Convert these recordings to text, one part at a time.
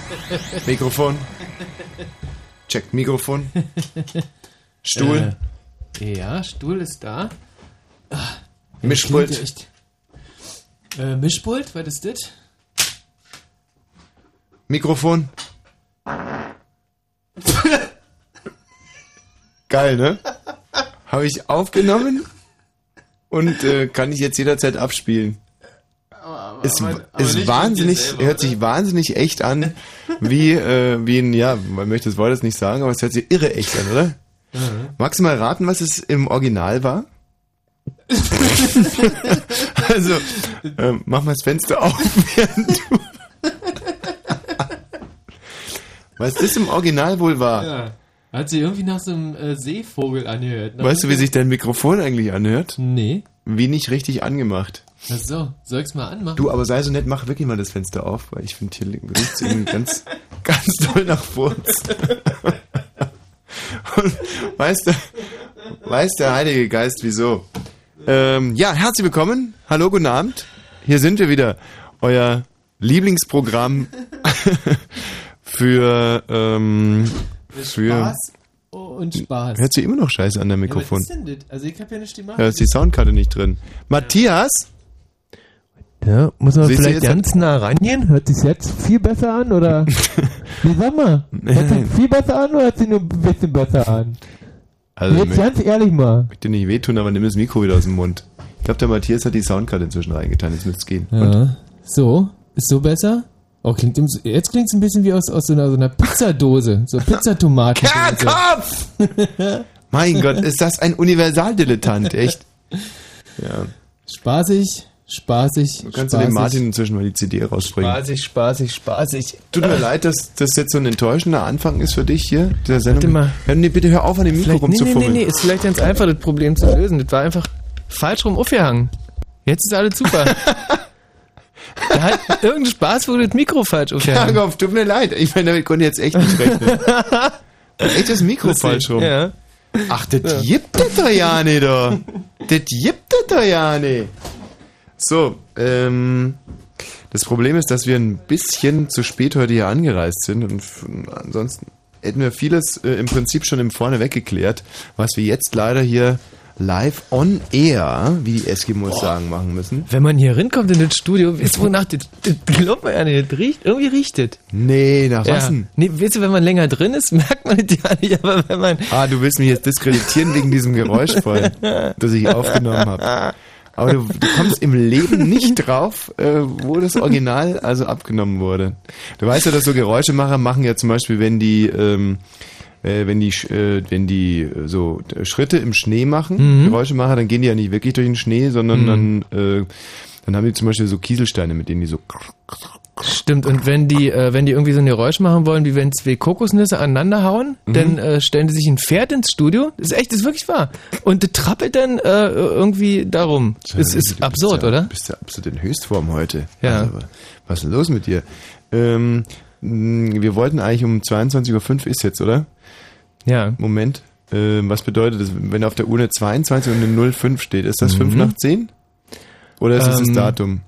Mikrofon. Check Mikrofon. Stuhl. Äh, ja, Stuhl ist da. Ach, Mischpult. Äh, Mischpult, was ist das? Mikrofon. Geil, ne? Habe ich aufgenommen und äh, kann ich jetzt jederzeit abspielen. Ist, aber, aber ist wahnsinnig, selber, hört sich wahnsinnig echt an, wie, äh, wie ein, ja, man möchte das Wort jetzt nicht sagen, aber es hört sich irre echt an, oder? Mhm. Magst du mal raten, was es im Original war? also, äh, mach mal das Fenster auf, während du. was das im Original wohl war. Ja. Hat sich irgendwie nach so einem äh, Seevogel angehört. Weißt du, wie sich dein Mikrofon eigentlich anhört? Nee. Wie nicht richtig angemacht. Ach so, soll ich's mal anmachen? Du, aber sei so nett, mach wirklich mal das Fenster auf, weil ich finde, hier riecht's irgendwie ganz, ganz toll nach Furz. Und weißt du, weiß der Heilige Geist wieso? Ähm, ja, herzlich willkommen. Hallo, guten Abend. Hier sind wir wieder. Euer Lieblingsprogramm für, ähm, für Spaß und Spaß. Hört sich immer noch scheiße an der Mikrofon. Ja, was ist denn das? Also ich habe ja eine Stimme. Da ist die Soundkarte nicht drin. Matthias? Ja, muss man Siehst vielleicht ganz nah rangehen? Hört sich jetzt viel besser an oder? nee, sag mal. Hört sich viel besser an oder hört sich nur ein bisschen besser an? Also jetzt ganz ehrlich mal. Ich möchte nicht wehtun, aber nimm das Mikro wieder aus dem Mund. Ich glaube, der Matthias hat die Soundkarte inzwischen reingetan. Jetzt müsste es gehen. Ja. Und? So? Ist so besser? Oh, klingt im, jetzt klingt es ein bisschen wie aus, aus so einer, so einer Pizzadose. So Pizzatomaten. Kerkopf! mein Gott, ist das ein Universaldilettant, echt? Ja. Spaßig, spaßig. Du kannst spaßig. du dem Martin inzwischen mal die CD rausbringen. Spaßig, spaßig, spaßig. Tut mir leid, dass das jetzt so ein enttäuschender Anfang ist für dich hier, der Sendung. Warte mal. Ja, nee, bitte hör auf, an dem Mikro rumzufummeln. Nee, nee, nee, ist vielleicht ganz einfach, das Problem zu lösen. Das war einfach falsch rum aufgehangen. Jetzt ist alles super. Da hat irgendein Spaß, wo das Mikro falsch aufgehangen Ja, tut mir leid. Ich meine, damit konnte ich jetzt echt nicht rechnen. echt das Mikro Lustig. falsch rum. Ja. Ach, das ja. gibt es doch ja nicht, da. Das gibt es doch ja nicht. So, ähm, das Problem ist, dass wir ein bisschen zu spät heute hier angereist sind und ansonsten hätten wir vieles äh, im Prinzip schon im Vorneweg geklärt, was wir jetzt leider hier live on air, wie die Eskimos Boah. sagen, machen müssen. Wenn man hier rinkommt in das Studio, wisst ihr, wonach das, das glaubt man ja nicht, riecht, irgendwie riecht das. Nee, nach ja. was denn? Nee, weißt du, wenn man länger drin ist, merkt man das ja nicht, aber wenn man... Ah, du willst mich jetzt diskreditieren wegen diesem Geräusch voll, das ich aufgenommen habe. Aber du, du, kommst im Leben nicht drauf, äh, wo das Original also abgenommen wurde. Du weißt ja, dass so Geräuschemacher machen ja zum Beispiel, wenn die... Ähm, äh, wenn die, äh, wenn die äh, so Schritte im Schnee machen, mhm. Geräusche machen, dann gehen die ja nicht wirklich durch den Schnee, sondern mhm. dann, äh, dann haben die zum Beispiel so Kieselsteine, mit denen die so Stimmt, und wenn die, äh, wenn die irgendwie so ein Geräusch machen wollen, wie wenn zwei Kokosnüsse aneinander hauen, mhm. dann äh, stellen die sich ein Pferd ins Studio. Das ist echt, das ist wirklich wahr. Und das trappelt dann äh, irgendwie darum. Das ist, ist absurd, ja, oder? Bist du absolut in Höchstform heute. Ja. Also, was ist denn los mit dir? Ähm, wir wollten eigentlich um 22.05 Uhr ist jetzt, oder? Ja. Moment. Äh, was bedeutet das, wenn auf der Uhr eine 22 und eine 05 steht? Ist das mhm. 5 nach 10? Oder ist ähm, das das Datum?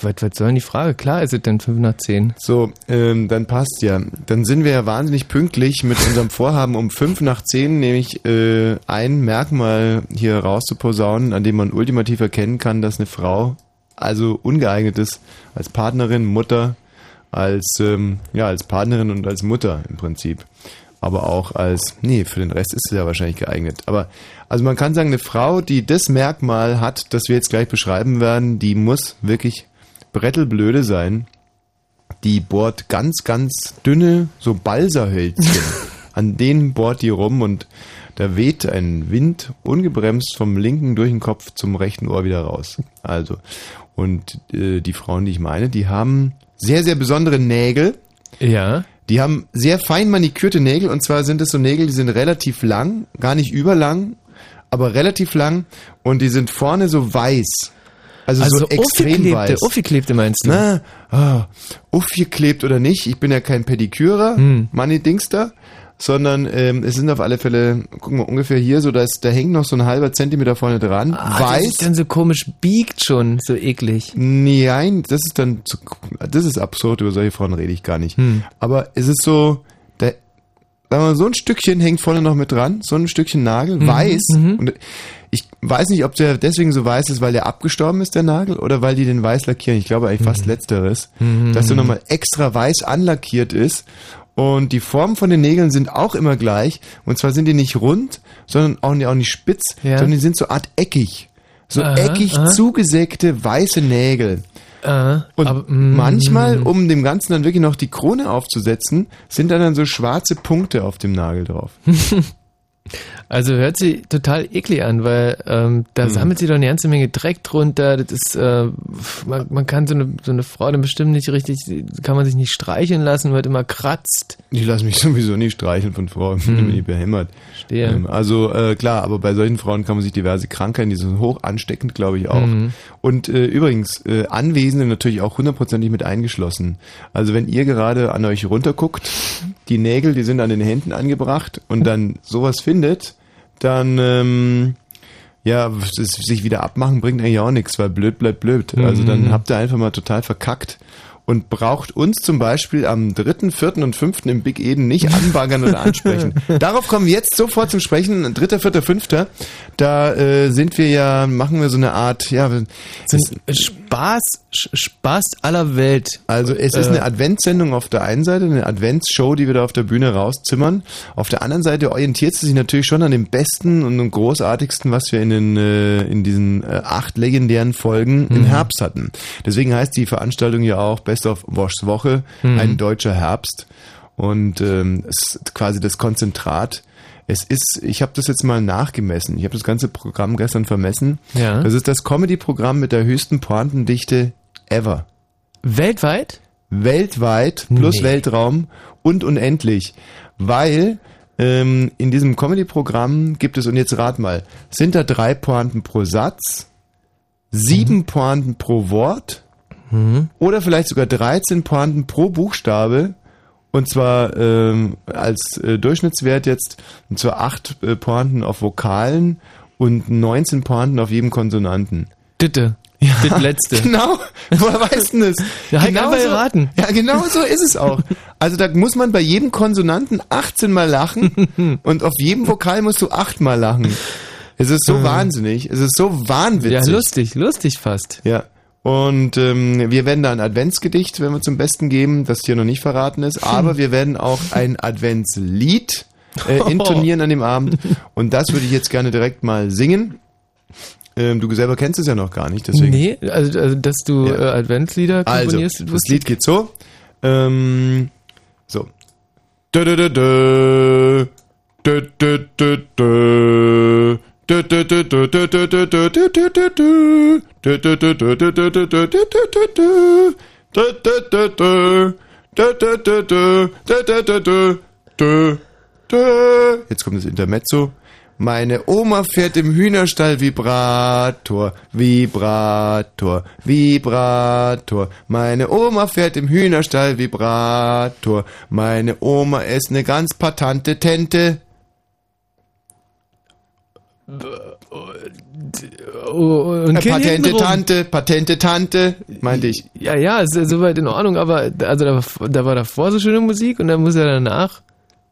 Was, was soll denn die Frage? Klar ist es denn 5 nach 10. So, ähm, dann passt ja. Dann sind wir ja wahnsinnig pünktlich mit unserem Vorhaben um 5 nach 10, nämlich äh, ein Merkmal hier rauszuposaunen, an dem man ultimativ erkennen kann, dass eine Frau also ungeeignet ist als Partnerin, Mutter, als, ähm, ja, als Partnerin und als Mutter im Prinzip aber auch als, nee, für den Rest ist sie ja wahrscheinlich geeignet. Aber, also man kann sagen, eine Frau, die das Merkmal hat, das wir jetzt gleich beschreiben werden, die muss wirklich brettelblöde sein. Die bohrt ganz, ganz dünne, so Balsahölzchen. An denen bohrt die rum und da weht ein Wind ungebremst vom linken durch den Kopf zum rechten Ohr wieder raus. Also, und äh, die Frauen, die ich meine, die haben sehr, sehr besondere Nägel. Ja. Die haben sehr fein manikürte Nägel und zwar sind es so Nägel, die sind relativ lang, gar nicht überlang, aber relativ lang und die sind vorne so weiß. Also, also so extrem weiß. Aufgeklebte meinst du? Na, oh, aufgeklebt oder nicht, ich bin ja kein Pedikürer, hm. Money Dingster, sondern ähm, es sind auf alle Fälle, gucken wir ungefähr hier so, da, ist, da hängt noch so ein halber Zentimeter vorne dran. Ah, weiß. Das ist dann so komisch biegt schon, so eklig. Nein, das ist dann, zu, das ist absurd, über solche Frauen rede ich gar nicht. Hm. Aber es ist so, da, so ein Stückchen hängt vorne noch mit dran, so ein Stückchen Nagel, mhm, weiß. Mhm. Und ich weiß nicht, ob der deswegen so weiß ist, weil der abgestorben ist, der Nagel, oder weil die den weiß lackieren. Ich glaube eigentlich fast mhm. letzteres. Mhm. Dass der nochmal extra weiß anlackiert ist. Und die Formen von den Nägeln sind auch immer gleich. Und zwar sind die nicht rund, sondern auch nicht, auch nicht spitz, ja. sondern die sind so art eckig. So aha, eckig aha. zugesägte weiße Nägel. Aha, und aber, mm, manchmal, um dem Ganzen dann wirklich noch die Krone aufzusetzen, sind dann, dann so schwarze Punkte auf dem Nagel drauf. Also hört sich total eklig an, weil ähm, da mhm. sammelt sich doch eine ganze Menge Dreck drunter. Das ist, äh, man, man kann so eine, so eine Frau dann bestimmt nicht richtig, kann man sich nicht streicheln lassen, wird immer kratzt. Ich lasse mich sowieso nicht streicheln von Frauen, mhm. bin ich behämmert. Stehe. Ähm, also äh, klar, aber bei solchen Frauen kann man sich diverse Krankheiten, die sind hoch ansteckend, glaube ich auch. Mhm. Und äh, übrigens, äh, Anwesende natürlich auch hundertprozentig mit eingeschlossen. Also wenn ihr gerade an euch runterguckt, die Nägel, die sind an den Händen angebracht und dann sowas findet, dann ähm, ja, sich wieder abmachen bringt eigentlich auch nichts, weil blöd bleibt blöd. Also dann mhm. habt ihr einfach mal total verkackt und braucht uns zum Beispiel am 3., 4. und 5. im Big Eden nicht anbaggern oder ansprechen. Darauf kommen wir jetzt sofort zum Sprechen. 3., 4., 5. Da äh, sind wir ja, machen wir so eine Art, ja, Spaß, Spaß aller Welt. Also es ist eine äh. Adventssendung auf der einen Seite, eine Adventsshow, die wir da auf der Bühne rauszimmern. Auf der anderen Seite orientiert sie sich natürlich schon an dem besten und großartigsten, was wir in den äh, in diesen äh, acht legendären Folgen mhm. im Herbst hatten. Deswegen heißt die Veranstaltung ja auch Best of Woschs Woche, mhm. ein deutscher Herbst. Und ähm, es ist quasi das Konzentrat. Es ist, ich habe das jetzt mal nachgemessen. Ich habe das ganze Programm gestern vermessen. Ja. Das ist das Comedy-Programm mit der höchsten Pointendichte ever. Weltweit? Weltweit plus nee. Weltraum und unendlich. Weil ähm, in diesem Comedy-Programm gibt es, und jetzt rat mal, sind da drei Pointen pro Satz, sieben mhm. Pointen pro Wort, Mhm. Oder vielleicht sogar 13 Pointen pro Buchstabe. Und zwar ähm, als äh, Durchschnittswert jetzt, und zwar 8 äh, Pointen auf Vokalen und 19 Pointen auf jedem Konsonanten. Bitte. Ja, das letzte. Genau. Woher weißt du das? Ja, genau so, raten. Ja, genau so ist es auch. Also da muss man bei jedem Konsonanten 18 mal lachen und auf jedem Vokal musst du 8 mal lachen. Es ist so äh. wahnsinnig. Es ist so wahnwitzig. Ja, lustig, lustig fast. Ja. Und ähm, wir werden da ein Adventsgedicht, wenn wir zum Besten geben, das hier noch nicht verraten ist, aber wir werden auch ein Adventslied äh, intonieren an dem Abend. Und das würde ich jetzt gerne direkt mal singen. Ähm, du selber kennst es ja noch gar nicht, deswegen. Nee, also, also dass du ja. äh, Adventslieder also, komponierst. Also, das Lied geht so. Ähm, so. Dö, dö, dö, dö. Dö, dö, dö, dö. Jetzt kommt das Intermezzo. Meine Oma fährt im Hühnerstall Vibrator, Vibrator, Vibrator. Meine Oma fährt im Hühnerstall Vibrator. Meine Oma ist eine ganz patente Tente. Und Patente Tante, Patente Tante, meinte ich. Ja, ja, ist ja soweit in Ordnung, aber also da, da war davor so schöne Musik und dann muss ja danach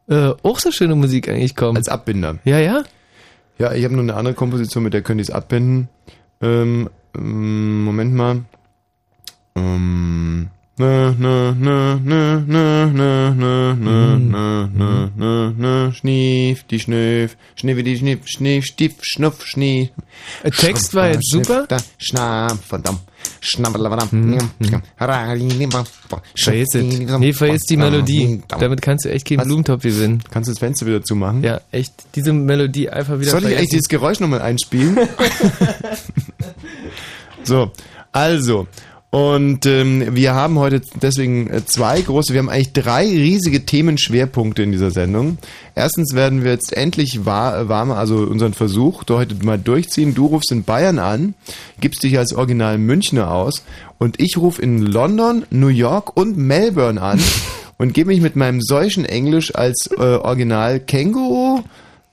äh, auch so schöne Musik eigentlich kommen. Als Abbinder. Ja, ja. Ja, ich habe noch eine andere Komposition, mit der könnte ich es abbinden. Ähm, Moment mal. Ähm, na, na, na, na, na, na, na, na, na, na, na, na, schnief, die Schnöf, Schniffe, die Schniff, Schniff, Stief, Schnuff, Schnie. Der Text war jetzt super. Schnapp, verdammt. Nee, vergiss die Melodie. Damit kannst du echt keinen Blumentopf gewinnen. Kannst du das Fenster wieder zumachen? Ja, echt. Diese Melodie einfach wieder Soll ich echt dieses Geräusch nochmal einspielen? so, also, und ähm, wir haben heute deswegen äh, zwei große, wir haben eigentlich drei riesige Themenschwerpunkte in dieser Sendung. Erstens werden wir jetzt endlich warm, also unseren Versuch heute mal durchziehen. Du rufst in Bayern an, gibst dich als Original Münchner aus und ich rufe in London, New York und Melbourne an und gebe mich mit meinem solchen Englisch als äh, Original Känguru,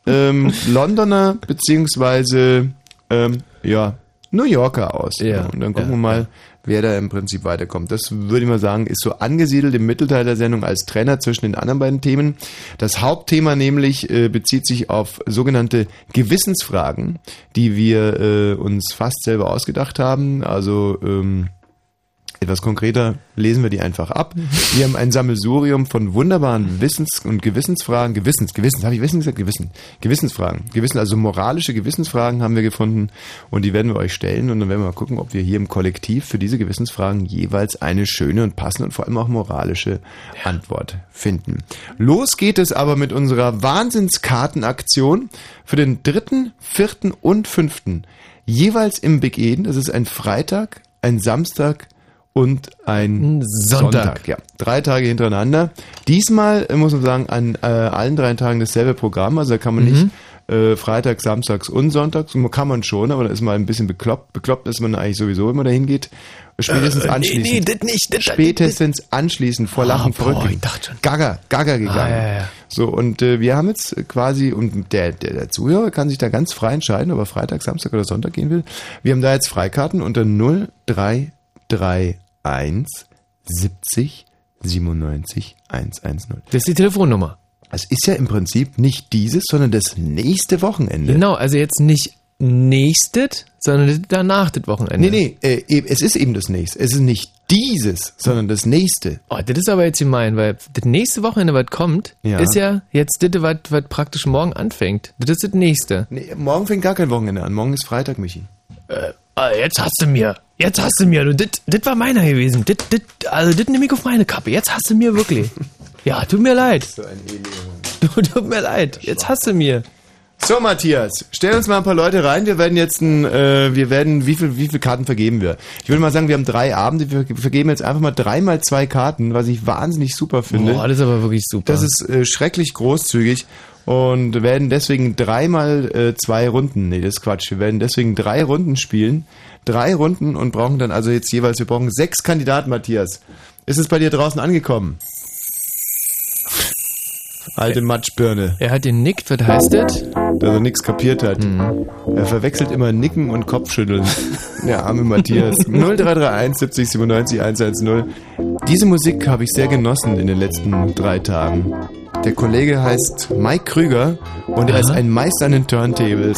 ähm, Londoner beziehungsweise ähm, ja New Yorker aus. Ja, und dann gucken ja, wir mal, wer da im Prinzip weiterkommt. Das würde ich mal sagen, ist so angesiedelt im Mittelteil der Sendung als Trainer zwischen den anderen beiden Themen. Das Hauptthema nämlich äh, bezieht sich auf sogenannte Gewissensfragen, die wir äh, uns fast selber ausgedacht haben. Also ähm, etwas konkreter lesen wir die einfach ab. Wir haben ein Sammelsurium von wunderbaren Wissens- und Gewissensfragen. Gewissens, Gewissens, habe ich Wissen gesagt? Gewissen. Gewissensfragen. Gewissen, also moralische Gewissensfragen haben wir gefunden und die werden wir euch stellen und dann werden wir mal gucken, ob wir hier im Kollektiv für diese Gewissensfragen jeweils eine schöne und passende und vor allem auch moralische Antwort finden. Los geht es aber mit unserer Wahnsinnskartenaktion für den dritten, vierten und fünften. Jeweils im Big Eden. Das ist ein Freitag, ein Samstag, und ein Sonntag. Sonntag. Ja, drei Tage hintereinander. Diesmal äh, muss man sagen, an äh, allen drei Tagen dasselbe Programm. Also da kann man Mhm. nicht äh, Freitags, Samstags und Sonntags. Kann man schon, aber da ist man ein bisschen bekloppt. Bekloppt ist man eigentlich sowieso immer dahin geht. Spätestens Äh, nee, anschließend. nee, das nicht, das- Spätestens anschließend vor Lachen Ah, boah, verrückt. ich dachte schon. Gaga, Gaga gegangen. Ah, ja, ja. So, und äh, wir haben jetzt quasi, und der, der, der Zuhörer kann sich da ganz frei entscheiden, ob er Freitag, Samstag oder Sonntag gehen will. Wir haben da jetzt Freikarten unter 0331 70 97 110. Das ist die Telefonnummer. Es ist ja im Prinzip nicht dieses, sondern das nächste Wochenende. Genau, also jetzt nicht nächstes, sondern danach das Wochenende. Nee, nee, äh, eben- es ist eben das nächste. Es ist nicht dieses, sondern das nächste. Oh, das ist aber jetzt gemein, weil das nächste Wochenende, was kommt, Ja. ist ja jetzt das, was, was praktisch morgen anfängt. Das ist das nächste. Nee, morgen fängt gar kein Wochenende an. Morgen ist Freitag, Michi. Ah, jetzt hast du mir. Jetzt hast du mir. Du, das, war meiner gewesen. Das, das, also, das nehme ich auf meine Kappe. Jetzt hast du mir wirklich. Ja, tut mir leid. So ein Du, tut mir leid. Jetzt hast du mir. So, Matthias, stell uns mal ein paar Leute rein. Wir werden jetzt ein, äh, wir werden, wie viel, wie viel Karten vergeben wir? Ich würde mal sagen, wir haben drei Abende. Wir vergeben jetzt einfach mal dreimal zwei Karten, was ich wahnsinnig super finde. Boah, das ist aber wirklich super. Das ist äh, schrecklich großzügig und werden deswegen dreimal äh, zwei Runden, nee, das ist Quatsch, wir werden deswegen drei Runden spielen, drei Runden und brauchen dann also jetzt jeweils, wir brauchen sechs Kandidaten, Matthias. Ist es bei dir draußen angekommen? Alte Matschbirne, er hat genickt, was heißt das? dass er nichts kapiert hat. Er verwechselt immer Nicken und Kopfschütteln. Der arme Matthias. 0331 70 97 110. Diese Musik habe ich sehr genossen in den letzten drei Tagen. Der Kollege heißt Mike Krüger und Aha. er ist ein Meister an den Turntables.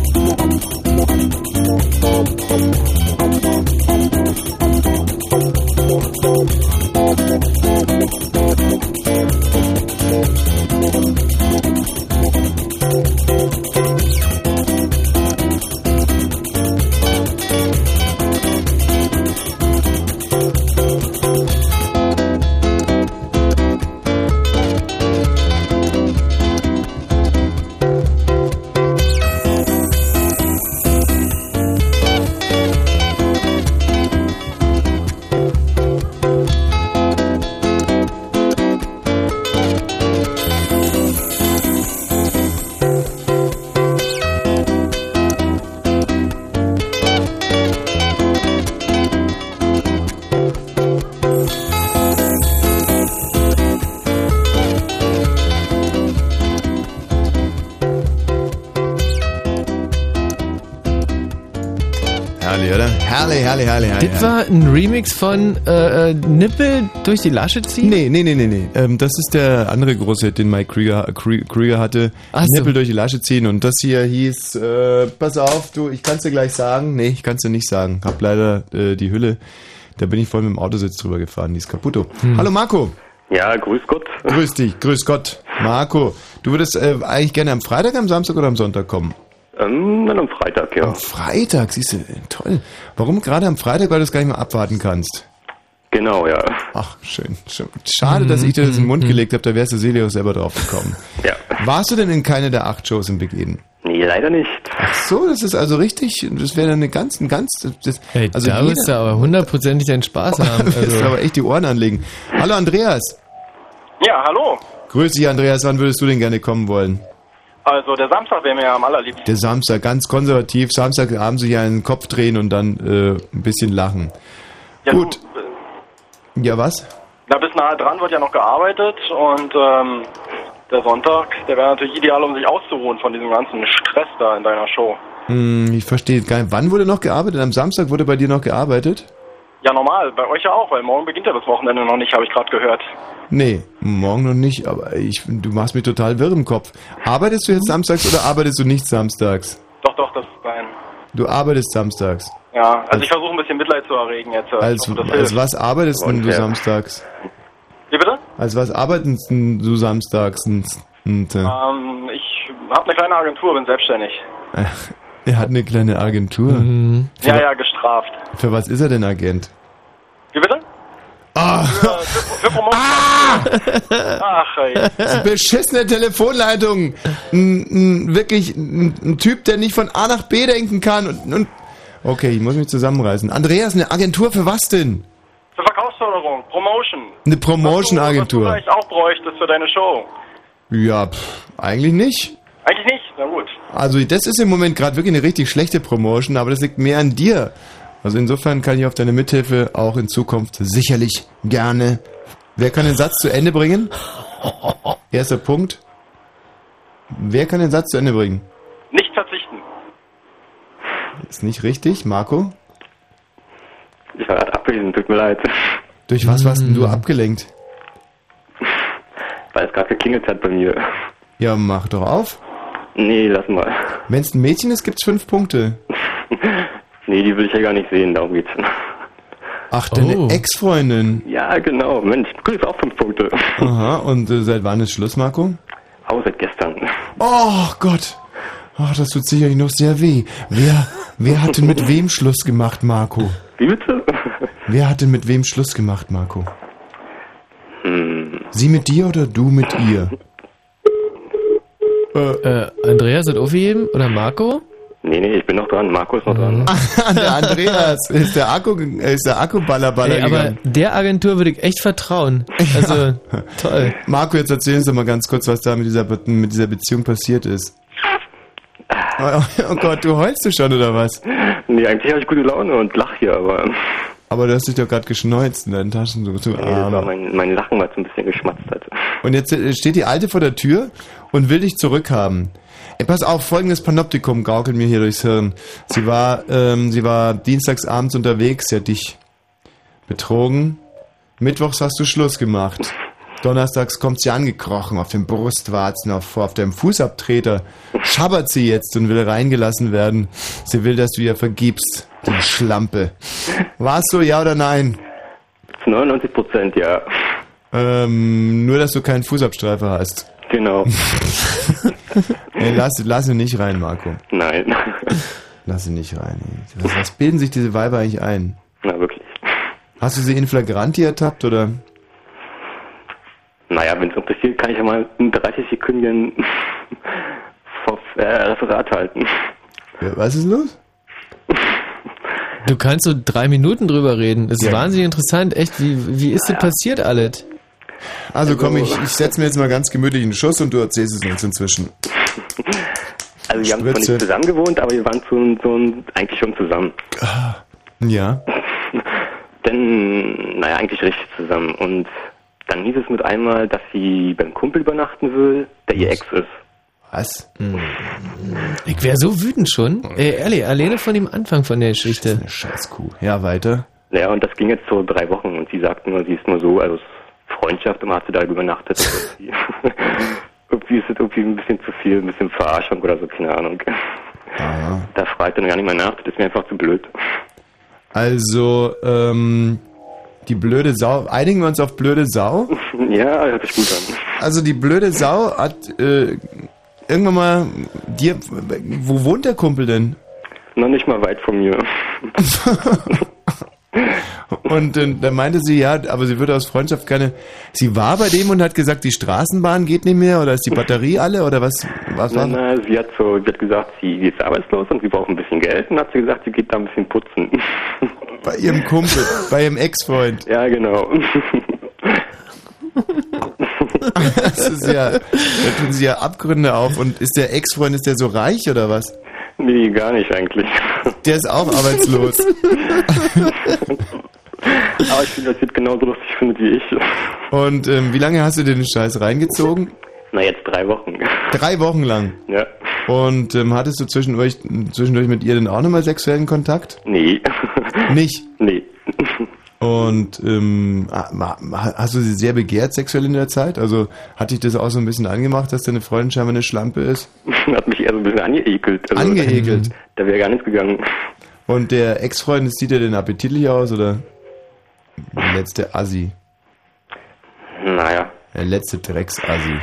Herrlich, herrlich. Das war ein Remix von äh, äh, Nippel durch die Lasche ziehen? Nee, nee, nee, nee, nee. Ähm, das ist der andere große Hit, den Mike Krieger, Krieger hatte. Ach Nippel so. durch die Lasche ziehen. Und das hier hieß, äh, pass auf, du, ich kann's dir gleich sagen. Nee, ich kann's dir nicht sagen. Hab leider äh, die Hülle. Da bin ich voll mit dem Autositz drüber gefahren. Die ist kaputt. Hm. Hallo Marco. Ja, grüß Gott. Grüß dich, grüß Gott. Marco, du würdest äh, eigentlich gerne am Freitag, am Samstag oder am Sonntag kommen? Ähm, dann am Freitag, ja. Am Freitag, siehst du, toll. Warum gerade am Freitag, weil du es gar nicht mehr abwarten kannst? Genau, ja. Ach, schön. schön. Schade, dass ich dir das in den Mund gelegt habe, da wärst du Selio selber drauf gekommen. Ja. Warst du denn in keine der acht Shows im Big Eden? Nee, leider nicht. Ach so, das ist also richtig, das wäre dann eine ganz, ein ganz, das, hey, also da wirst du aber hundertprozentig deinen Spaß haben. Also. wirst du aber echt die Ohren anlegen. Hallo Andreas. Ja, hallo. Grüß dich Andreas, wann würdest du denn gerne kommen wollen? Also der Samstag wäre mir ja am allerliebsten. Der Samstag, ganz konservativ. Samstagabend sich einen Kopf drehen und dann äh, ein bisschen lachen. Ja, Gut. Du, äh, ja, was? Na, bis nahe dran wird ja noch gearbeitet und ähm, der Sonntag, der wäre natürlich ideal, um sich auszuruhen von diesem ganzen Stress da in deiner Show. Hm, ich verstehe gar nicht. Wann wurde noch gearbeitet? Am Samstag wurde bei dir noch gearbeitet? Ja, normal. Bei euch ja auch, weil morgen beginnt ja das Wochenende noch nicht, habe ich gerade gehört. Nee, morgen noch nicht, aber ich, du machst mich total wirr im Kopf. Arbeitest du jetzt samstags oder arbeitest du nicht samstags? Doch, doch, das ist sein. Du arbeitest samstags? Ja, also als, ich versuche ein bisschen Mitleid zu erregen jetzt. Als, als was arbeitest denn du samstags? Wie bitte? Als was arbeitest du samstags? Und, und, äh? ähm, ich habe eine kleine Agentur, bin selbstständig. Ach, er hat eine kleine Agentur? Mhm. Ja, ja, gestraft. Für was ist er denn Agent? Ah. Ah. Ach, ey. Beschissene Telefonleitung. Ein, ein, wirklich ein, ein, Typ, der nicht von A nach B denken kann. Und, und okay, ich muss mich zusammenreißen. Andreas, eine Agentur für was denn? Für Verkaufsförderung, Promotion. Eine Promotion-Agentur. Was du vielleicht auch bräuchtest für deine Show. Ja, pff, eigentlich nicht. Eigentlich nicht, na gut. Also das ist im Moment gerade wirklich eine richtig schlechte Promotion, aber das liegt mehr an dir. Also insofern kann ich auf deine Mithilfe auch in Zukunft sicherlich gerne. Wer kann den Satz zu Ende bringen? Erster Punkt. Wer kann den Satz zu Ende bringen? Nicht verzichten. Ist nicht richtig, Marco? Ich war gerade abgelehnt, tut mir leid. Durch was warst denn du hm. abgelenkt? Weil es gerade geklingelt hat bei mir. Ja, mach doch auf. Nee, lass mal. Wenn es ein Mädchen ist, gibt's fünf Punkte. Nee, die will ich ja gar nicht sehen, darum geht's. Ach, deine oh. Ex-Freundin? Ja, genau. Mensch, du kriegst auch fünf Punkte. Aha, und äh, seit wann ist Schluss, Marco? Auch seit gestern. Oh Gott. Ach, das tut sicherlich noch sehr weh. Wer, wer hat denn mit wem Schluss gemacht, Marco? Wie bitte? Wer hat denn mit wem Schluss gemacht, Marco? Hm. Sie mit dir oder du mit ihr? Äh, äh Andreas hat aufgegeben? Oder Marco? Nee, nee, ich bin noch dran. Marco ist noch dran. Mhm. der Andreas ist der Akku, ist der Akku Ballerballer hey, Aber der Agentur würde ich echt vertrauen. Also, ja. toll. Marco, jetzt erzählen Sie mal ganz kurz, was da mit dieser, mit dieser Beziehung passiert ist. Oh, oh Gott, du heulst du schon, oder was? Nee, eigentlich habe ich gute Laune und lach hier, aber... Aber du hast dich doch gerade geschneuzt in deinen Taschen. So, so nee, das war mein, mein Lachen, weil es ein bisschen geschmatzt hat. Und jetzt äh, steht die Alte vor der Tür und will dich zurückhaben. Ey, pass auf, folgendes Panoptikum gaukelt mir hier durchs Hirn. Sie war, ähm, sie war dienstagsabends unterwegs, sie hat dich betrogen. Mittwochs hast du Schluss gemacht. Donnerstags kommt sie angekrochen auf den Brustwarzen, auf, auf dem Fußabtreter. Schabbert sie jetzt und will reingelassen werden. Sie will, dass du ihr vergibst, die Schlampe. Warst du ja oder nein? 99 Prozent, ja. Ähm, nur, dass du keinen Fußabstreifer hast. Genau. Ey, lass, lass ihn nicht rein, Marco. Nein. Lass ihn nicht rein. Was, was bilden sich diese Weiber eigentlich ein? Na, wirklich. Hast du sie in Flagranti ertappt, oder? Naja, wenn es interessiert, kann ich ja mal in 30 Sekunden äh, Referat halten. Ja, was ist los? Du kannst so drei Minuten drüber reden. Das ist ja. wahnsinnig interessant. Echt, wie, wie ist das passiert alles? Also komm, ich, ich setze mir jetzt mal ganz gemütlich einen Schuss und du erzählst es uns inzwischen. Also wir haben zwar nicht zusammen gewohnt, aber wir waren so, so eigentlich schon zusammen. Ja. Denn, naja, eigentlich richtig zusammen. Und dann hieß es mit einmal, dass sie beim Kumpel übernachten will, der ihr Ex ist. Was? Ich wäre so wütend schon. Äh, ehrlich, alleine von dem Anfang von der Geschichte. Eine Scheißkuh. Ja, weiter. Ja, und das ging jetzt so drei Wochen und sie sagt nur, sie ist nur so, also Freundschaft, immer hat sie da übernachtet. irgendwie ist es irgendwie ein bisschen zu viel, ein bisschen Verarschung oder so, keine Ahnung. Aha. Da fragt er noch gar nicht mehr nach, das ist mir einfach zu blöd. Also, ähm, die blöde Sau, einigen wir uns auf blöde Sau? ja, hört sich gut an. Also die blöde Sau hat äh, irgendwann mal dir, wo wohnt der Kumpel denn? Noch nicht mal weit von mir. Und äh, da meinte sie, ja, aber sie würde aus Freundschaft keine. Sie war bei dem und hat gesagt, die Straßenbahn geht nicht mehr oder ist die Batterie alle oder was? was Na, war? na, sie hat so, sie hat gesagt, sie ist arbeitslos und sie braucht ein bisschen Geld und hat sie gesagt, sie geht da ein bisschen putzen. Bei ihrem Kumpel, bei ihrem Ex-Freund. ja, genau. Das ist ja, da tun sie ja Abgründe auf. Und ist der Ex-Freund, ist der so reich oder was? Nee, gar nicht eigentlich. Der ist auch arbeitslos. Aber ich finde, dass sie es genauso lustig findet wie ich. Und ähm, wie lange hast du den Scheiß reingezogen? Na, jetzt drei Wochen. Drei Wochen lang. Ja. Und ähm, hattest du zwischendurch, zwischendurch mit ihr denn auch nochmal sexuellen Kontakt? Nee. Nicht. nee. Und ähm, ha- hast du sie sehr begehrt sexuell in der Zeit? Also hat dich das auch so ein bisschen angemacht, dass deine Freundin scheinbar eine Schlampe ist? Hat mich eher so ein bisschen angeekelt. Also, Angeekelt. Da wäre gar nichts gegangen. Und der Ex-Freund, sieht er denn appetitlich aus oder der letzte Assi? Naja. Der letzte Drecks-Assi.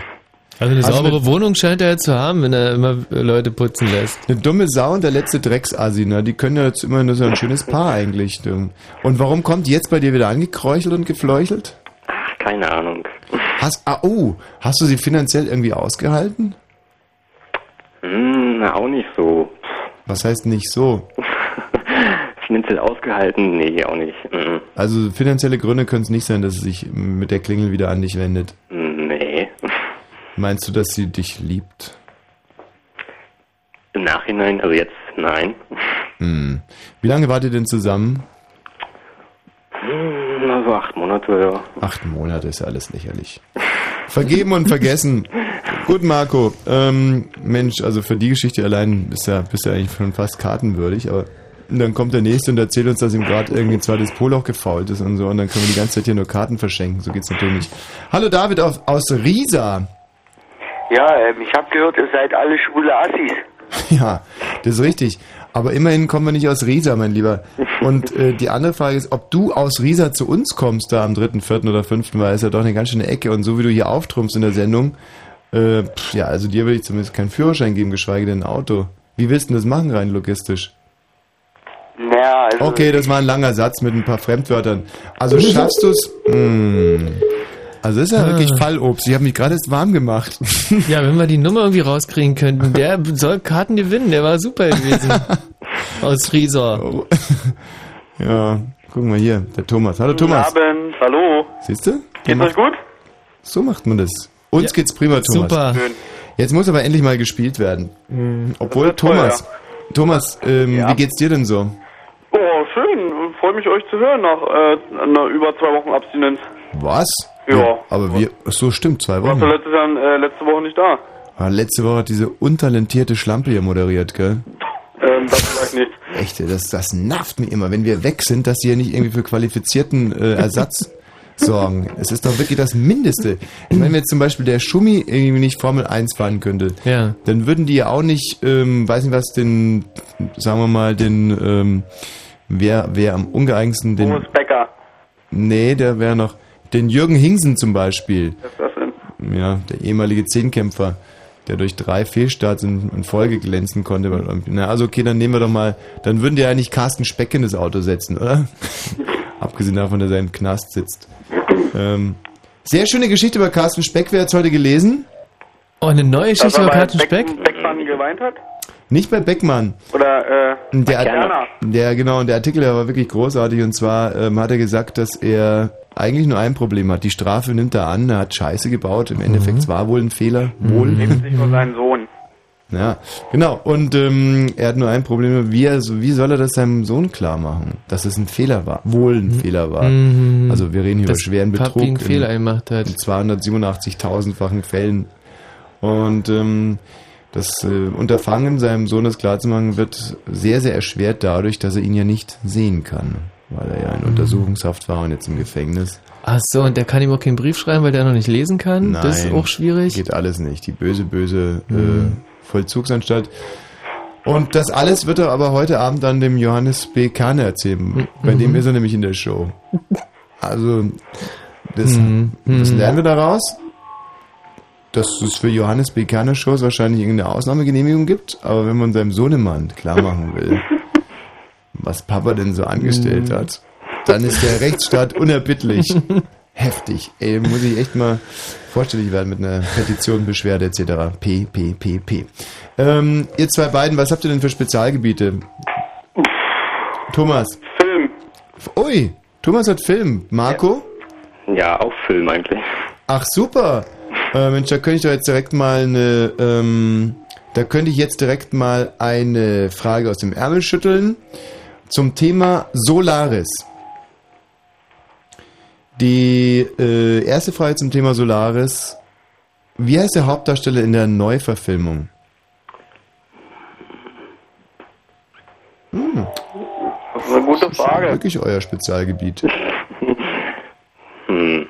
Also eine Hast saubere eine- Wohnung scheint er ja zu haben, wenn er immer Leute putzen lässt. Eine dumme Sau und der letzte Drecksassi, ne? Die können ja jetzt immer nur so ein schönes Paar eigentlich. Und warum kommt die jetzt bei dir wieder angekräuchelt und gefleuchelt? Ach, keine Ahnung. Hast, ah, oh, hast du sie finanziell irgendwie ausgehalten? Hm, na, auch nicht so. Was heißt nicht so? Finanziell ausgehalten? Nee, auch nicht. Mhm. Also finanzielle Gründe können es nicht sein, dass sie sich mit der Klingel wieder an dich wendet. Nee. Meinst du, dass sie dich liebt? Im Nachhinein, also jetzt, nein. Hm. Wie lange wart ihr denn zusammen? Hm, Na, so acht Monate, ja. Acht Monate ist ja alles lächerlich. Vergeben und vergessen. Gut, Marco. Ähm, Mensch, also für die Geschichte allein bist du ja, bist ja eigentlich schon fast kartenwürdig, aber dann kommt der Nächste und erzählt uns, dass ihm gerade irgendwie ein zweites Poloch gefault ist und so und dann können wir die ganze Zeit hier nur Karten verschenken. So geht's natürlich nicht. Hallo David aus, aus Riesa. Ja, ähm, ich habe gehört, ihr seid alle schwule Assis. Ja, das ist richtig. Aber immerhin kommen wir nicht aus Riesa, mein Lieber. Und äh, die andere Frage ist, ob du aus Riesa zu uns kommst, da am dritten, vierten oder fünften, weil es ja doch eine ganz schöne Ecke. Und so wie du hier auftrumpfst in der Sendung, äh, pff, ja, also dir würde ich zumindest keinen Führerschein geben, geschweige denn ein Auto. Wie willst du das machen, rein logistisch? Naja, also. Okay, das war ein langer Satz mit ein paar Fremdwörtern. Also schaffst du es? Also das ist ja Ah. wirklich Fallobst. Ich habe mich gerade erst warm gemacht. Ja, wenn wir die Nummer irgendwie rauskriegen könnten. Der soll Karten gewinnen, der war super gewesen. Aus Riesa. Oh. Ja, gucken wir hier, der Thomas. Hallo Guten Thomas. Abend, hallo. Siehst du? Geht's euch gut? So macht man das. Uns geht's prima, Thomas. Super. Schön. Jetzt muss aber endlich mal gespielt werden. Obwohl, wird toll, Thomas, Thomas, ähm, Ja. wie geht's dir denn so? Oh, schön. Freue mich, euch zu hören nach äh, einer über zwei Wochen Abstinenz. Was? Ja. aber wir, so stimmt, zwei Warst du Wochen. letztes Jahr, äh, letzte Woche nicht da? Ah, letzte Woche hat diese untalentierte Schlampe hier moderiert, gell? Ähm, das vielleicht nicht. Echt, das, das nervt mich immer, wenn wir weg sind, dass sie ja nicht irgendwie für qualifizierten äh, Ersatz sorgen. Es ist doch wirklich das Mindeste. Ich meine, wenn jetzt zum Beispiel der Schummi irgendwie nicht Formel 1 fahren könnte, Ja. dann würden die ja auch nicht, ähm, weiß nicht was, den, sagen wir mal, den, ähm, wer, wer am ungeeignetsten, den, Thomas Becker. nee, der wäre noch, den Jürgen Hingsen zum Beispiel, Was ist das denn? ja, der ehemalige Zehnkämpfer, der durch drei Fehlstarts in, in Folge glänzen konnte. Na, also okay, dann nehmen wir doch mal, dann würden die ja eigentlich Carsten Speck in das Auto setzen, oder? Abgesehen davon, dass er im Knast sitzt. Ähm, sehr schöne Geschichte über Carsten Speck, wer hat's heute gelesen? Oh, eine neue Geschichte er über Karten Speck? Beck, Beckmann geweint hat? Nicht bei Beckmann. Oder, äh, Der, Kerner. der, genau, der Artikel der war wirklich großartig und zwar ähm, hat er gesagt, dass er eigentlich nur ein Problem hat. Die Strafe nimmt er an, er hat Scheiße gebaut, im Endeffekt es war wohl ein Fehler, wohl. lebt sich nur seinen Sohn. Ja, genau. Und ähm, er hat nur ein Problem, wie, er, wie soll er das seinem Sohn klar machen, dass es ein Fehler war, wohl ein Fehler war. Mhm. Also wir reden hier über Dass schweren Papi Betrug einen Fehler in, gemacht hat. in 287.000-fachen Fällen. Und ähm, Das äh, Unterfangen, seinem Sohn das klarzumachen, wird sehr, sehr erschwert dadurch, dass er ihn ja nicht sehen kann, weil er ja in mhm. Untersuchungshaft war und jetzt im Gefängnis. Ach so, und der kann ihm auch keinen Brief schreiben, weil der noch nicht lesen kann? Nein, das ist auch schwierig? geht alles nicht. Die böse, böse äh, mhm. äh, Vollzugsanstalt. Und das alles wird er aber heute Abend dann dem Johannes B. Kahne erzählen. Mhm. Bei dem ist er nämlich in der Show. Also, das, mhm. das lernen wir daraus dass es für Johannes B. Kerner Shows wahrscheinlich irgendeine Ausnahmegenehmigung gibt, aber wenn man seinem Sohnemann klar machen will, was Papa denn so angestellt hat, dann ist der Rechtsstaat unerbittlich. Heftig. Ey, muss ich echt mal vorstellig werden mit einer Petition, Beschwerde etc. P, P, P, P. Ähm, ihr zwei beiden, was habt ihr denn für Spezialgebiete? Thomas. Film. Ui, Thomas hat Film. Marco? Ja, auch Film eigentlich. Ach super. Äh, Mensch, da könnte ich doch jetzt direkt mal eine, ähm, da könnte ich jetzt direkt mal eine Frage aus dem Ärmel schütteln zum Thema Solaris. Die äh, erste Frage zum Thema Solaris. Wie heißt der Hauptdarsteller in der Neuverfilmung? Hm. Das ist eine gute Frage. Das ist wirklich euer Spezialgebiet. hm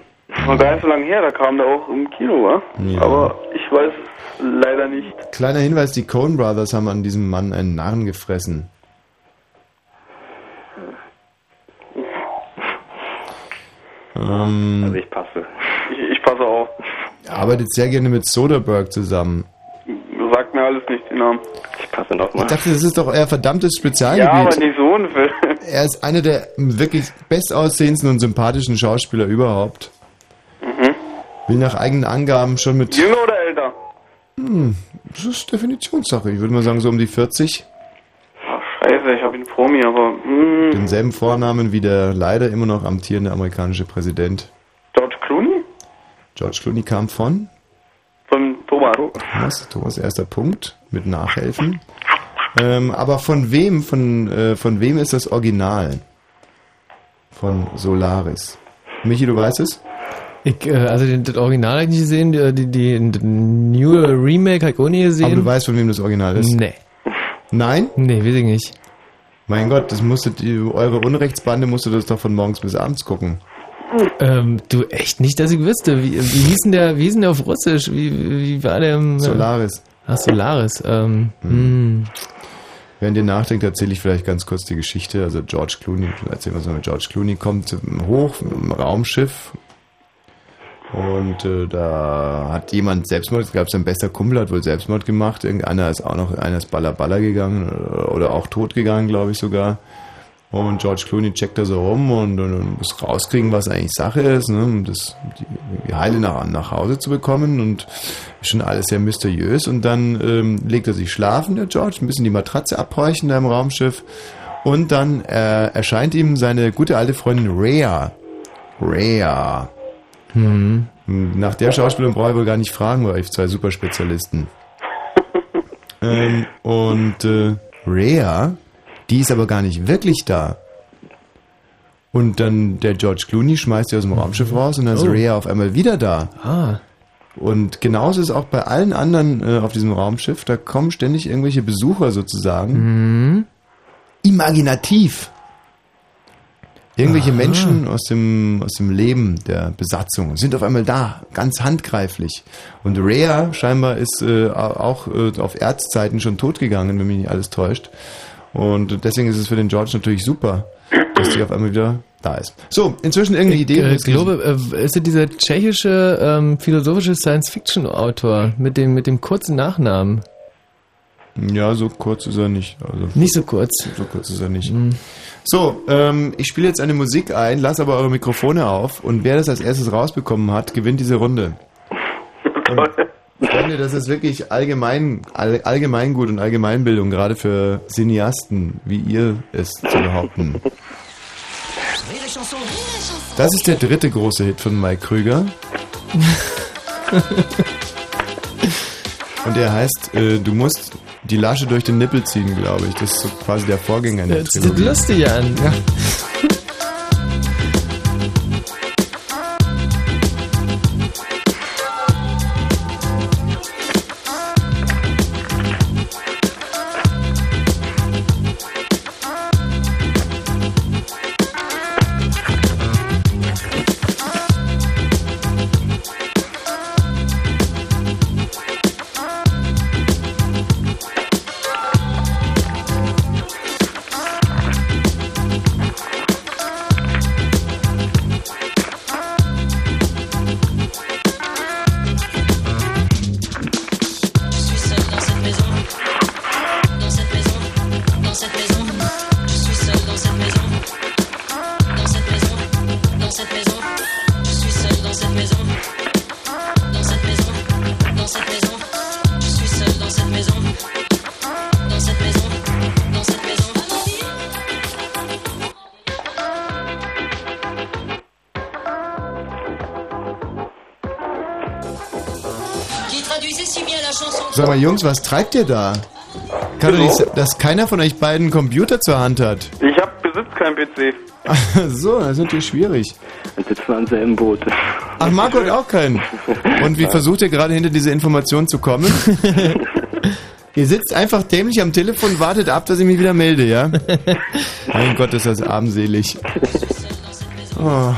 war gar nicht so lange her, da kam der auch im Kino, wa? Ja. Aber ich weiß leider nicht. Kleiner Hinweis, die Coen Brothers haben an diesem Mann einen Narren gefressen. Ähm, also ich passe. Ich, ich passe auch. Er arbeitet sehr gerne mit Soderbergh zusammen. Sagt mir alles nicht den Namen. Ich passe nochmal. Ich dachte, das ist doch euer verdammtes Spezialgebiet. Ja, aber nicht so ein Film. Er ist einer der wirklich bestaussehendsten und sympathischen Schauspieler überhaupt. Will nach eigenen Angaben schon mit. Jünger oder älter? Hm, das ist Definitionssache. Ich würde mal sagen, so um die 40. Ach, scheiße, ich habe ihn vor mir, aber. Hm. Denselben Vornamen wie der leider immer noch amtierende amerikanische Präsident. George Clooney? George Clooney kam von? Von Thomas. Thomas, Thomas erster Punkt mit Nachhelfen. Ähm, aber von wem, von, äh, von wem ist das Original? Von Solaris. Michi, du weißt es? Ich, äh, also das Original habe ich nicht gesehen, die, die, die New Remake habe ich auch nie gesehen. Aber du weißt, von wem das Original ist? Nee. Nein? Nee, weiß ich nicht. Mein Gott, das musstet ihr, eure Unrechtsbande musstet das doch von morgens bis abends gucken. Ähm, du, echt nicht, dass ich wüsste. Wie, wie, hieß denn der, wie hieß denn der auf Russisch? Wie, wie war der im, äh, Solaris. Ach, Solaris. Ähm, hm. hm. Während ihr nachdenkt, erzähle ich vielleicht ganz kurz die Geschichte. Also George Clooney, erzählen wir mal, George Clooney kommt hoch im Raumschiff und äh, da hat jemand Selbstmord, es gab sein bester Kumpel, hat wohl Selbstmord gemacht. Irgendeiner ist auch noch, einer ist Baller Baller gegangen oder, oder auch tot gegangen, glaube ich sogar. Und George Clooney checkt da so rum und, und, und, muss rauskriegen, was eigentlich Sache ist, ne, um das, die, die Heile nach, nach Hause zu bekommen. Und schon alles sehr mysteriös. Und dann ähm, legt er sich schlafen, der George, ein bisschen die Matratze abhorchen da im Raumschiff. Und dann äh, erscheint ihm seine gute alte Freundin Rhea. Rhea Mhm. Nach der Schauspielerin brauche ich wohl gar nicht fragen, weil ich zwei Superspezialisten. ähm, und äh, Rhea, die ist aber gar nicht wirklich da. Und dann der George Clooney schmeißt sie aus dem Raumschiff raus und dann ist oh. Rhea auf einmal wieder da. Ah. Und genauso ist es auch bei allen anderen äh, auf diesem Raumschiff. Da kommen ständig irgendwelche Besucher sozusagen. Mhm. Imaginativ. Irgendwelche Aha. Menschen aus dem, aus dem Leben der Besatzung sind auf einmal da, ganz handgreiflich. Und Rhea scheinbar ist äh, auch äh, auf Erzzeiten schon totgegangen, wenn mich nicht alles täuscht. Und deswegen ist es für den George natürlich super, dass die auf einmal wieder da ist. So, inzwischen irgendeine Idee? Ich äh, glaube, äh, ist es dieser tschechische ähm, philosophische Science-Fiction-Autor mit dem, mit dem kurzen Nachnamen? Ja, so kurz ist er nicht. Also, nicht so kurz. So kurz ist er nicht. Mhm. So, ähm, ich spiele jetzt eine Musik ein, lasse aber eure Mikrofone auf und wer das als erstes rausbekommen hat, gewinnt diese Runde. Und, Freunde, das ist wirklich allgemein, all, allgemeingut und Allgemeinbildung, gerade für Cineasten, wie ihr es zu behaupten. Das ist der dritte große Hit von Mike Krüger. Und er heißt, äh, du musst die Lasche durch den Nippel ziehen, glaube ich. Das ist so quasi der Vorgänger der Das sieht lustig an. Ja. Jungs, was treibt ihr da? Kann doch nicht, dass keiner von euch beiden einen Computer zur Hand hat. Ich hab besitzt keinen PC. so, das ist natürlich schwierig. Dann sitzen wir am selben Boot. Ach, Marco hat auch keinen. Und wie versucht ihr gerade hinter diese Information zu kommen? ihr sitzt einfach dämlich am Telefon und wartet ab, dass ich mich wieder melde, ja? mein Gott, ist das armselig. Oh,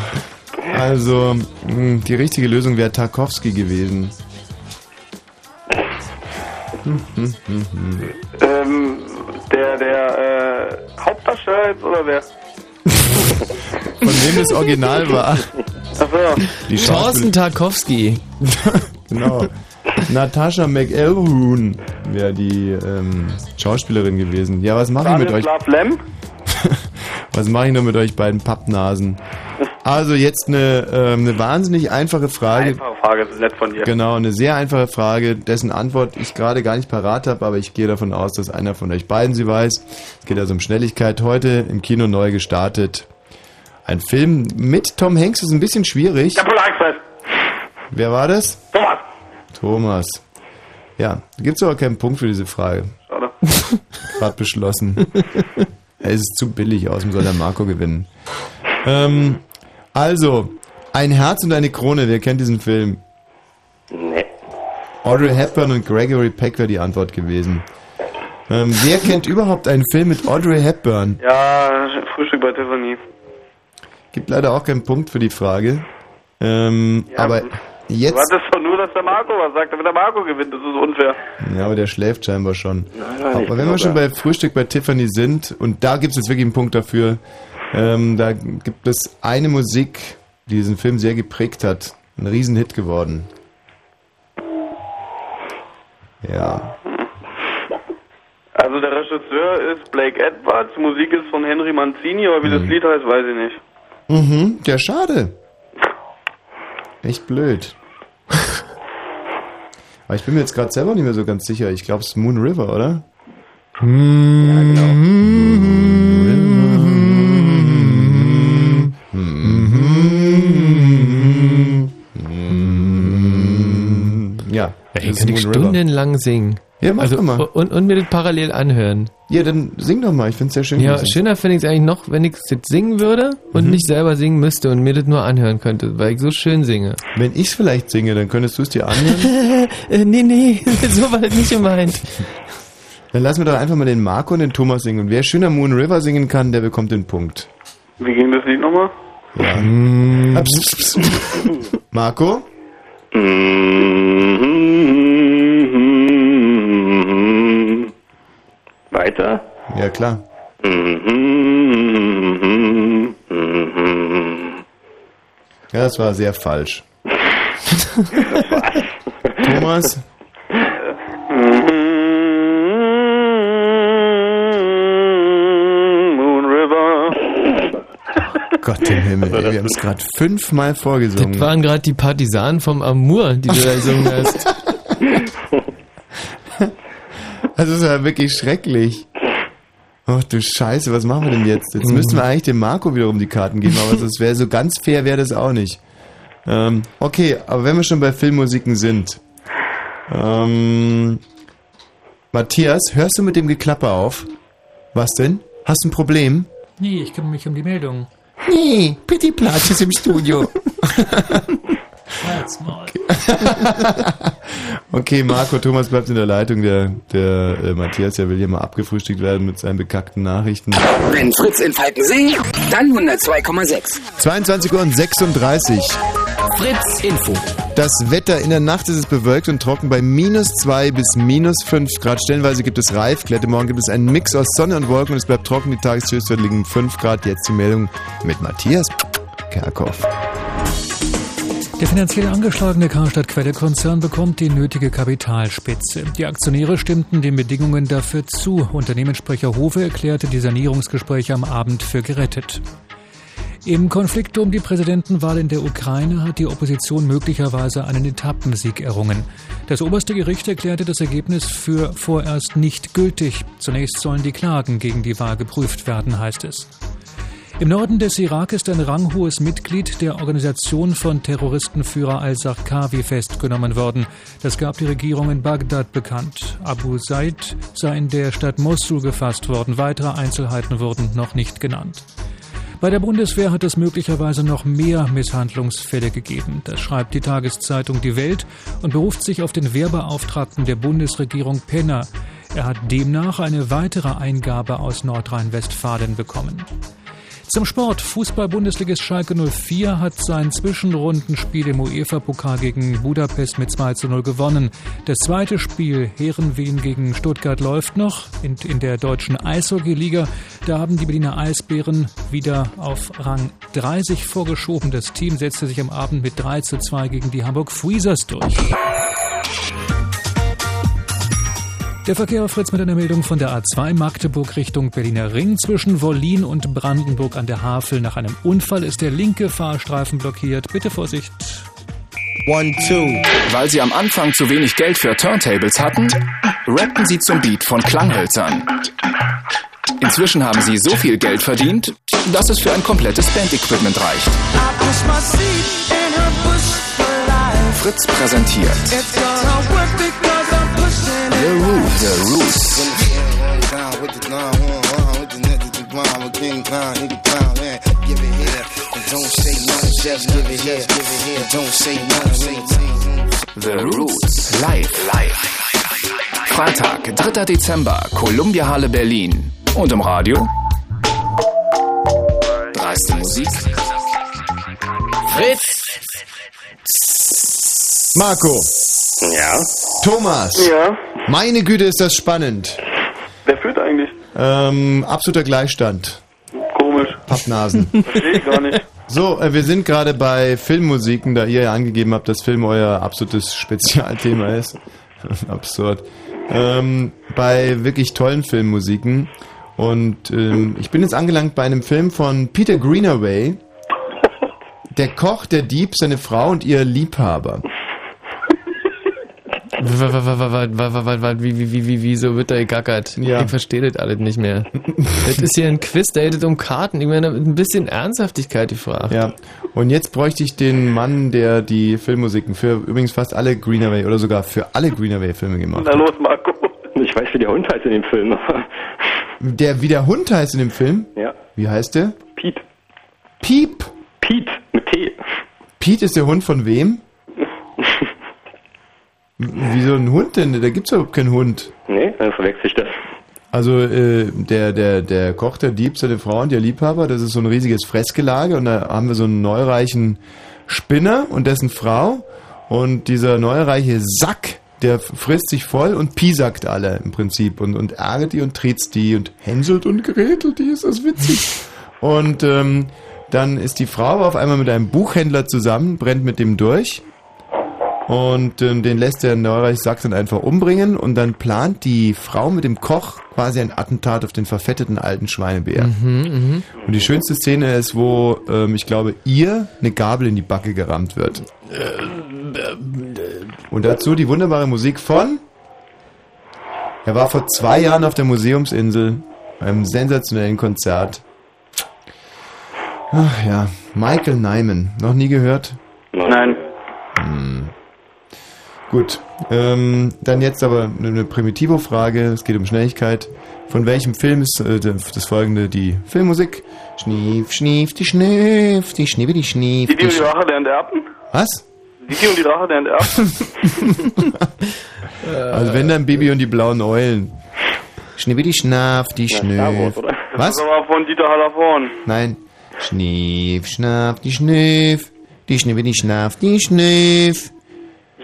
also, mh, die richtige Lösung wäre Tarkovsky gewesen. Hm, hm, hm, hm. Ähm, der, der, äh, Hauptdarsteller jetzt oder wer? Von wem das Original war. Achso. Die Thorsten Tarkovsky. genau. Natascha McElroon wäre die ähm, Schauspielerin gewesen. Ja, was mache ich mit euch? Was mache ich nur mit euch beiden Pappnasen? Also jetzt eine, ähm, eine wahnsinnig einfache Frage. Einfache Frage, das ist nett von dir. Genau, eine sehr einfache Frage, dessen Antwort ich gerade gar nicht parat habe, aber ich gehe davon aus, dass einer von euch beiden sie weiß. Es geht also um Schnelligkeit. Heute im Kino neu gestartet. Ein Film mit Tom Hanks ist ein bisschen schwierig. Der Polar Express. Wer war das? Thomas. Thomas. Ja, gibt es aber keinen Punkt für diese Frage. Schade. Gerade beschlossen. es ist zu billig, außerdem soll der Marco gewinnen. Ähm, also, ein Herz und eine Krone, wer kennt diesen Film? Nee. Audrey Hepburn und Gregory Peck wäre die Antwort gewesen. Ähm, wer kennt überhaupt einen Film mit Audrey Hepburn? Ja, Frühstück bei Tiffany. Gibt leider auch keinen Punkt für die Frage. Ähm, Ja, aber gut. Du jetzt. wartest doch nur, dass der Marco was sagt, damit der Marco gewinnt. Das ist unfair. Ja, aber der schläft scheinbar schon. nein, ich aber wenn wir schon bei Frühstück bei Tiffany sind, und da gibt es jetzt wirklich einen Punkt dafür, ähm, da gibt es eine Musik, die diesen Film sehr geprägt hat. Ein Riesenhit geworden. Ja. Also der Regisseur ist Blake Edwards, Musik ist von Henry Mancini, aber wie das Lied heißt, weiß ich nicht. Mhm, ja, schade. Echt blöd. Aber ich bin mir jetzt gerade selber nicht mehr so ganz sicher. Ich glaube, es ist Moon River, oder? Ja, Ja, ich ist könnte Moon River. stundenlang singen. Ja, mach also, doch mal. Und, und mir das parallel anhören. Ja, dann sing doch mal. Ich find's sehr schön. Ja, schöner fände ich es eigentlich noch, wenn ich es jetzt singen würde und Mhm. nicht selber singen müsste und mir das nur anhören könnte, weil ich so schön singe. Wenn ich's vielleicht singe, dann könntest du es dir anhören. äh, nee, nee, so war das nicht gemeint. dann lassen wir doch einfach mal den Marco und den Thomas singen. Und wer schöner Moon River singen kann, der bekommt den Punkt. Wie ging das Lied nochmal? Ja. Pst. Marco? Weiter? Ja, klar. Ja, das war sehr falsch. Thomas? Gott im Himmel, ey, wir haben es gerade fünfmal Das vorgesungen. waren gerade die Partisanen vom Amour, die du da gesungen hast. Das ist ja wirklich schrecklich. Ach du Scheiße, was machen wir denn jetzt? Jetzt müssten wir eigentlich dem Marco wiederum die Karten geben, aber das wäre so ganz fair wäre das auch nicht. Ähm, okay, aber wenn wir schon bei Filmmusiken sind. Ähm, Matthias, hörst du mit dem Geklapper auf? Was denn? Hast du ein Problem? Nee, ich kümmere mich um die Meldung. Nee, Pitti Platsch ist im Studio. Halt's mal. Okay, Marco, Thomas bleibt in der Leitung. Der, der äh, Matthias, der will hier mal abgefrühstückt werden mit seinen bekackten Nachrichten. Wenn Fritz in Falkensee, dann 102,6. 22 Uhr und 36. Fritz Info. Das Wetter in der Nacht ist es bewölkt und trocken bei minus 2 bis minus 5 Grad. Stellenweise gibt es Reifglätte. Morgen gibt es einen Mix aus Sonne und Wolken und es bleibt trocken. Die Tageshöchstwerte liegen 5 Grad. Jetzt die Meldung mit Matthias Kerkhoff. Der finanziell angeschlagene Karstadt Quelle-Konzern bekommt die nötige Kapitalspitze. Die Aktionäre stimmten den Bedingungen dafür zu. Unternehmenssprecher Hofe erklärte die Sanierungsgespräche am Abend für gerettet. Im Konflikt um die Präsidentenwahl in der Ukraine hat die Opposition möglicherweise einen Etappensieg errungen. Das oberste Gericht erklärte das Ergebnis für vorerst nicht gültig. Zunächst sollen die Klagen gegen die Wahl geprüft werden, heißt es. Im Norden des Irak ist ein ranghohes Mitglied der Organisation von Terroristenführer al-Zarqawi festgenommen worden. Das gab die Regierung in Bagdad bekannt. Abu Said sei in der Stadt Mosul gefasst worden. Weitere Einzelheiten wurden noch nicht genannt. Bei der Bundeswehr hat es möglicherweise noch mehr Misshandlungsfälle gegeben. Das schreibt die Tageszeitung Die Welt und beruft sich auf den Wehrbeauftragten der Bundesregierung Penner. Er hat demnach eine weitere Eingabe aus Nordrhein-Westfalen bekommen. Zum Sport. Fußball-Bundesligist Schalke 04 hat sein Zwischenrundenspiel im UEFA-Pokal gegen Budapest mit 2 zu 0 gewonnen. Das zweite Spiel Herrenwien gegen Stuttgart läuft noch. In, in der deutschen Eishockey-Liga, da haben die Berliner Eisbären wieder auf Rang 30 vorgeschoben. Das Team setzte sich am Abend mit 3 zu 2 gegen die Hamburg Freezers durch. Der Verkehr auf Fritz mit einer Meldung von der A2 Magdeburg Richtung Berliner Ring. Zwischen Wollin und Brandenburg an der Havel nach einem Unfall ist der linke Fahrstreifen blockiert. Bitte Vorsicht. One, two. Weil sie am Anfang zu wenig Geld für Turntables hatten, rappten sie zum Beat von Klanghölzern. Inzwischen haben sie so viel Geld verdient, dass es für ein komplettes Bandequipment reicht. Fritz präsentiert The Roots. The Roots. The Roots. Live. Live. Freitag, 3. Dezember, Columbia Halle Berlin. Und im Radio? Dreiste Musik. Fritz. Marco. Ja. Thomas. Ja. Meine Güte, ist das spannend. Wer führt eigentlich? Ähm, absoluter Gleichstand. Komisch. Pappnasen. Verstehe ich gar nicht. So, äh, wir sind gerade bei Filmmusiken, da ihr ja angegeben habt, dass Film euer absolutes Spezialthema ist. Absurd. Ähm, bei wirklich tollen Filmmusiken. Und ähm, ich bin jetzt angelangt bei einem Film von Peter Greenaway. Der Koch, der Dieb, seine Frau und ihr Liebhaber. Wie, wie, wie, wie, wieso wird da gegackert? Ja. Ich verstehe das alles nicht mehr. das ist hier ein Quiz, da hättet um Karten. Ich meine, ein bisschen Ernsthaftigkeit gefragt. Ja, und jetzt bräuchte ich den Mann, der die Filmmusiken für übrigens fast alle Greenaway oder sogar für alle Greenaway-Filme gemacht Na hat. los, Marco. Ich weiß, wie der Hund heißt in dem Film. Der, wie der Hund heißt in dem Film? ja. Wie heißt der? Pete. Piep. Pete mit T. Pete ist der Hund von wem? Wieso ein Hund denn? Da gibt's überhaupt keinen Hund. Nee, dann verwechsel ich das. Also äh, der, der, der Koch, der Dieb, seine Frau und ihr Liebhaber, das ist so ein riesiges Fressgelage und da haben wir so einen neureichen Spinner und dessen Frau und dieser neureiche Sack, der frisst sich voll und piesackt alle im Prinzip und, und ärgert die und tritt's die und hänselt und gerätelt die, ist das witzig. Und ähm, dann ist die Frau auf einmal mit einem Buchhändler zusammen, brennt mit dem durch und ähm, den lässt der Neureich Sack dann einfach umbringen und dann plant die Frau mit dem Koch quasi ein Attentat auf den verfetteten alten Schweinebär. Mhm, Und die schönste Szene ist, wo ähm, ich glaube, ihr eine Gabel in die Backe gerammt wird. Und dazu die wunderbare Musik von. Er war vor zwei Jahren auf der Museumsinsel beim sensationellen Konzert. Ach ja, Michael Nyman. Noch nie gehört? Nein. Gut, ähm, dann jetzt aber eine Primitivo-Frage. Es geht um Schnelligkeit. Von welchem Film ist äh, das folgende die Filmmusik? Schnief, schnief, die Schnief, die Schniebe, die Schnief. Didi Die und die Rache der Enterbten? Was? Didi und die Rache der Enterbten? Also wenn dann Bibi und die blauen Eulen. Schniebe, die Schnaf, die oder? Was? Das ist aber von Dieter Hallervorn. Nein. Schnief, Schnaff, die Schnöf. Die Schniebe, die Schnaf, die Schnöf.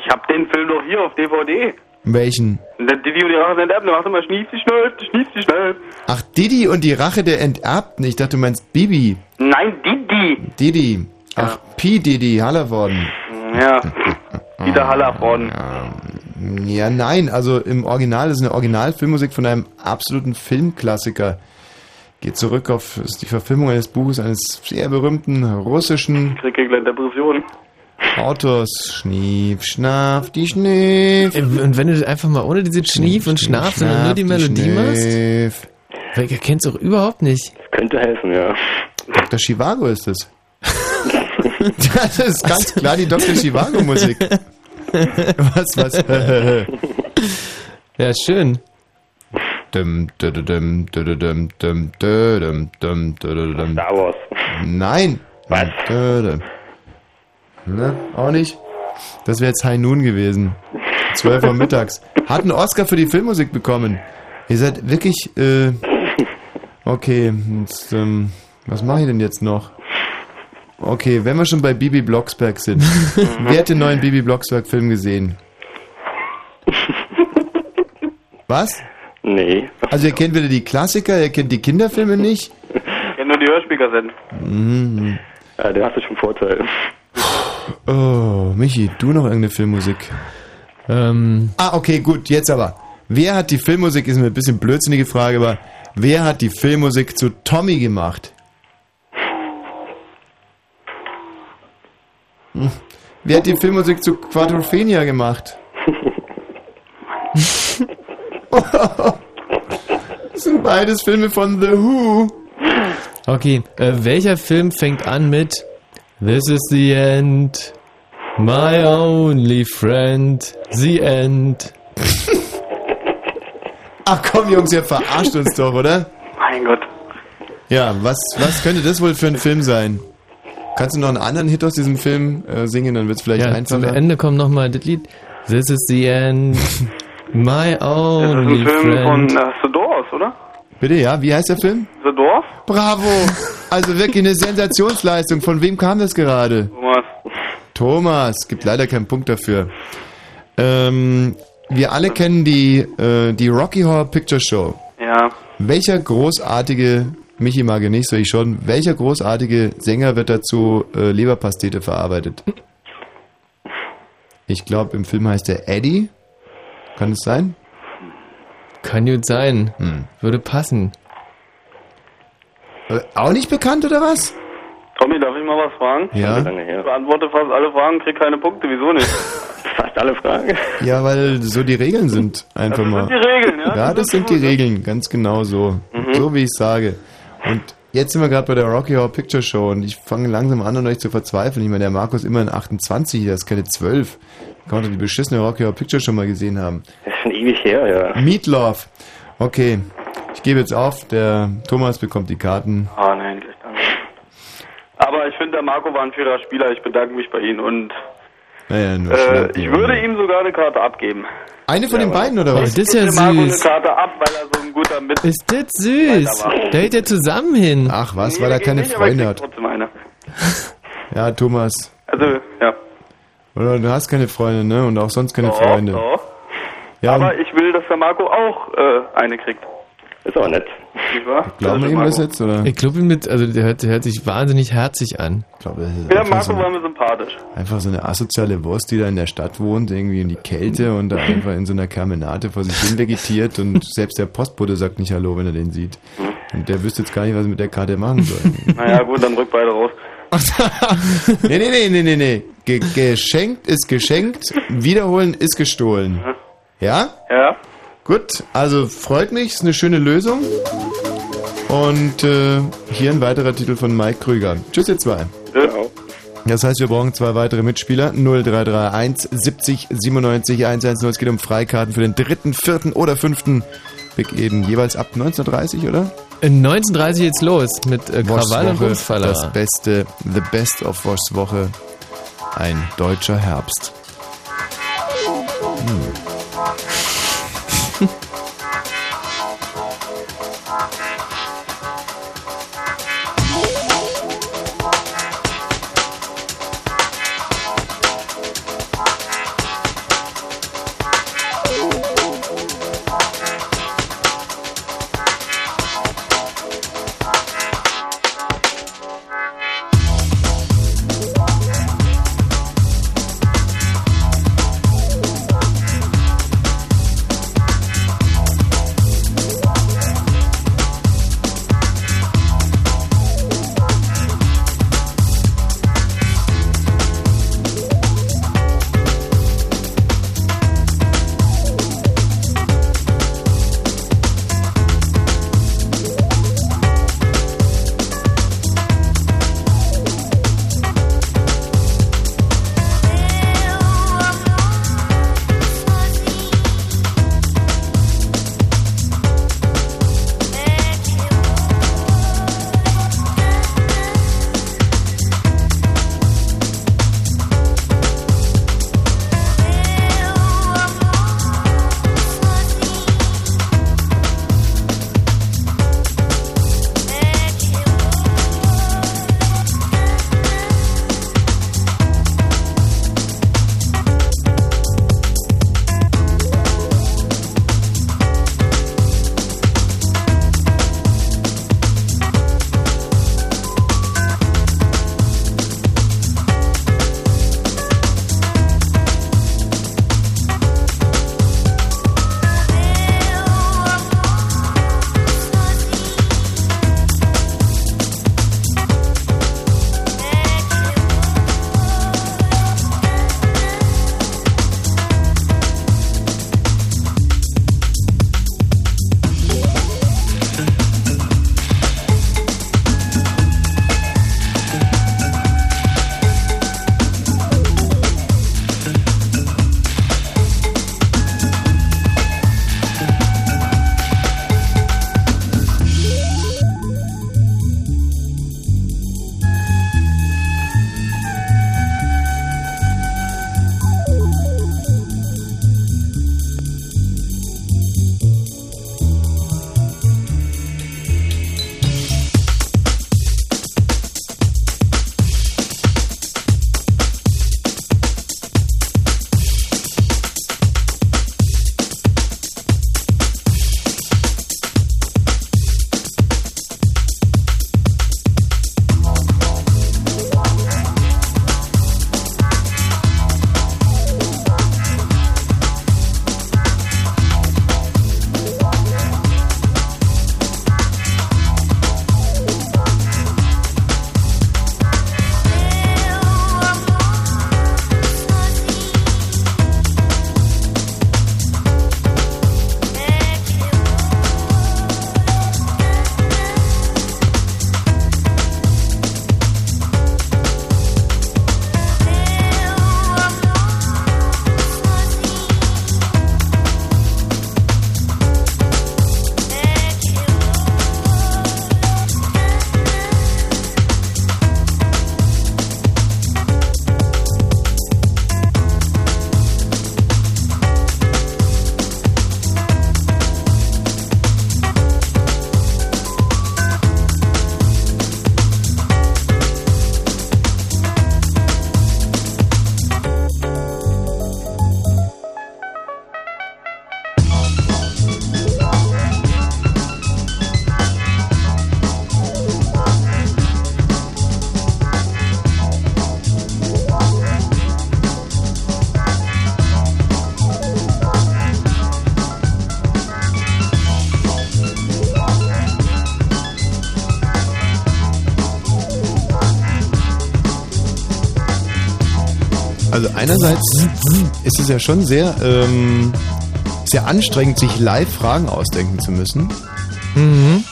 Ich hab den Film doch hier auf DVD. Welchen? Der Didi und die Rache der Enterbten, du mal schnief die schnell, schnief die schnell. Ach, Didi und die Rache der Enterbten. Ich dachte, du meinst Bibi. Nein, Didi. Didi. Ach, P. Didi, Hallervorden. Ja. Dieter Hallervorn. Ja, nein, also im Original das ist eine Originalfilmmusik von einem absoluten Filmklassiker. Geht zurück auf die Verfilmung eines Buches eines sehr berühmten russischen Ich krieg gleich Depressionen. Autors. Schnief, Schnaff, die Schnief. Und wenn du das einfach mal ohne diese Schnief und Schnaf, sondern nur die Melodie machst? machst? Weil ihr kennt's doch überhaupt nicht. Könnte helfen, ja. Dr. Chivago ist es. das ist ganz klar die Dr. Chivago-Musik. Was, was? ja, schön. Star Wars. Nein. Was? Ne? Auch nicht? Das wäre jetzt High Noon gewesen. 12 Uhr mittags. Hat einen Oscar für die Filmmusik bekommen. Ihr seid wirklich, äh, okay, jetzt, ähm, was mache ich denn jetzt noch? Okay, wenn wir schon bei Bibi Blocksberg sind. Wer hat den neuen Bibi Blocksberg Film gesehen? Was? Nee. Also ihr kennt wieder die Klassiker, ihr kennt die Kinderfilme nicht? Ich kenne nur die Hörspielkassetten. Mhm. Ja, da hast du schon Vorteil. Oh, Michi, du noch irgendeine Filmmusik? Ähm. Ah, okay, gut, jetzt aber. Wer hat die Filmmusik, ist eine bisschen blödsinnige Frage, aber wer hat die Filmmusik zu Tommy gemacht? Hm. Wer hat die Filmmusik zu Quadrophenia gemacht? das sind beides Filme von The Who. Okay, äh, welcher Film fängt an mit This is the end, my only friend, the end. Ach komm, Jungs, ihr verarscht uns doch, oder? Mein Gott. Ja, was, was könnte das wohl für ein Film sein? Kannst du noch einen anderen Hit aus diesem Film äh, singen, dann wird es vielleicht Ja, einfacher. am Ende kommt nochmal das Lied This is the end, my Das ist ein only Film von friend. äh, The Doors, oder? Bitte, ja, wie heißt der Film? The Doors? Bravo! Also wirklich eine Sensationsleistung. Von wem kam das gerade? Thomas. Thomas, gibt leider keinen Punkt dafür. Ähm, wir alle kennen die, äh, die Rocky Horror Picture Show. Ja. Welcher großartige, Michi mag ihn nicht, so ich schon, welcher großartige Sänger wird dazu äh, Leberpastete verarbeitet? Ich glaube, im Film heißt er Eddie. Kann es sein? Kann gut sein. Hm. Würde passen. Äh, auch nicht bekannt oder was? Tommy, darf ich mal was fragen? Ja. Ich beantworte fast alle Fragen, krieg keine Punkte. Wieso nicht? Fast alle Fragen. Ja, weil so die Regeln sind. Einfach Das mal. sind die Regeln, ja? Ja, das sind die Regeln, ganz genau so. Mhm. So wie ich sage. Und jetzt sind wir gerade bei der Rocky Horror Picture Show und ich fange langsam an, an euch zu verzweifeln. Ich meine, der Markus ist immerhin 28, der ist keine 12. Kann man doch die beschissene Rocky Horror Picture Show mal gesehen haben. Das ist schon ewig her, ja. Meatloaf. Okay, ich gebe jetzt auf, der Thomas bekommt die Karten. Ah, nein, gleich dann. Aber ich finde, der Marco war ein fairer Spieler. Ich bedanke mich bei Ihnen und Naja, nur äh, ich würde ihm sogar eine Karte abgeben. Eine von den beiden, oder was? Das ist ja Ich Marco eine süß. Karte ab, weil er so ein guter Mit... Ist das süß? Da geht ihr zusammen hin. Ach was, Nee, weil er keine nicht, Freunde hat. trotzdem eine. Ja, Thomas. Also, ja. Oder du hast keine Freunde, ne? Und auch sonst keine Doch, Freunde. doch. Ja, Aber ich will, dass der Marco auch äh, eine kriegt. Ist aber nett. Glauben wir Also, ihm das jetzt, oder? Ich glaube mit, also der hört, der hört sich wahnsinnig herzig an. Ich glaube, das ist Ja, einfach Marco so, war mir sympathisch. einfach so eine asoziale Wurst, die da in der Stadt wohnt, irgendwie in die Kälte und da einfach in so einer Kermenate vor sich hin vegetiert und selbst der Postbote sagt nicht Hallo, wenn er den sieht. Und der wüsste jetzt gar nicht, was er mit der Karte machen soll. Naja, gut, dann rück beide raus. nee, nee, nee, nee, nee, nee. Ge geschenkt ist geschenkt, wiederholen ist gestohlen. Ja? Ja? Gut, also freut mich, ist eine schöne Lösung. Und äh, hier ein weiterer Titel von Mike Krüger. Tschüss, ihr zwei. Das heißt, wir brauchen zwei weitere Mitspieler. 0331 70 97 110. Es geht um Freikarten für den dritten, vierten oder fünften Big Eden. Jeweils ab 1930, oder? In 1930 geht's los mit äh, Krawall und Woche, Bumsfaller. das Beste, the best of Woschs Woche. Ein deutscher Herbst. Hm. Einerseits ist es ja schon sehr, ähm, sehr anstrengend, sich live Fragen ausdenken zu müssen. Mhm.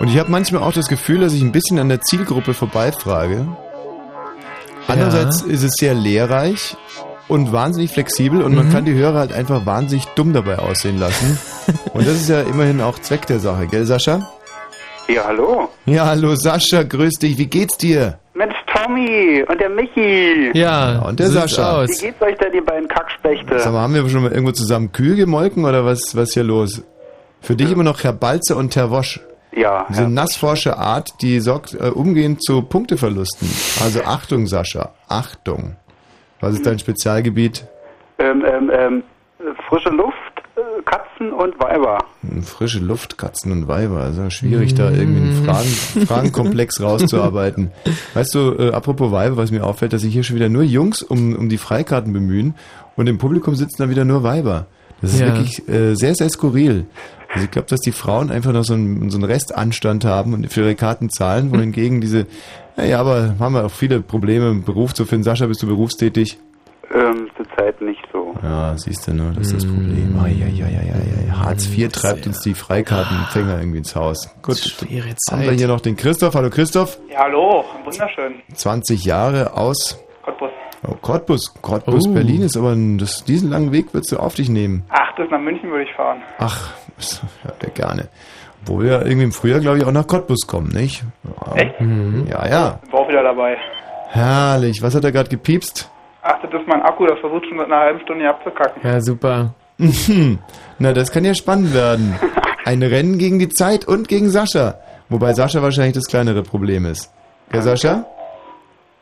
Und ich habe manchmal auch das Gefühl, dass ich ein bisschen an der Zielgruppe vorbeifrage. Andererseits ist es sehr lehrreich und wahnsinnig flexibel und man Mhm. kann die Hörer halt einfach wahnsinnig dumm dabei aussehen lassen. und das ist ja immerhin auch Zweck der Sache, gell Sascha? Ja, hallo. Ja, hallo Sascha, grüß dich, wie geht's dir? Mensch, Tommy und der Michi. Ja, und der Sascha. aus. Wie geht's euch denn, ihr beiden Kackspechte? Sag mal, haben wir schon mal irgendwo zusammen Kühe gemolken oder was, was hier los? Für dich immer noch Herr Balze und Herr Wosch. Ja. Diese nassforsche Art, die sorgt äh, umgehend zu Punkteverlusten. Also Achtung, Sascha, Achtung. Was ist dein Spezialgebiet? Ähm, ähm, ähm, frische Luft, Katzen und Weiber. Frische Luft, Katzen und Weiber. Also schwierig, da irgendwie einen Fragen, Fragenkomplex rauszuarbeiten. Weißt du, äh, apropos Weiber, was mir auffällt, dass sich hier schon wieder nur Jungs um, um die Freikarten bemühen und im Publikum sitzen dann wieder nur Weiber. Das ist Ja. wirklich äh, sehr, sehr skurril. Also ich glaube, dass die Frauen einfach noch so einen, so einen Restanstand haben und für ihre Karten zahlen, wohingegen diese, naja, aber haben wir auch viele Probleme, einen Beruf zu finden. Sascha, bist du berufstätig? Ähm, zurzeit nicht. Ja, siehst du, ne? Das ist das Problem. Ai, ai, ai, ai, ai, ai. Hartz IV treibt uns die Freikartenempfänger irgendwie ins Haus. Gut, schwere haben wir Zeit. hier noch den Christoph. Hallo Christoph, Ja, hallo, wunderschön. 20 Jahre aus Cottbus. oh, Cottbus. Cottbus, Oh. Berlin ist aber ein, das, diesen langen Weg würdest du auf dich nehmen. Ach, bis nach München würde ich fahren. Ach, das hört er gerne. Obwohl wir ja irgendwie im Frühjahr, glaube ich, auch nach Cottbus kommen, nicht? Ja. Echt? Ja, ja. Bin auch wieder dabei. Herrlich. Was hat er gerade gepiepst? Ach, das ist mein Akku, das versucht schon seit einer halben Stunde hier abzukacken. Ja, super. Mhm. Na, das kann ja spannend werden. Ein Rennen gegen die Zeit und gegen Sascha. Wobei Sascha wahrscheinlich das kleinere Problem ist. Gell, Sascha?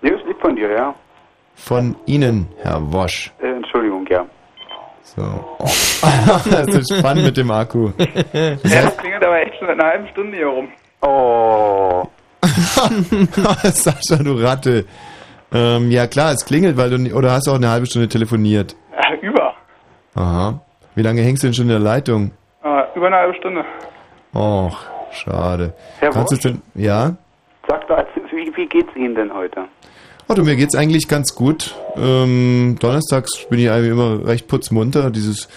Nee, ist lieb von dir, ja. Von Ihnen, Herr Wosch. Äh, Entschuldigung, ja. So. Oh. das ist spannend mit dem Akku. Ja, das klingelt aber echt schon seit einer halben Stunde hier rum. Oh. Sascha, du Ratte. Ähm, ja klar, es klingelt, weil du oder hast du auch eine halbe Stunde telefoniert. Äh, über. Aha. Wie lange hängst du denn schon in der Leitung? Äh, über eine halbe Stunde. Och, schade. Herr Kannst du denn, ja? Sag doch, wie, wie geht's Ihnen denn heute? Oh, du, mir geht's eigentlich ganz gut. Ähm, donnerstags bin ich eigentlich immer recht putzmunter. Dieses,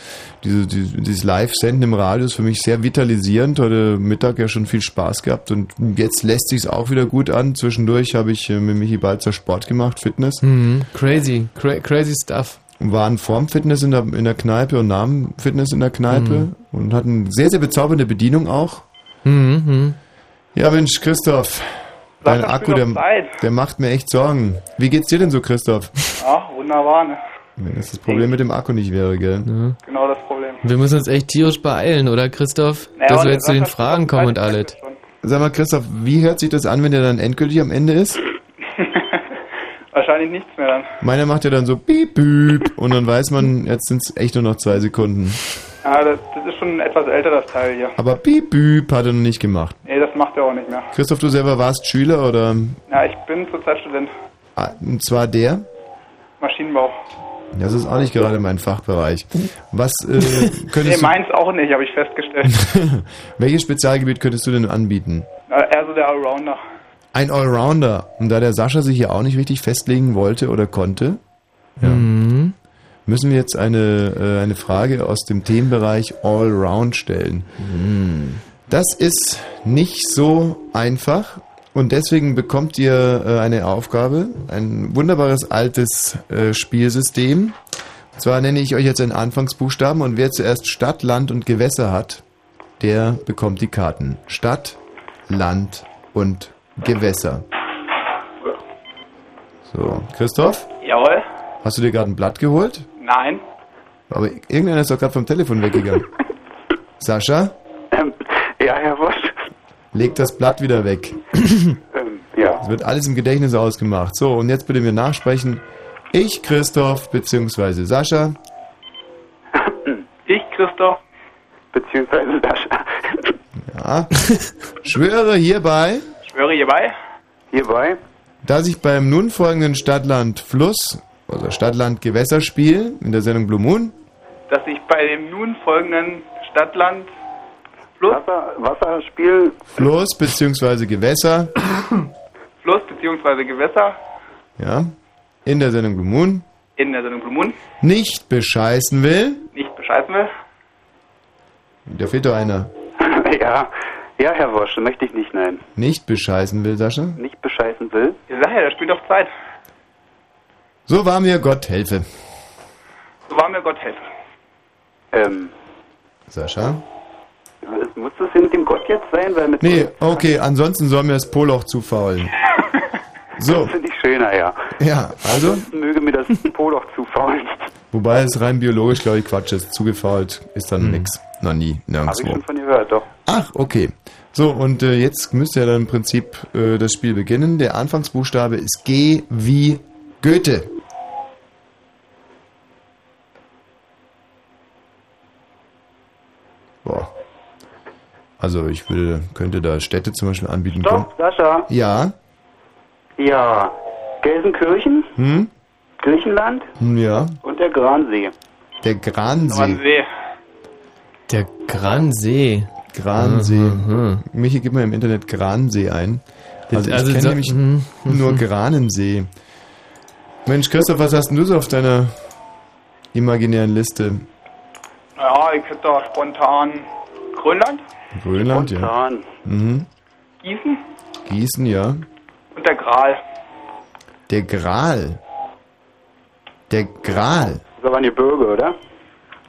diese, dieses, dieses Live-Senden im Radio ist für mich sehr vitalisierend. Heute Mittag ja schon viel Spaß gehabt und jetzt lässt sich's auch wieder gut an. Zwischendurch habe ich äh, mit Michi Balzer Sport gemacht, Fitness. Mhm. Crazy, cra crazy stuff. Waren vorm Fitness in der, in der Kneipe und nach dem Fitness in der Kneipe Mhm. und hatten sehr, sehr bezaubernde Bedienung auch. Mhm. mhm. Ja, Mensch, Christoph. Dein Akku, der, der macht mir echt Sorgen. Wie geht's dir denn so, Christoph? Ach, wunderbar, ne? Wenn das das Problem mit dem Akku nicht wäre, gell? Genau das Problem. Wir müssen uns echt tierisch beeilen, oder Christoph? Naja, Dass wir jetzt zu den Fragen kommen und alles. Sag mal, Christoph, wie hört sich das an, wenn der dann endgültig am Ende ist? Wahrscheinlich nichts mehr dann. Meiner macht ja dann so piep, piep und dann weiß man, jetzt sind es echt nur noch zwei Sekunden. Ja, das, das ist schon ein etwas älter, das Teil hier. Aber piep, piep hat er noch nicht gemacht. Nee, das macht er auch nicht mehr. Christoph, du selber warst Schüler oder? Ja, ich bin zurzeit Student. Ah, Und zwar der? Maschinenbau. Das ist auch nicht gerade mein Fachbereich. Was äh, Nee, könntest meins auch nicht, habe ich festgestellt. welches Spezialgebiet könntest du denn anbieten? Ja, eher so der Allrounder. Ein Allrounder. Und da der Sascha sich hier auch nicht richtig festlegen wollte oder konnte, ja, Mhm. müssen wir jetzt eine, äh, eine Frage aus dem Themenbereich Allround stellen. Das ist nicht so einfach und deswegen bekommt ihr äh, eine Aufgabe, ein wunderbares altes äh, Spielsystem. Und zwar nenne ich euch jetzt einen Anfangsbuchstaben und wer zuerst Stadt, Land und Gewässer hat, der bekommt die Karten. Stadt, Land und Gewässer. So, Christoph, Jawohl. hast du dir gerade ein Blatt geholt? Nein. Aber irgendeiner ist doch gerade vom Telefon weggegangen. Sascha, Ähm, ja, Herr Wosch. Leg das Blatt wieder weg. Ähm, ja. Es wird alles im Gedächtnis ausgemacht. So, und jetzt bitte mir nachsprechen. Ich, Christoph, beziehungsweise Sascha, Ich, Christoph. Beziehungsweise Sascha. ja, schwöre hierbei, Schwöre hierbei. Hierbei. dass ich beim nun folgenden Stadtland Fluss, also Stadtland Gewässerspiel in der Sendung Blue Moon, dass ich bei dem nun folgenden Stadtland Fluss, Wasser, Wasserspiel. Fluss beziehungsweise Gewässer, Fluss bzw. Gewässer ja, in der Sendung Blue Moon, in der Sendung Blue Moon nicht bescheißen will. nicht bescheißen will. Da fehlt doch einer. ja, ja, Herr Wosch, möchte ich nicht, nein. Nicht bescheißen will, Sascha. Nicht bescheißen will. Sag ja, der spielt auf Zeit. So war mir Gott helfe. So war mir Gott helfen. Ähm, Sascha? Muss das mit dem Gott jetzt sein? Weil mit Nee, okay, ansonsten soll mir das Poloch zufaulen. So, Das finde ich schöner, ja. ja, also, Möge mir das Poloch zufaulen. wobei es rein biologisch, glaube ich, Quatsch ist. Zugefault ist dann nix. Noch nie, Habe ich nirgendwo. schon von gehört, doch. Ach, okay. So, und äh, jetzt müsste ja dann im Prinzip äh, das Spiel beginnen. Der Anfangsbuchstabe ist G wie Goethe. Also ich will, könnte da Städte zum Beispiel anbieten. Stopp, Sascha. Ja. Ja. Gelsenkirchen, Hm? Griechenland Hm, Ja. und der Gransee. Der Gransee. See. Der Gransee. Gransee. Mhm. Michi, gib mal im Internet Gransee ein. Also, Also ich kenne so- nämlich mhm, mhm. nur Granensee. Mensch, Christoph, was hast denn du so auf deiner imaginären Liste? Ja, ich hätte da spontan Grönland, Grönland, ja. Mhm. Gießen Gießen, ja. und der Gral. Der Gral. Der Gral. Das ist aber eine Bürger, oder?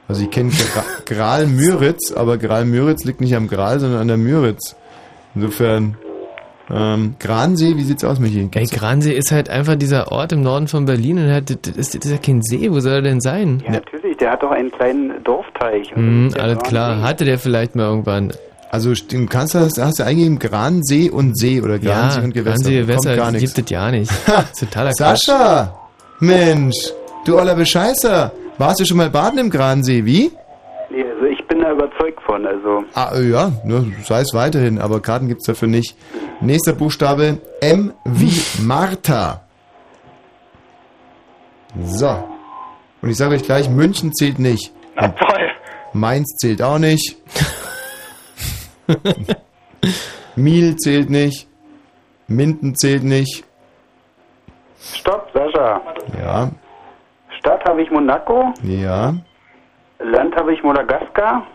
Also ich kenne Gra Gral Müritz, aber Gral Müritz liegt nicht am Gral, sondern an der Müritz. Insofern, ähm, Gransee, wie sieht's aus, Michi? Ey, Gransee ist halt einfach dieser Ort im Norden von Berlin und hat, das, ist, das ist ja kein See, wo soll er denn sein? Ja, natürlich. Der hat doch einen kleinen Dorfteich. Mhm, alles klar, Gransee. hatte der vielleicht mal irgendwann. Also du kannst das, hast du eingegeben Gransee und See oder Gransee ja, und Gewässer. Gransee, Gewässer, gar das gibt es ja nicht. Totaler Quatsch. Sascha! Mensch, du oller Bescheißer. Warst du schon mal baden im Gransee, wie? Nee, also ich bin da überzeugt von. Also Ah, äh, ja, sei es weiterhin, aber Karten gibt's dafür nicht. Nächster Buchstabe M wie Martha. So. Und ich sage euch gleich, München zählt nicht. Na toll. Mainz zählt auch nicht. Miel zählt nicht. Minden zählt nicht. Stopp, Sascha. Ja, Stadt habe ich Monaco, ja. Land habe ich Madagaskar.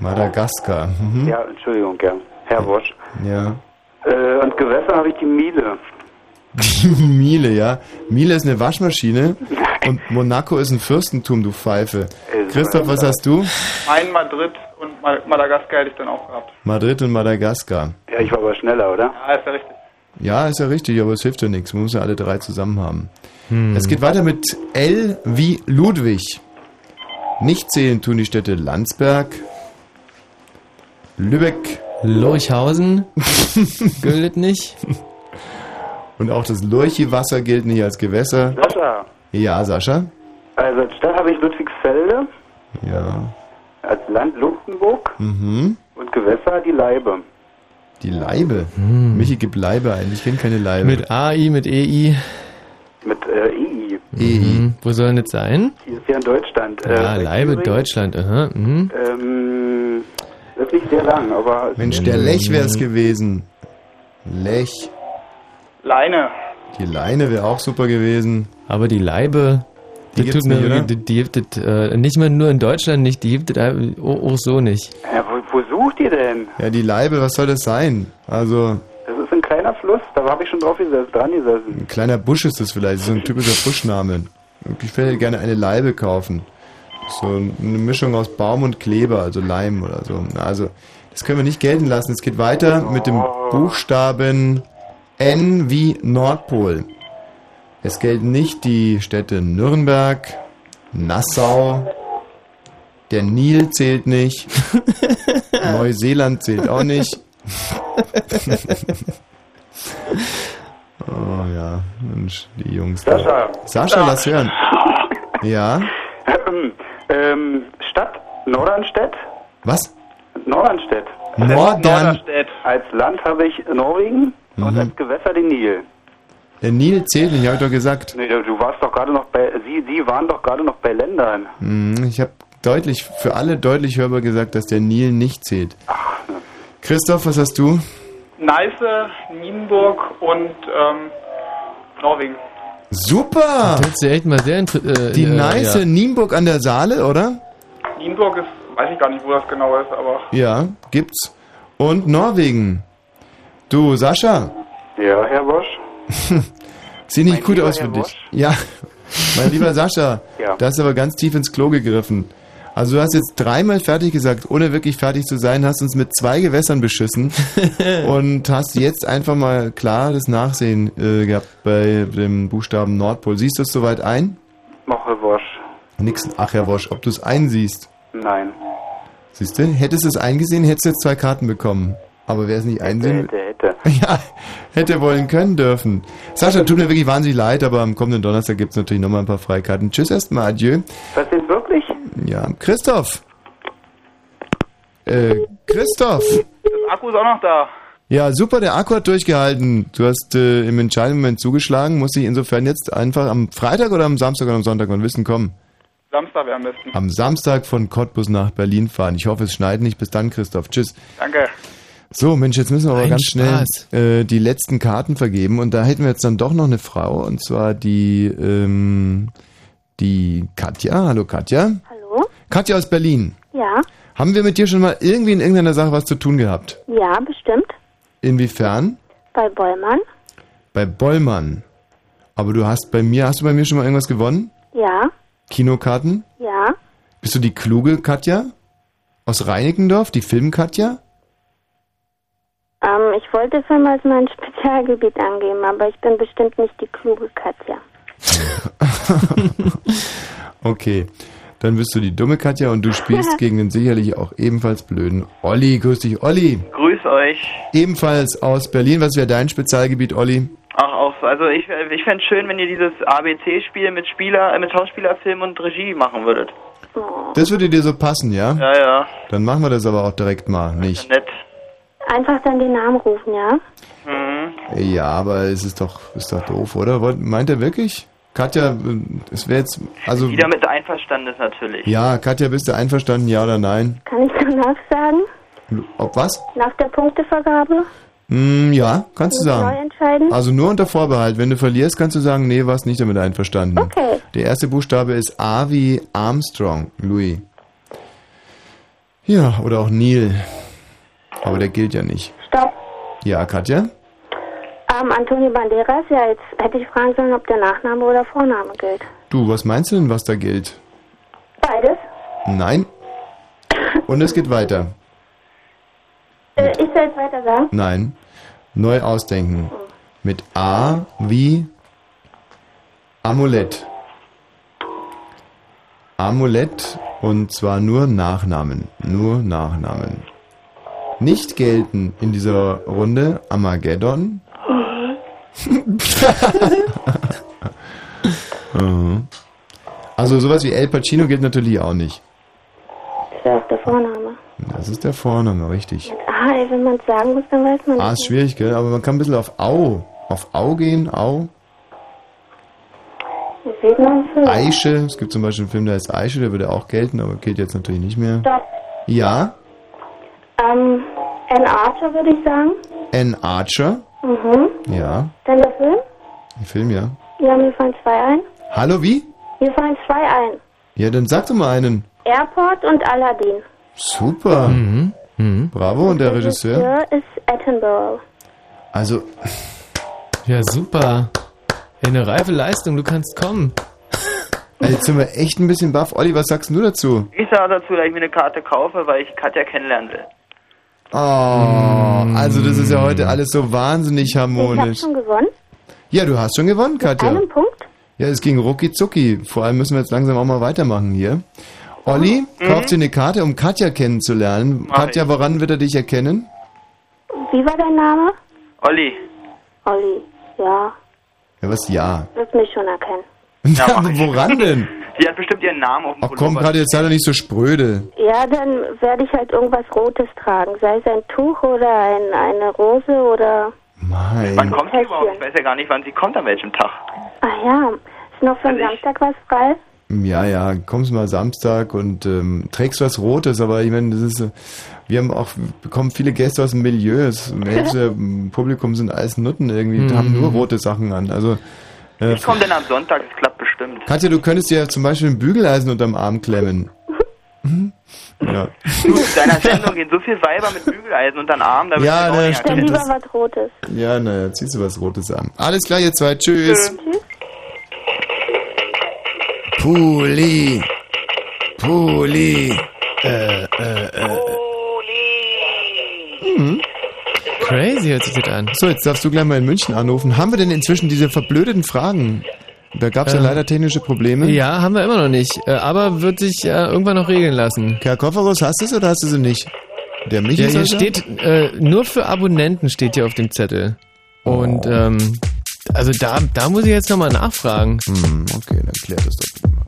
Madagaskar. Mhm. Ja, Entschuldigung, ja. Herr Wosch. Ja. Äh, und Gewässer habe ich die Miele. Die Miele, ja. Miele ist eine Waschmaschine und Monaco ist ein Fürstentum, du Pfeife. Christoph, was hast du? Ein Madrid und Ma- Madagaskar hätte ich dann auch gehabt. Madrid und Madagaskar. Ja, ich war aber schneller, oder? Ja, ist ja richtig. Ja, ist ja richtig, aber es hilft ja nichts. Man muss ja alle drei zusammen haben. Es geht weiter mit L wie Ludwig. Nicht zählen tun die Städte Landsberg, Lübeck Lurchhausen gilt nicht. Und auch das Lurchi-Wasser gilt nicht als Gewässer. Sascha. Ja, Sascha? Also als Stadt habe ich Ludwigsfelde, Ja. als Land Luxemburg Mhm. und Gewässer die Leibe. Die Leibe. Michi gibt Leibe ein. Ich kenne keine Leibe. Mit AI, mit EI. Mit äh, EI. EI. Mhm. Wo soll denn das sein? Die ist ja in Deutschland. Ja, äh, Leibe, Thüringen. Deutschland. Aha, mhm. Ähm, das ist nicht sehr lang, aber... Mensch, der Lech wäre es gewesen. Lech. Leine. Die Leine wäre auch super gewesen. Aber die Leibe, Die gibt's tut mir nicht, die, die gibt es äh, nicht mal nur in Deutschland nicht, die gibt es auch, auch so nicht. Ja, wo, wo sucht ihr denn? Ja, die Leibe, was soll das sein? Also, Das ist ein kleiner Fluss, da habe ich schon drauf gesessen, dran gesessen. ein kleiner Busch ist das vielleicht. So ein typischer Buschname. Ich würde gerne eine Leibe kaufen. So eine Mischung aus Baum und Kleber, also Leim oder so. Also, das können wir nicht gelten lassen. Es geht weiter mit dem Buchstaben N wie Nordpol. Es gelten nicht die Städte Nürnberg, Nassau, der Nil zählt nicht, Neuseeland zählt auch nicht. oh ja, Mensch, die Jungs. da. Sascha. Sascha, lass hören. Ja, ähm, Stadt Nordernstedt. was? Nordernstedt. Nordern. Als Land habe ich Norwegen und Mhm. als Gewässer den Nil. Der Nil zählt nicht, habe ich doch gesagt. Nee, du warst doch gerade noch bei, Sie, Sie waren doch gerade noch bei Ländern. Hm, Ich habe deutlich, für alle deutlich hörbar gesagt, dass der Nil nicht zählt. Christoph, was hast du? Neiße, Nienburg und ähm, Norwegen. Super! Das sich echt mal sehr äh, Die äh, nice ja. Nienburg an der Saale, oder? Nienburg ist, weiß ich gar nicht, wo das genau ist, aber Ja, gibt's. Und Norwegen. Du, Sascha, Ja, Herr Bosch. sieht nicht Mein gut aus für dich. Ja, mein lieber Sascha, Ja. da hast du aber ganz tief ins Klo gegriffen. Also du hast jetzt dreimal fertig gesagt, ohne wirklich fertig zu sein, hast uns mit zwei Gewässern beschissen und hast jetzt einfach mal klar das Nachsehen äh, gehabt bei dem Buchstaben Nordpol. Siehst du es soweit ein? Mach Herr Bosch. Nix, ach Herr Wosch, ob du es einsiehst. Nein. Siehst du, hättest du es eingesehen, hättest du jetzt zwei Karten bekommen. Aber wer es nicht einsehen Hätte, hätte. Ja, hätte wollen können dürfen. Sascha, tut mir wirklich wahnsinnig leid, aber am kommenden Donnerstag gibt es natürlich nochmal ein paar Freikarten. Tschüss erstmal, adieu. Was denn wirklich? Ja, Christoph. Äh, Christoph. das Akku ist auch noch da. Ja, super, der Akku hat durchgehalten. Du hast äh, im entscheidenden Moment zugeschlagen, muss ich insofern jetzt einfach am Freitag oder am Samstag oder am Sonntag wann wissen, komm. Samstag wäre am besten. Am Samstag von Cottbus nach Berlin fahren. Ich hoffe, es schneit nicht. Bis dann, Christoph. Tschüss. Danke. So, Mensch, jetzt müssen wir aber Ein ganz schnell äh, die letzten Karten vergeben. Und da hätten wir jetzt dann doch noch eine Frau, und zwar die, ähm, die Katja. Hallo Katja. Hallo? Katja aus Berlin. Ja, Haben wir mit dir schon mal irgendwie in irgendeiner Sache was zu tun gehabt? ja, bestimmt. Inwiefern? Bei Bollmann. Bei Bollmann. Aber du hast bei mir, hast du bei mir schon mal irgendwas gewonnen? Ja, Kinokarten? ja. Bist du die kluge Katja? Aus Reinickendorf? Die Film-Katja? Ähm, ich wollte Film als mein Spezialgebiet angeben, aber ich bin bestimmt nicht die kluge Katja. Okay. Dann bist du die dumme Katja und du spielst gegen den sicherlich auch ebenfalls blöden Olli. Grüß dich, Olli. Grüß euch. Ebenfalls aus Berlin. Was wäre dein Spezialgebiet, Olli? Ach, auch so. Also ich, ich fände es schön, wenn ihr dieses ABC-Spiel mit Spieler, äh, mit Schauspieler, Film und Regie machen würdet. Das würde dir so passen, ja? Ja, ja. Dann machen wir das aber auch direkt mal, nicht? Nett. Einfach dann den Namen rufen, ja? Mhm. Ja, aber es ist doch, ist doch doof, oder? Wollt- Meint er wirklich? Katja, äh, es wäre jetzt, also, Wieder mit einverstanden ist natürlich. ja, Katja, bist du einverstanden, ja oder nein? Kann ich danach sagen? Ob was? Nach der Punktevergabe? Hm, ja, kannst du Muss ich neu sagen. entscheiden? Also nur unter Vorbehalt. Wenn du verlierst, kannst du sagen, nee, warst nicht damit einverstanden. Okay. Der erste Buchstabe ist A wie Armstrong, Louis. Ja, oder auch Neil. Aber der gilt ja nicht. Stopp. Ja, Katja? Ähm, Antonio Banderas, ja, jetzt hätte ich fragen sollen, ob der Nachname oder Vorname gilt. Du, was meinst du denn, was da gilt? Beides? Nein. Und es geht weiter. Äh, ich soll jetzt weiter sagen? Nein. Neu ausdenken. Mit A wie Amulett. Amulett und zwar nur Nachnamen. Nur Nachnamen. Nicht gelten in dieser Runde Armageddon. Mhm. also sowas wie El Pacino gilt natürlich auch nicht. Das wäre auch der Vorname. Das ist der Vorname, richtig. Ah, ey, wenn man es sagen muss, dann weiß man A es ist schwierig, gell? Aber man kann ein bisschen auf Au. Auf Au gehen, Au. Sieht man es Aische. Es gibt zum Beispiel einen Film, der heißt Aische, der würde auch gelten, aber gilt jetzt natürlich nicht mehr. Stopp. Ja, Ähm, Ann Archer würde ich sagen. Ann Archer. Mhm. Ja, Dann der Film? ein Film, ja. Ja, mir fallen zwei ein. Hallo, wie? Mir fallen zwei ein. Ja, dann sag doch mal einen. Airport und Aladdin. Super. Bravo, und der Regisseur? Regisseur ist Attenborough. Also, Ja, super. Eine reife Leistung, du kannst kommen. jetzt sind wir echt ein bisschen baff. Olli, was sagst du dazu? Ich sage dazu, dass ich mir eine Karte kaufe, weil ich Katja kennenlernen will. Oh, also das ist ja heute alles so wahnsinnig Ich habe harmonisch. schon gewonnen. Ja, du hast schon gewonnen, Katja. Einen Punkt. Ja, es ging rucki zucki. Vor allem müssen wir jetzt langsam auch mal weitermachen hier. Olli, kauft dir eine Karte, um Katja kennenzulernen. Mach Katja, woran wird er dich erkennen? Wie war dein Name? Olli. Olli. Ja, Ja, was? Ja. wird mich schon erkennen. Ja, woran denn? Sie hat bestimmt ihren Namen auf dem Ach komm, Katja, jetzt sei doch nicht so spröde. Ja, dann werde ich halt irgendwas Rotes tragen. Sei es ein Tuch oder ein, eine Rose oder... Mein. Wann kommt sie überhaupt? Ich weiß ja gar nicht, wann sie kommt, an welchem Tag. Ach ja, ist noch für den Samstag was frei? Ja, ja, kommst mal Samstag und ähm, trägst was Rotes, aber ich meine, das ist, äh, wir haben auch, bekommen viele Gäste aus dem Milieu, das Hälfte im Publikum sind alles Nutten irgendwie, die haben nur rote Sachen an, also, Äh, Ich komme dann am Sonntag, das klappt bestimmt. Katja, du könntest dir zum Beispiel ein Bügeleisen unterm Arm klemmen. Mhm. ja. Du, in deiner Sendung gehen so viele Weiber mit Bügeleisen unter den Arm, da Ja, ich ne, nicht stimmt. Dann lieber was Rotes. Ja, naja, ziehst du was Rotes an. Alles klar, ihr zwei. Tschüss. Tschüss. Puli. Puli. Äh, äh, äh. Mhm. Crazy hört sich das an. So, jetzt darfst du gleich mal in München anrufen. Haben wir denn inzwischen diese verblödeten Fragen? Da gab es ja Ähm, leider technische Probleme. Ja, haben wir immer noch nicht. Äh, aber wird sich äh, irgendwann noch regeln lassen. Herr Kofferus, hast du es oder hast du sie nicht? Der Michi Ja, hier steht, äh, nur für Abonnenten steht hier auf dem Zettel. Und, ähm, also da, da muss ich jetzt nochmal nachfragen. Hm, okay, dann klärt das doch mal.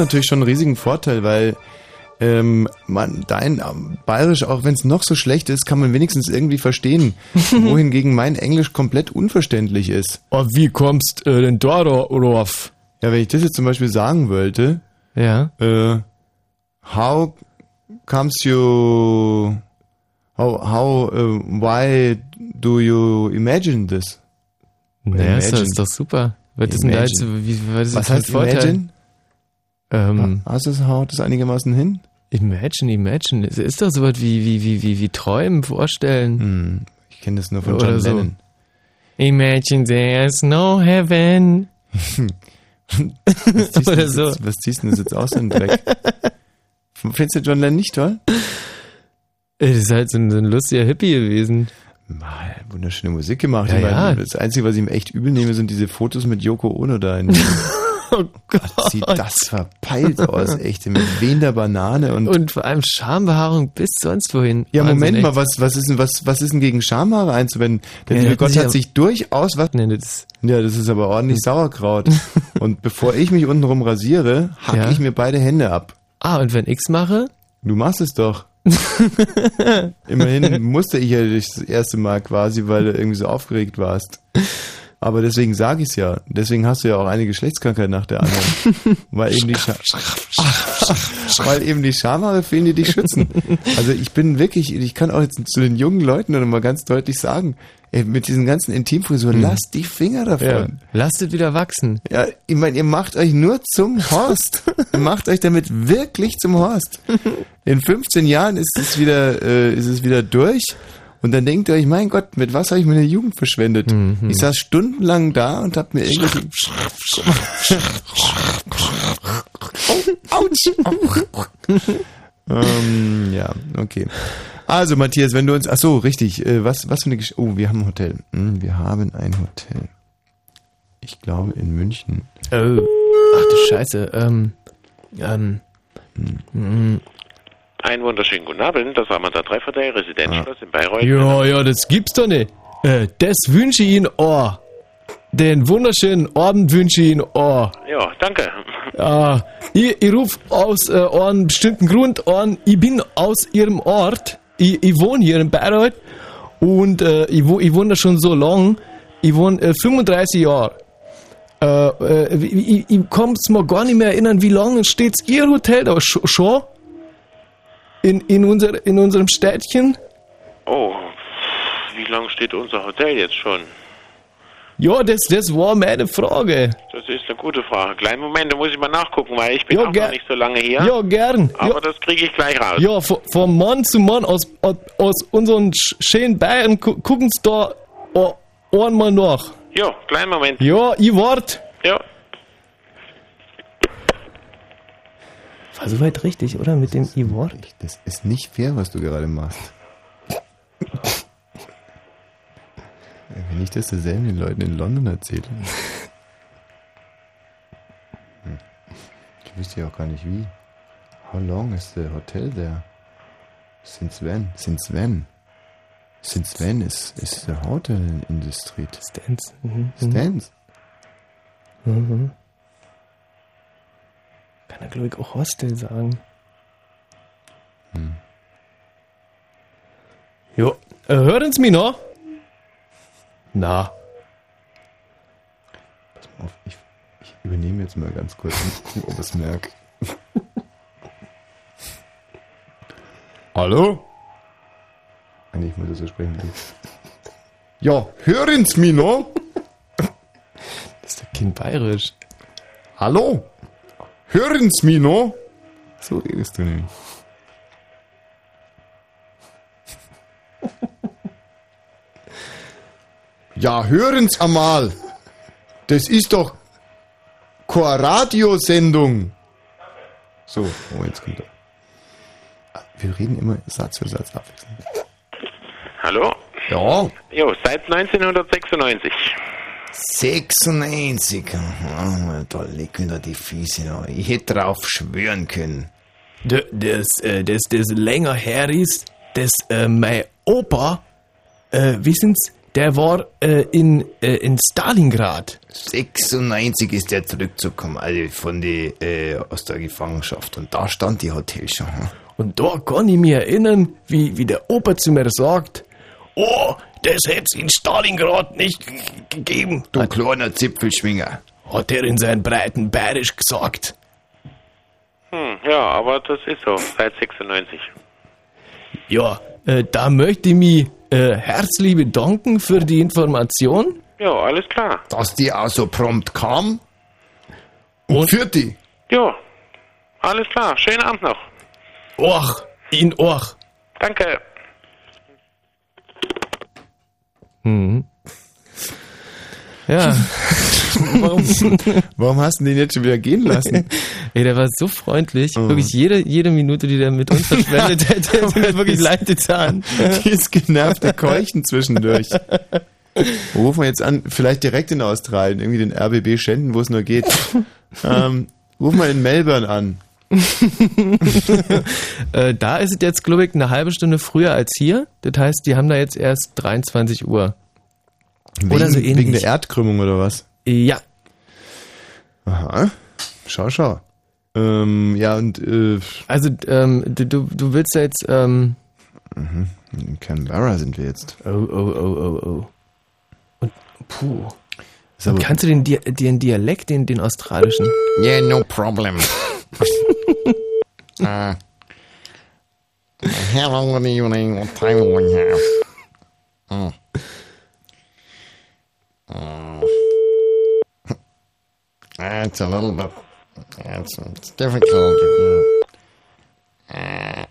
Natürlich schon einen riesigen Vorteil, weil ähm, man, dein ähm, Bayerisch, auch wenn es noch so schlecht ist, kann man wenigstens irgendwie verstehen. wohingegen mein Englisch komplett unverständlich ist. Oh, wie kommst äh, denn da rauf? Ja, wenn ich das jetzt zum Beispiel sagen wollte, Ja. äh, how comes you, how, how, äh, why do you imagine this? Naja, ist, das Imagine. ist doch super. Was ist denn da jetzt, Imagine. wie, was ist Was das heißt Vorteil? imagine? Ähm, Hast du das, haut das einigermaßen hin? Imagine, imagine. Es ist doch sowas wie, wie, wie, wie, wie träumen, vorstellen. Hm, ich kenne das nur von Oder John so. Lennon. Imagine there's no heaven. Was ziehst, du Oder so. jetzt, was ziehst du denn jetzt aus, so ein Dreck? Findest du John Lennon nicht toll? Das ist halt so ein, so ein lustiger Hippie gewesen. Mal, wunderschöne Musik gemacht. Ja, ja. Das Einzige, was ich ihm echt übel nehme, sind diese Fotos mit Yoko Ono da. In oh Gott. Sieht das verpeilt aus, echt. Mit wehender Banane und... Und vor allem Schambehaarung bis sonst wohin. ja, Wahnsinn, Moment echt. mal, was, was, ist denn, was, was ist denn gegen Schamhaare einzuwenden? Der Ja, liebe Gott hat sich durchaus was... Nee, das, Ja, das ist aber ordentlich Sauerkraut. Und bevor ich mich untenrum rasiere, hacke Ja. ich mir beide Hände ab. ah, und wenn ich's mache? Du machst es doch. Immerhin musste ich ja dich das erste Mal quasi, weil du irgendwie so aufgeregt warst. Aber deswegen sage ich es ja. Deswegen hast du ja auch eine Geschlechtskrankheit nach der anderen. weil eben die Scha weil eben die Schamhaare fehlen, die dich schützen. Also ich bin wirklich, ich kann auch jetzt zu den jungen Leuten noch mal ganz deutlich sagen, ey, mit diesen ganzen Intimfrisuren, Mhm. lasst die Finger davon. Ja. Lasst es wieder wachsen. Ja, ich meine, ihr macht euch nur zum Horst. ihr macht euch damit wirklich zum Horst. In 15 Jahren ist es wieder, äh, ist es wieder durch. Und dann denkt ihr euch, mein Gott, mit was habe ich meine Jugend verschwendet? Ich saß stundenlang da und hab mir irgendwelche... ähm, ja, okay. Also Matthias, wenn du uns... Ach so, richtig. Äh, was, was für eine Geschichte... Oh, wir haben ein Hotel. Hm, wir haben ein Hotel. Ich glaube in München. Oh. Ach du Scheiße. Ähm, ähm, mm. Einen wunderschönen guten Abend, das war mal der Trefferday, Residenzschloss in Bayreuth. Ja, ja, das gibt's doch nicht. Äh, das wünsche ich Ihnen, oh. Den wunderschönen Abend wünsche ich Ihnen, oh. Ja, danke. Ah, ich, ich rufe aus äh, einem bestimmten Grund an. Ich bin aus Ihrem Ort. Ich, ich wohne hier in Bayreuth und äh, ich, ich wohne da schon so lang. Ich wohne äh, 35 Jahre. Äh, äh, ich ich, kann es mir gar nicht mehr erinnern, wie lange steht Ihr Hotel da sch schon? In, in, unser, in unserem Städtchen? Oh, wie lange steht unser Hotel jetzt schon? Ja, das, das war meine Frage. Das ist eine gute Frage. Kleinen Moment, da muss ich mal nachgucken, weil ich bin Ja, auch noch nicht so lange hier. Ja, gern. Aber ja. das kriege ich gleich raus. Ja, von, von Mann zu Mann aus, aus unseren sch- schönen Bayern gu- gucken Sie da einmal nach. Ja, kleinen Moment. Ja, ich wart. Ja. War soweit richtig, oder? Mit dem I wart? Das ist nicht fair, was du gerade machst. Wenn ich das derselben den Leuten in London erzähle. Hm. Ich wüsste ja auch gar nicht wie. How long is the hotel there? Since when? Since when? Since when is, is the hotel in, the street? Stands. Mhm. mhm. Stands? Mhm. Kann er, glaube ich, auch Hostel sagen. Hm. Jo, äh, hören Sie mich noch? Na. Pass mal auf, ich, ich übernehme jetzt mal ganz kurz und gucken, ob es merke. Hallo? Eigentlich muss ich so sprechen. Ja, hören Sie mich noch? Das ist doch kein Bayerisch. Hallo? Hören Sie mich noch? So redest du nämlich. Ja, hören Sie einmal. Das ist doch keine Radiosendung. So, oh, jetzt kommt er. Wir reden immer Satz für Satz abwechselnd. Hallo? Ja. Jo, seit 1996. 96. Oh, da lecken da die Füße noch. Ich hätte drauf schwören können. Das, äh, das, das länger her ist, dass äh, mein Opa, äh, wissen's, der war äh, in, äh, in Stalingrad. 96 ist der zurückgekommen, also von der, äh, aus der Gefangenschaft. Und da stand die Hotel schon. Und da kann ich mich erinnern, wie, wie der Opa zu mir sagt, oh, das hätt's in Stalingrad nicht gegeben. Du kleiner Zipfelschwinger. Hat er in seinem breiten Bayerisch gesagt. Hm, ja, aber das ist so, seit 96. Ja, äh, da möchte ich mich äh, herzlich bedanken für die Information. Ja, alles klar. Dass die auch so prompt kam. Und, für die. Ja, alles klar. Schönen Abend noch. Och, in Och. Danke. Mhm. Ja. Warum, warum hast du den jetzt schon wieder gehen lassen? Ey, der war so freundlich. Oh. Wirklich jede, jede Minute, die der mit uns verschwendet hätte, hätte mir wirklich leid getan. Dieses genervte Keuchen zwischendurch. Wo rufen wir jetzt an? Vielleicht direkt in Australien, irgendwie den RBB Schenden, wo es nur geht. ähm, rufen wir in Melbourne an. äh, da ist es jetzt, glaube ich, eine halbe Stunde früher als hier. Das heißt, die haben da jetzt erst 23 Uhr. Wegen, Oder so ähnlich. wegen der Erdkrümmung oder was? Ja. Aha. Schau, schau. Ähm, ja, und äh, Also, ähm, du, du willst ja jetzt, ähm, mhm. in Canberra sind wir jetzt. oh, oh, oh, oh, oh. Und, puh. Und kannst du den, den Dialekt, den, den australischen? Yeah, no problem. uh, hello, good evening. What time do we have? Mm. Uh, it's a little bit. It's, it's difficult. Uh,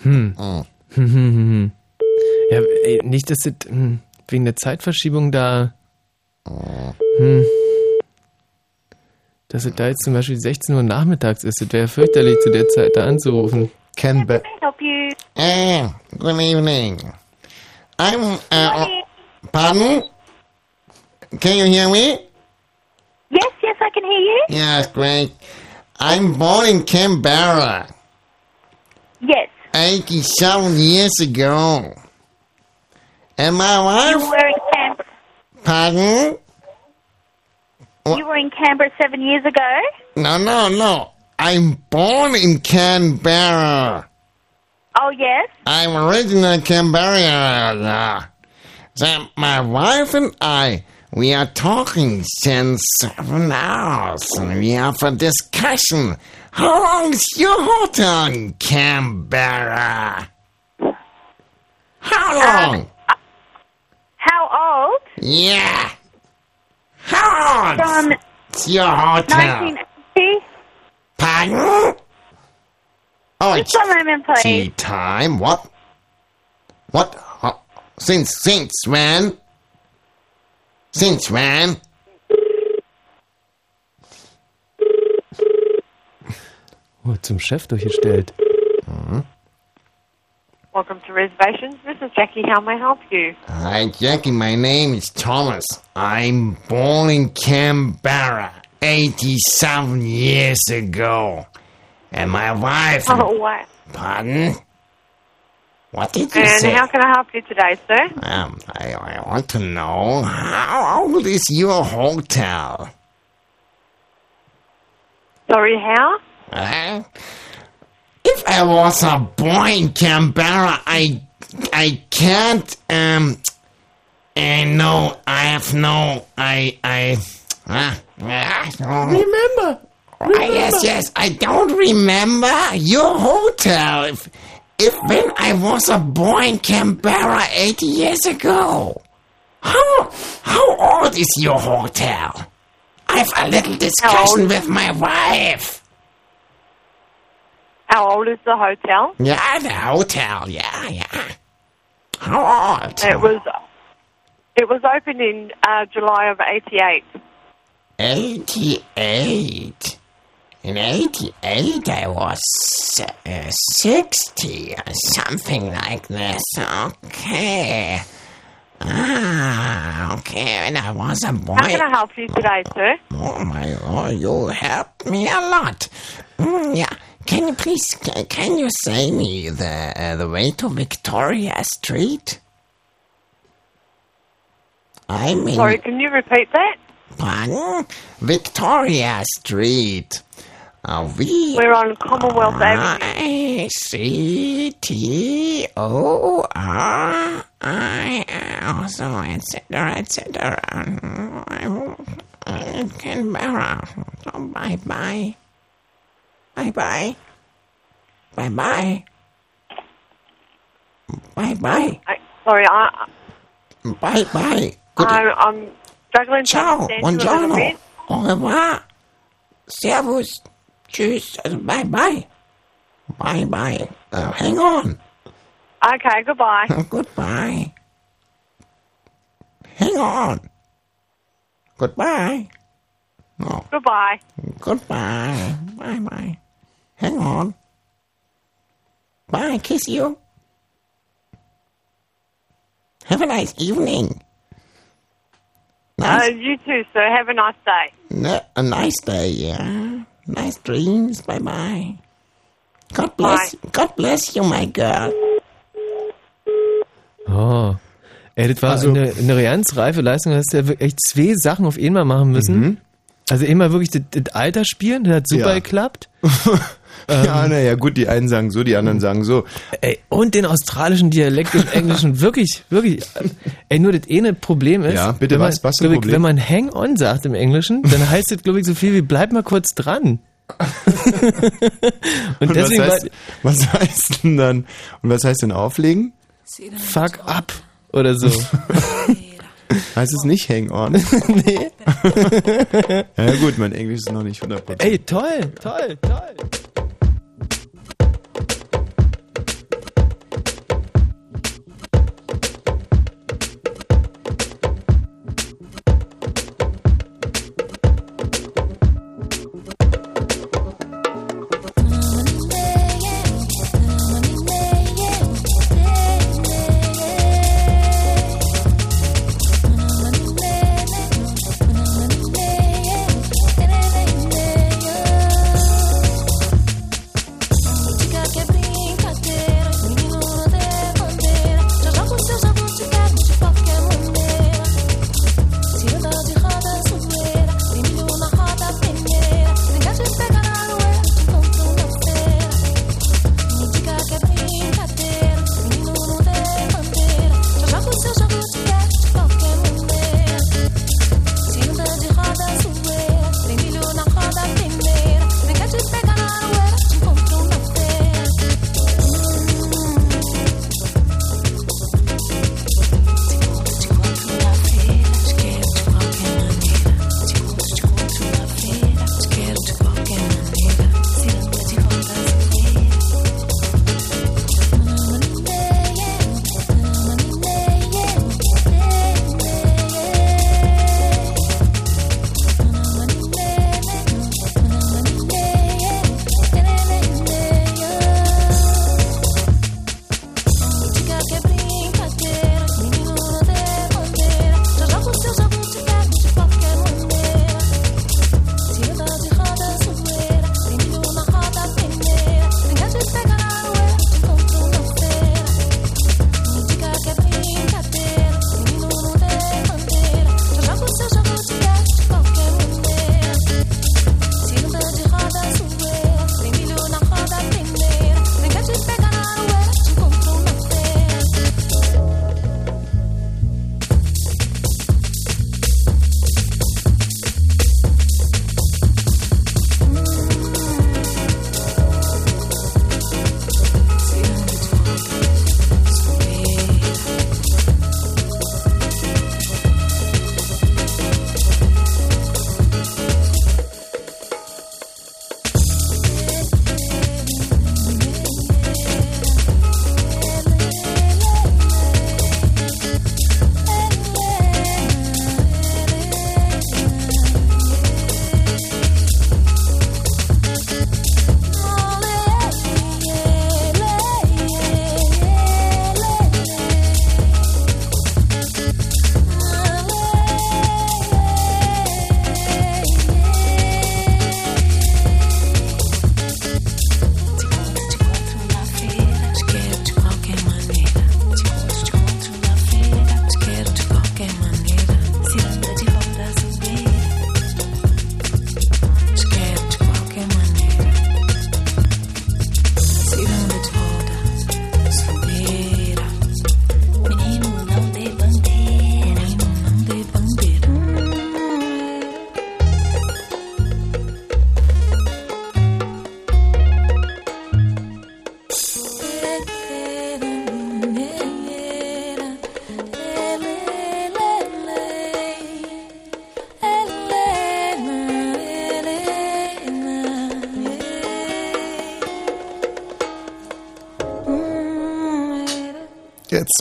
Hm. mm. Hm, hm. Ja, ey, nicht, dass das hm, wegen der Zeitverschiebung da. Hm. Dass es da jetzt zum Beispiel 16 Uhr nachmittags ist. Das wäre fürchterlich, zu der Zeit da anzurufen. Canberra. Help you. Ah, good evening. I'm. Uh, pardon? Can you hear me? Yes, yes, I can hear you. Yes, great. I'm born in Canberra Yes. 87 years ago. And my You wife. were in Canberra. Pardon? You were in Canberra seven years ago. No, no, no. I'm born in Canberra. Oh yes. I'm originally Canberra. So my wife and I, we are talking since seven hours, and we have a discussion. How long is your hotel in Canberra? How um, long? Uh, how old? yeah. How old? From is your hotel? 1980. Pardon? Oh, Just one moment, tea time. What? What? Uh, since since when? Since when? Oh, zum Chef durchgestellt. Welcome to reservations. This is Jackie. How may I help you? Hi, Jackie. My name is Thomas. I'm born in Canberra 87 years ago. And my wife. Oh, what? Pardon? What did you say? And say? how can I help you today, sir? Um, I, I want to know how old is your hotel? Sorry, how? Uh, if I was a boy in Canberra, I I can't um and no I have no I I uh, remember. yes, yes, I don't remember your hotel. If if when I was a boy in Canberra eighty years ago. How how old is your hotel? I've a little discussion with my wife. How old is the hotel? Yeah, the hotel. Yeah, yeah. How old? It was. It was opened in uh, July of '88. 88. In 88, I was uh, 60 or something like this. Okay. Ah, okay. And I was a boy. How can I help you today, sir? Oh my lord, you helped me a lot. Mm, yeah. Can you please, ca- can you say me the, uh, the way to Victoria Street? I'm in, Sorry, can you repeat that? pardon? Victoria Street. Uh, we We're on Commonwealth Avenue. I C T O R I also etc etc. Canberra. So bye bye. Bye bye. Bye bye. Bye bye. Sorry, I, Bye bye. I, I'm struggling Ciao. understand you a little Buongiorno. Au revoir. Servus. Tschüss. Bye bye. Bye bye. Uh, hang on. Okay, goodbye. Goodbye. Hang on. Goodbye. No. Goodbye. Goodbye. Bye bye. Hang on. Bye. Kiss you. Have a nice evening. Uh, you too, sir. Have a nice day. N- a nice day, yeah. Nice dreams. Bye bye. God bless. God bless you, my girl. Oh. Ey, das war Also- eine, eine ganz reife Leistung. Du hast ja wirklich echt zwei Sachen auf einmal machen müssen. Also immer wirklich das, das Alter spielen, das hat super Mhm. Ja. geklappt. ja, naja, gut, die einen sagen so, die anderen sagen so. Ey, und den australischen Dialekt im Englischen, wirklich, wirklich. Ey, nur das eine Problem ist, Ja, bitte, wenn man, was- was ich, Problem? wenn man Hang on sagt im Englischen, dann heißt das, glaube ich, so viel wie bleib mal kurz dran. und, Und deswegen was, heißt, was heißt denn dann? Und was heißt denn auflegen? fuck up oder so. Heißt es nicht hang on? nee. ja gut, mein Englisch ist noch nicht 100%. Ey, toll, toll, toll.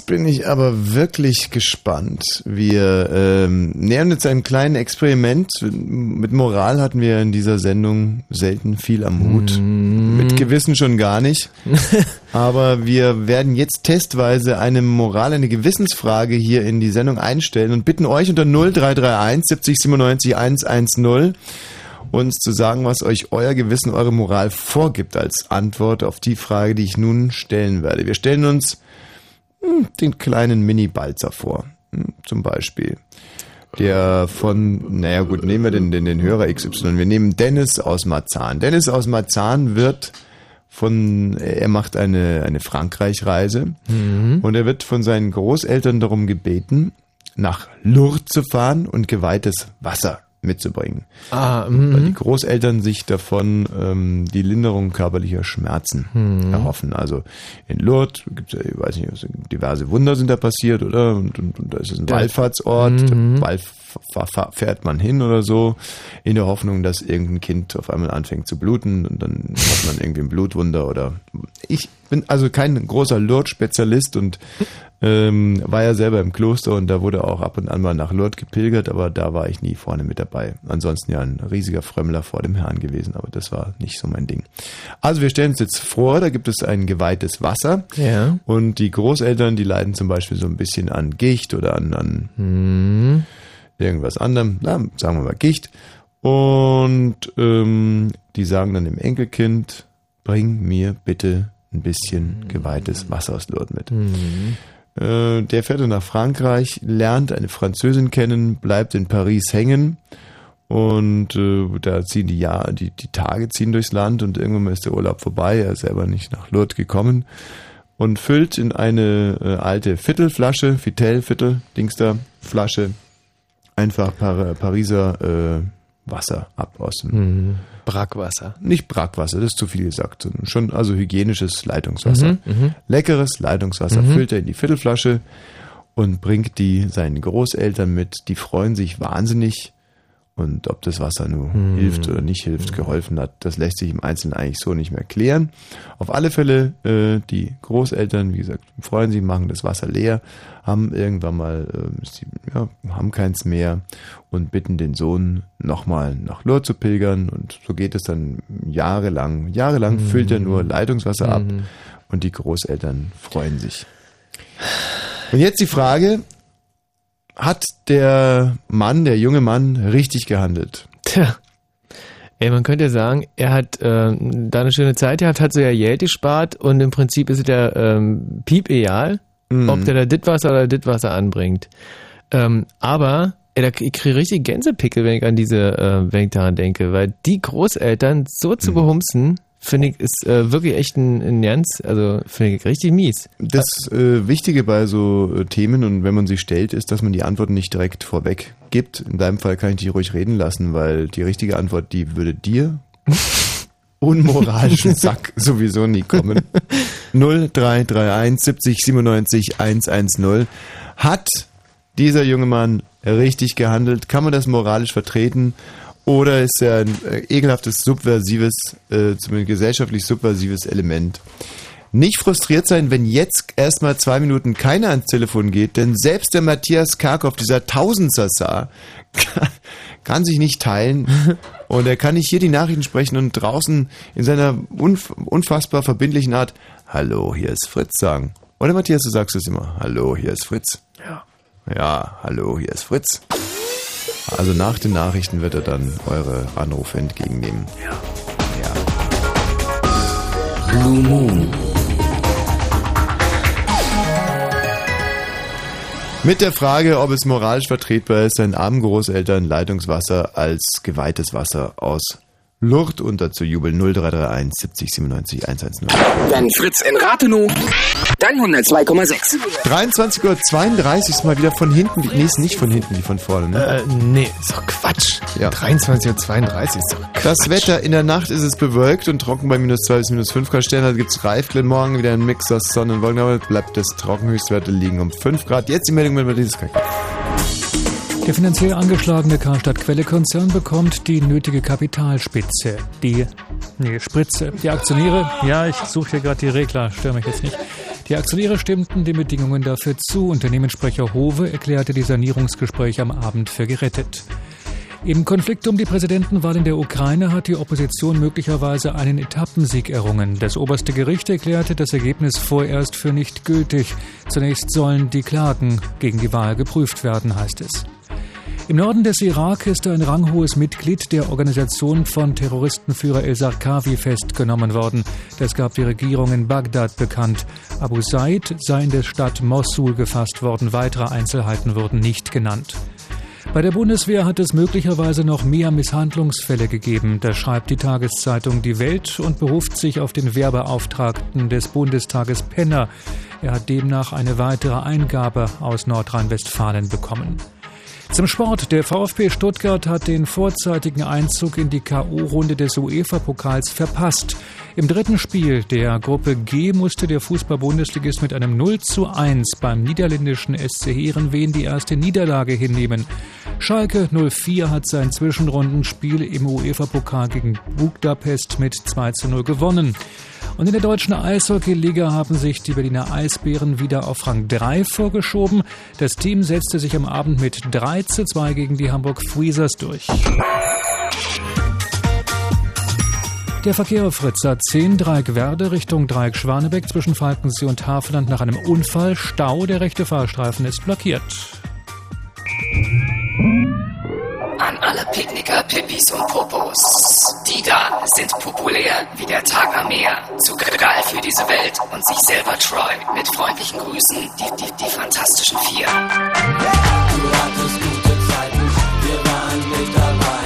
Jetzt bin ich aber wirklich gespannt. Wir ähm, nähern uns einem kleinen Experiment. Mit Moral hatten wir in dieser Sendung selten viel am Hut. Mhm. Mit Gewissen schon gar nicht. aber wir werden jetzt testweise eine Moral, eine Gewissensfrage hier in die Sendung einstellen und bitten euch unter 0331 70 97 110 uns zu sagen, was euch euer Gewissen, eure Moral vorgibt als Antwort auf die Frage, die ich nun stellen werde. Wir stellen uns den kleinen Mini-Balzer vor, hm, zum Beispiel. Der von, naja gut, nehmen wir den, den, den Hörer XY. Wir nehmen Dennis aus Marzahn. Dennis aus Marzahn wird von, er macht eine, eine Frankreich-Reise Mhm. und er wird von seinen Großeltern darum gebeten, nach Lourdes zu fahren und geweihtes Wasser mitzubringen. Ah, Weil mhm. die Großeltern sich davon ähm, die Linderung körperlicher Schmerzen Mhm. erhoffen. Also in Lourdes gibt es ja, ich weiß nicht, diverse Wunder sind da passiert, oder? Und, und, und da ist es ein Ja. Wallfahrtsort, Mhm. da fährt man hin oder so, in der Hoffnung, dass irgendein Kind auf einmal anfängt zu bluten und dann hat man irgendwie ein Blutwunder oder ich bin also kein großer Lourdes-Spezialist und ähm, war ja selber im Kloster und da wurde auch ab und an mal nach Lourdes gepilgert, aber da war ich nie vorne mit dabei. Ansonsten ja ein riesiger Frömmler vor dem Herrn gewesen, aber das war nicht so mein Ding. Also wir stellen uns jetzt vor, da gibt es ein geweihtes Wasser Ja. und die Großeltern, die leiden zum Beispiel so ein bisschen an Gicht oder an, an Mhm. irgendwas anderem, na, sagen wir mal Gicht. Und ähm, die sagen dann dem Enkelkind, bring mir bitte ein bisschen geweihtes Wasser aus Lourdes mit. Mhm. Äh, der fährt dann nach Frankreich, lernt eine Französin kennen, bleibt in Paris hängen und äh, da ziehen die Jahre, die, die Tage ziehen durchs Land und irgendwann ist der Urlaub vorbei, er ist selber nicht nach Lourdes gekommen und füllt in eine äh, alte Viertelflasche, Vitel, Viertel, Dings da, Flasche, einfach Par Pariser äh, Wasser ab aus dem Mhm. Brackwasser. nicht Brackwasser, das ist zu viel gesagt, sondern schon also hygienisches Leitungswasser. Mhm, mhm. Leckeres Leitungswasser Mhm. füllt er in die Viertelflasche und bringt die seinen Großeltern mit. Die freuen sich wahnsinnig. Und ob das Wasser nur Mhm. hilft oder nicht hilft, geholfen hat, das lässt sich im Einzelnen eigentlich so nicht mehr klären. Auf alle Fälle, äh, die Großeltern, wie gesagt, freuen sich, machen das Wasser leer, haben irgendwann mal, äh, sie, ja, haben keins mehr und bitten den Sohn nochmal nach Lourdes zu pilgern und so geht es dann jahrelang. Jahrelang Mhm. füllt er nur Leitungswasser ab Mhm. und die Großeltern freuen sich. Und jetzt die Frage, hat der Mann, der junge Mann, richtig gehandelt? Tja. Ey, man könnte ja sagen, er hat äh, da eine schöne Zeit gehabt, hat so ja Geld gespart und im Prinzip ist es ja ähm, piep egal, Mhm. ob der da dit Wasser oder dit Wasser anbringt. Ähm, aber ey, da, ich kriege richtig Gänsepickel, wenn ich an diese, äh, wenn ich daran denke, weil die Großeltern so zu behumsen, finde ich, ist äh, wirklich echt ein, ein ganz, also finde ich richtig mies. Das äh, Wichtige bei so äh, Themen und wenn man sie stellt, ist, dass man die Antworten nicht direkt vorweg gibt. In deinem Fall kann ich dich ruhig reden lassen, weil die richtige Antwort, die würde dir unmoralischen Sack sowieso nie kommen. 0331 70 97 110. Hat dieser junge Mann richtig gehandelt? Kann man das moralisch vertreten? Oder ist er ein äh, ekelhaftes, subversives, äh, zumindest gesellschaftlich subversives Element? Nicht frustriert sein, wenn jetzt erstmal zwei Minuten keiner ans Telefon geht, denn selbst der Matthias Karkow, dieser Tausendsassar, kann, kann sich nicht teilen und er kann nicht hier die Nachrichten sprechen und draußen in seiner unf unfassbar verbindlichen Art Hallo, hier ist Fritz sagen. Oder Matthias, du sagst es immer. Hallo, hier ist Fritz. Ja. Ja, hallo, hier ist Fritz. Also nach den Nachrichten wird er dann eure Anrufe entgegennehmen. Ja. Ja. Blue Moon. Mit der Frage, ob es moralisch vertretbar ist, seinen armen Großeltern Leitungswasser als geweihtes Wasser aus Lourdes unterzujubeln. 0331 70 97 110. Wenn Fritz in Rathenow, dann 102,6. 23.32 Uhr ist mal wieder von hinten. Die, nee, ist nicht von hinten, wie von vorne. Ne? Äh, nee, ist doch Quatsch. Ja. 23.32 Uhr ist doch Das Wetter in der Nacht ist es bewölkt und trocken bei minus 2 bis minus 5 Grad. Sterne gibt es Reifglen. Morgen wieder ein Mix aus Sonne und Wolken. Aber bleibt das Trockenhöchstwerte liegen um 5 Grad. Jetzt die Meldung mit Matthias Kacke. Der finanziell angeschlagene Karstadt-Quelle-Konzern bekommt die nötige Kapitalspitze. Die, nee, Spritze. Die Aktionäre, ja, ich suche hier gerade die Regler, störe mich jetzt nicht. Die Aktionäre stimmten den Bedingungen dafür zu. Unternehmenssprecher Hove erklärte die Sanierungsgespräche am Abend für gerettet. Im Konflikt um die Präsidentenwahl in der Ukraine hat die Opposition möglicherweise einen Etappensieg errungen. Das oberste Gericht erklärte das Ergebnis vorerst für nicht gültig. Zunächst sollen die Klagen gegen die Wahl geprüft werden, heißt es. Im Norden des Irak ist ein ranghohes Mitglied der Organisation von Terroristenführer El-Sarkawi festgenommen worden. Das gab die Regierung in Bagdad bekannt. Abu Said sei in der Stadt Mossul gefasst worden. Weitere Einzelheiten wurden nicht genannt. Bei der Bundeswehr hat es möglicherweise noch mehr Misshandlungsfälle gegeben. Das schreibt die Tageszeitung Die Welt und beruft sich auf den Werbeauftragten des Bundestages Penner. Er hat demnach eine weitere Eingabe aus Nordrhein-Westfalen bekommen. Zum Sport. Der VfB Stuttgart hat den vorzeitigen Einzug in die K.O.-Runde des UEFA-Pokals verpasst. Im dritten Spiel der Gruppe G musste der Fußball-Bundesligist mit einem 0 zu 1 beim niederländischen SC Heerenveen die erste Niederlage hinnehmen. Schalke 04 hat sein Zwischenrundenspiel im UEFA-Pokal gegen Budapest mit 2 zu 0 gewonnen. Und in der deutschen Eishockey-Liga haben sich die Berliner Eisbären wieder auf Rang 3 vorgeschoben. Das Team setzte sich am Abend mit 3 zu 2 gegen die Hamburg Freezers durch. Der Verkehr auf Fritz A10 Dreieck Werde Richtung Dreieck Schwanebeck zwischen Falkensee und Havelland nach einem Unfall. Stau, der rechte Fahrstreifen ist blockiert. An alle Picknicker, Pippis und Popos. Die da sind populär wie der Tag am Meer. Zu geil für diese Welt und sich selber treu. Mit freundlichen Grüßen, die, die, die fantastischen Vier. Du hattest gute Zeiten, wir waren nicht dabei.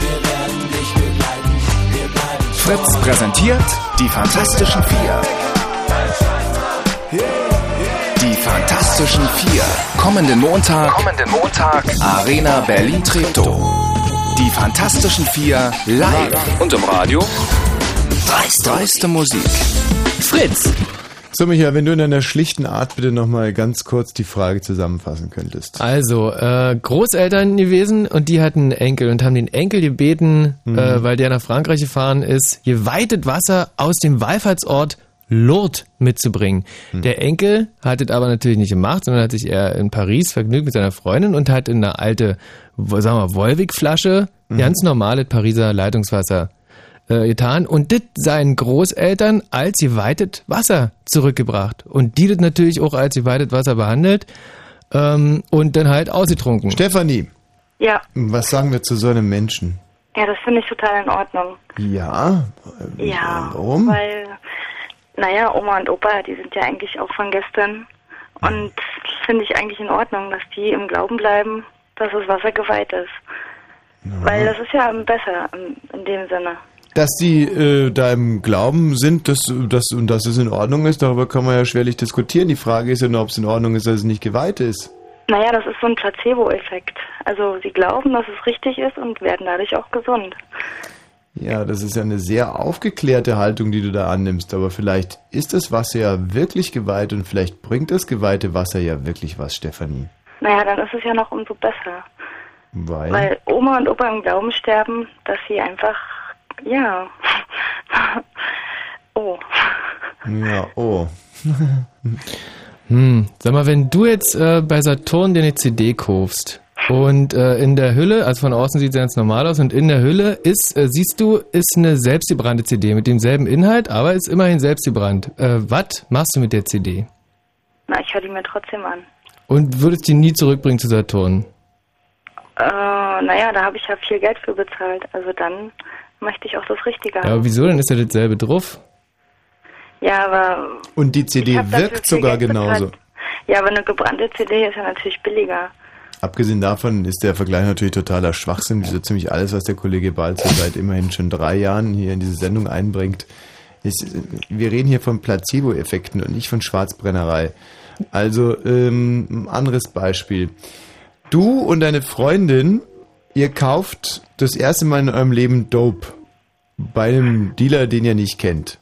Wir werden dich begleiten, wir bleiben Fritz präsentiert die Fantastischen Vier. Die Fantastischen Vier. Kommenden Montag. Kommenden Montag. Arena Berlin Treptow. Die Fantastischen Vier live. Und im Radio. Dreiste, Dreiste Musik. Fritz. So, Michael, wenn du in einer schlichten Art bitte nochmal ganz kurz die Frage zusammenfassen könntest. Also, äh, Großeltern gewesen und die hatten einen Enkel und haben den Enkel gebeten, Mhm. äh, weil der nach Frankreich gefahren ist, geweitet Wasser aus dem Wallfahrtsort Lourdes mitzubringen. Mhm. Der Enkel hat es aber natürlich nicht gemacht, sondern hat sich eher in Paris vergnügt mit seiner Freundin und hat in eine alte, sagen wir, Wolwig-Flasche Mhm. ganz normales Pariser Leitungswasser äh, getan und das seinen Großeltern als geweitet Wasser zurückgebracht. Und die das natürlich auch als geweitet Wasser behandelt ähm, und dann halt ausgetrunken. Stefanie, Ja, was sagen wir zu so einem Menschen? ja, das finde ich total in Ordnung. Ja, Ja, warum? weil, naja, Oma und Opa, die sind ja eigentlich auch von gestern. Und finde ich eigentlich in Ordnung, dass die im Glauben bleiben, dass das Wasser geweiht ist. Weil das ist ja besser in, in dem Sinne. Dass die äh, da im Glauben sind, dass, dass, und dass es in Ordnung ist, darüber kann man ja schwerlich diskutieren. Die Frage ist ja nur, ob es in Ordnung ist, dass es nicht geweiht ist. Naja, das ist so ein Placebo-Effekt. Also sie glauben, dass es richtig ist und werden dadurch auch gesund. Ja, das ist ja eine sehr aufgeklärte Haltung, die du da annimmst. Aber vielleicht ist das Wasser ja wirklich geweiht und vielleicht bringt das geweihte Wasser ja wirklich was, Stefanie. Naja, dann ist es ja noch umso besser. Weil, Weil Oma und Opa im Glauben sterben, dass sie einfach, ja. oh. ja, oh. Hm, sag mal, wenn du jetzt äh, bei Saturn dir eine CD kaufst und äh, in der Hülle, also von außen sieht sie ganz normal aus und in der Hülle ist, äh, siehst du, ist eine selbstgebrannte CD mit demselben Inhalt, aber ist immerhin selbstgebrannt. Äh, was machst du mit der CD? Na, ich höre die mir trotzdem an. Und würdest die nie zurückbringen zu Saturn? Äh, naja, da habe ich ja viel Geld für bezahlt. Also dann möchte ich auch das Richtige Ja, haben. aber wieso? Dann ist ja dasselbe drauf. Ja, aber Und die CD wirkt sogar Geld bezahlt. genauso. ja, aber eine gebrannte CD ist ja natürlich billiger. Abgesehen davon ist der Vergleich natürlich totaler Schwachsinn. So ziemlich alles, was der Kollege Balzer seit immerhin schon drei Jahren hier in diese Sendung einbringt. Ist, wir reden hier von Placebo-Effekten und nicht von Schwarzbrennerei. Also, ähm, ein anderes Beispiel. Du und deine Freundin, ihr kauft das erste Mal in eurem Leben Dope bei einem Dealer, den ihr nicht kennt.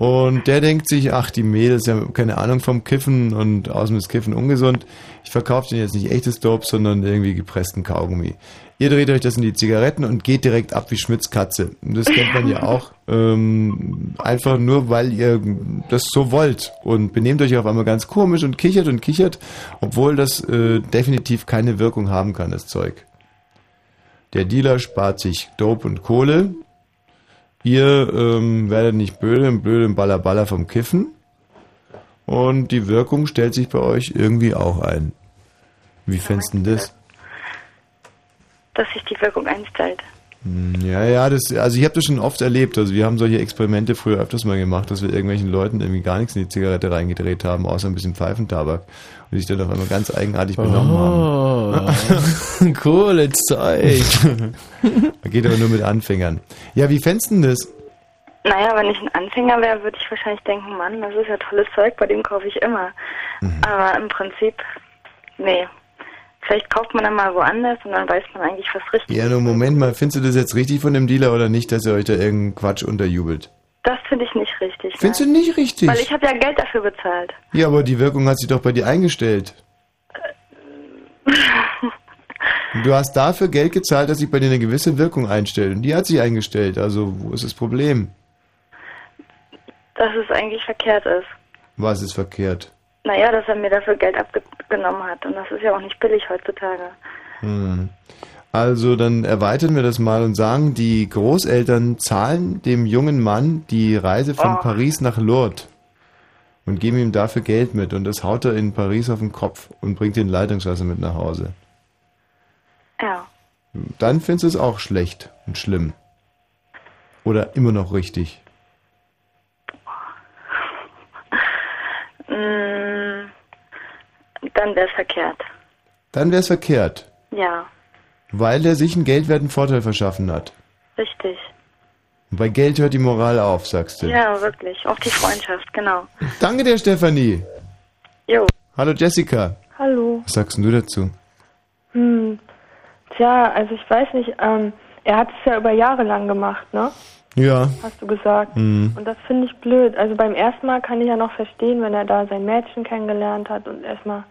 Und der denkt sich, ach, die Mädels haben keine Ahnung vom Kiffen und außerdem ist Kiffen ungesund. Ich verkaufe denen jetzt nicht echtes Dope, sondern irgendwie gepressten Kaugummi. Ihr dreht euch das in die Zigaretten und geht direkt ab wie Schmitz Katze. Das kennt man ja auch. Ähm, einfach nur, weil ihr das so wollt. Und benehmt euch auf einmal ganz komisch und kichert und kichert, obwohl das äh, definitiv keine Wirkung haben kann, das Zeug. Der Dealer spart sich Dope und Kohle. Ihr ähm, werdet nicht blöde im Ballerballer vom Kiffen. Und die Wirkung stellt sich bei euch irgendwie auch ein. Wie fändest du das? Dass sich die Wirkung einstellt. Hm, Ja, ja, das, also ich habe das schon oft erlebt. Also wir haben solche Experimente früher öfters mal gemacht, dass wir irgendwelchen Leuten irgendwie gar nichts in die Zigarette reingedreht haben, außer ein bisschen Pfeifentabak. Und die sich dann auf einmal ganz eigenartig benommen Oh, haben. cooles Zeug. Geht aber nur mit Anfängern. Ja, wie fändest du denn das? Naja, wenn ich ein Anfänger wäre, würde ich wahrscheinlich denken, Mann, das ist ja tolles Zeug, bei dem kaufe ich immer. Aber im Prinzip, nee. Vielleicht kauft man dann mal woanders und dann weiß man eigentlich, was richtig Ja, nur Moment mal, findest du das jetzt richtig von dem Dealer oder nicht, dass er euch da irgendeinen Quatsch unterjubelt? Das finde ich nicht richtig. Findest nein. du nicht richtig? Weil ich habe ja Geld dafür bezahlt. Ja, aber die Wirkung hat sich doch bei dir eingestellt. Du hast dafür Geld gezahlt, dass sich bei dir eine gewisse Wirkung einstellt. Und die hat sich eingestellt. Also, wo ist das Problem? Dass es eigentlich verkehrt ist. Was ist verkehrt? Naja, dass er mir dafür Geld abgenommen hat. Und das ist ja auch nicht billig heutzutage. Hm. Also, dann erweitern wir das mal und sagen, die Großeltern zahlen dem jungen Mann die Reise von Oh. Paris nach Lourdes und geben ihm dafür Geld mit. Und das haut er in Paris auf den Kopf und bringt den Leitungswasser mit nach Hause. Ja. Dann findest du es auch schlecht und schlimm. Oder immer noch richtig. Mm, dann wäre es verkehrt. Dann wäre es verkehrt, Ja, weil er sich einen geldwerten Vorteil verschaffen hat. richtig. Und bei Geld hört die Moral auf, sagst du. Ja, wirklich. Auch die Freundschaft, genau. Danke dir, Stefanie. Jo. Hallo, Jessica. Hallo. Was sagst du dazu? Hm. Tja, also ich weiß nicht, ähm, er hat es ja über Jahre lang gemacht, ne? Ja. Hast du gesagt. Mhm. Und das finde ich blöd. Also beim ersten Mal kann ich ja noch verstehen, wenn er da sein Mädchen kennengelernt hat und erstmal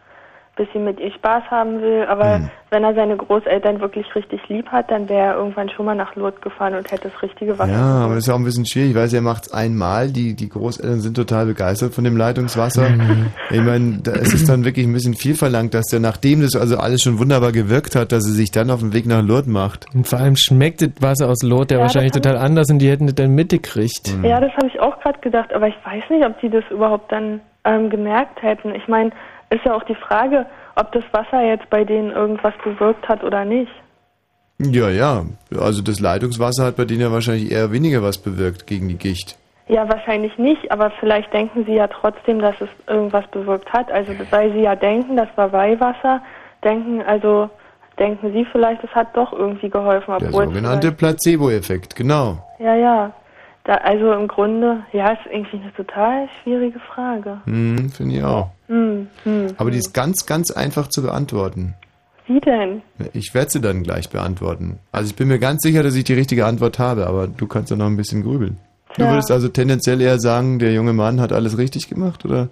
bisschen mit ihr Spaß haben will. Aber Mhm. wenn er seine Großeltern wirklich richtig lieb hat, dann wäre er irgendwann schon mal nach Lourdes gefahren und hätte das richtige Wasser. Ja, aber das ist ja auch ein bisschen schwierig. Ich weiß, er macht es einmal. Die, die Großeltern sind total begeistert von dem Leitungswasser. Mhm. Ich meine, da ist es dann wirklich ein bisschen viel verlangt, dass der, nachdem das also alles schon wunderbar gewirkt hat, dass er sich dann auf den Weg nach Lourdes macht. Und vor allem schmeckt das Wasser aus Lot ja, Ja, wahrscheinlich total anders und die hätten das dann mitgekriegt. Ja, das habe ich auch gerade gedacht, aber ich weiß nicht, ob die das überhaupt dann ähm, gemerkt hätten. Ich meine, ist ja auch die Frage, ob das Wasser jetzt bei denen irgendwas bewirkt hat oder nicht. Ja, ja. Also das Leitungswasser hat bei denen ja wahrscheinlich eher weniger was bewirkt gegen die Gicht. Ja, wahrscheinlich nicht, aber vielleicht denken sie ja trotzdem, dass es irgendwas bewirkt hat. Also weil sie ja denken, das war Weihwasser, denken also denken sie vielleicht, es hat doch irgendwie geholfen, Der sogenannte Placebo-Effekt, genau. ja ja. Da, also im Grunde, ja, ist irgendwie eine total schwierige Frage. Hm, Finde ich auch. Hm, hm. Aber die ist ganz, ganz einfach zu beantworten. Wie denn? Ich werde sie dann gleich beantworten. Also ich bin mir ganz sicher, dass ich die richtige Antwort habe, aber du kannst ja noch ein bisschen grübeln. Du Tja. würdest also tendenziell eher sagen, der junge Mann hat alles richtig gemacht oder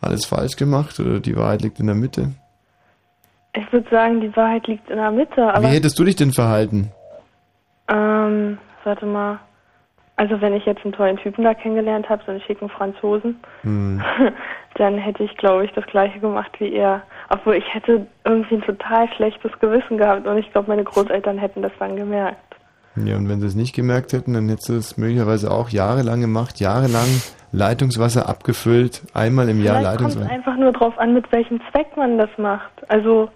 alles falsch gemacht oder die Wahrheit liegt in der Mitte. Ich würde sagen, die Wahrheit liegt in der Mitte, aber Wie hättest du dich denn verhalten? ähm, warte mal. Also wenn ich jetzt einen tollen Typen da kennengelernt habe, so einen schicken Franzosen, Hm. dann hätte ich, glaube ich, das gleiche gemacht wie er. Obwohl ich hätte irgendwie ein total schlechtes Gewissen gehabt und ich glaube, meine Großeltern hätten das dann gemerkt. Ja, und wenn sie es nicht gemerkt hätten, dann hättest du es möglicherweise auch jahrelang gemacht, jahrelang Leitungswasser abgefüllt, einmal im Jahr Vielleicht kommt es Leitungswasser. einfach nur drauf an, mit welchem Zweck man das macht. Also,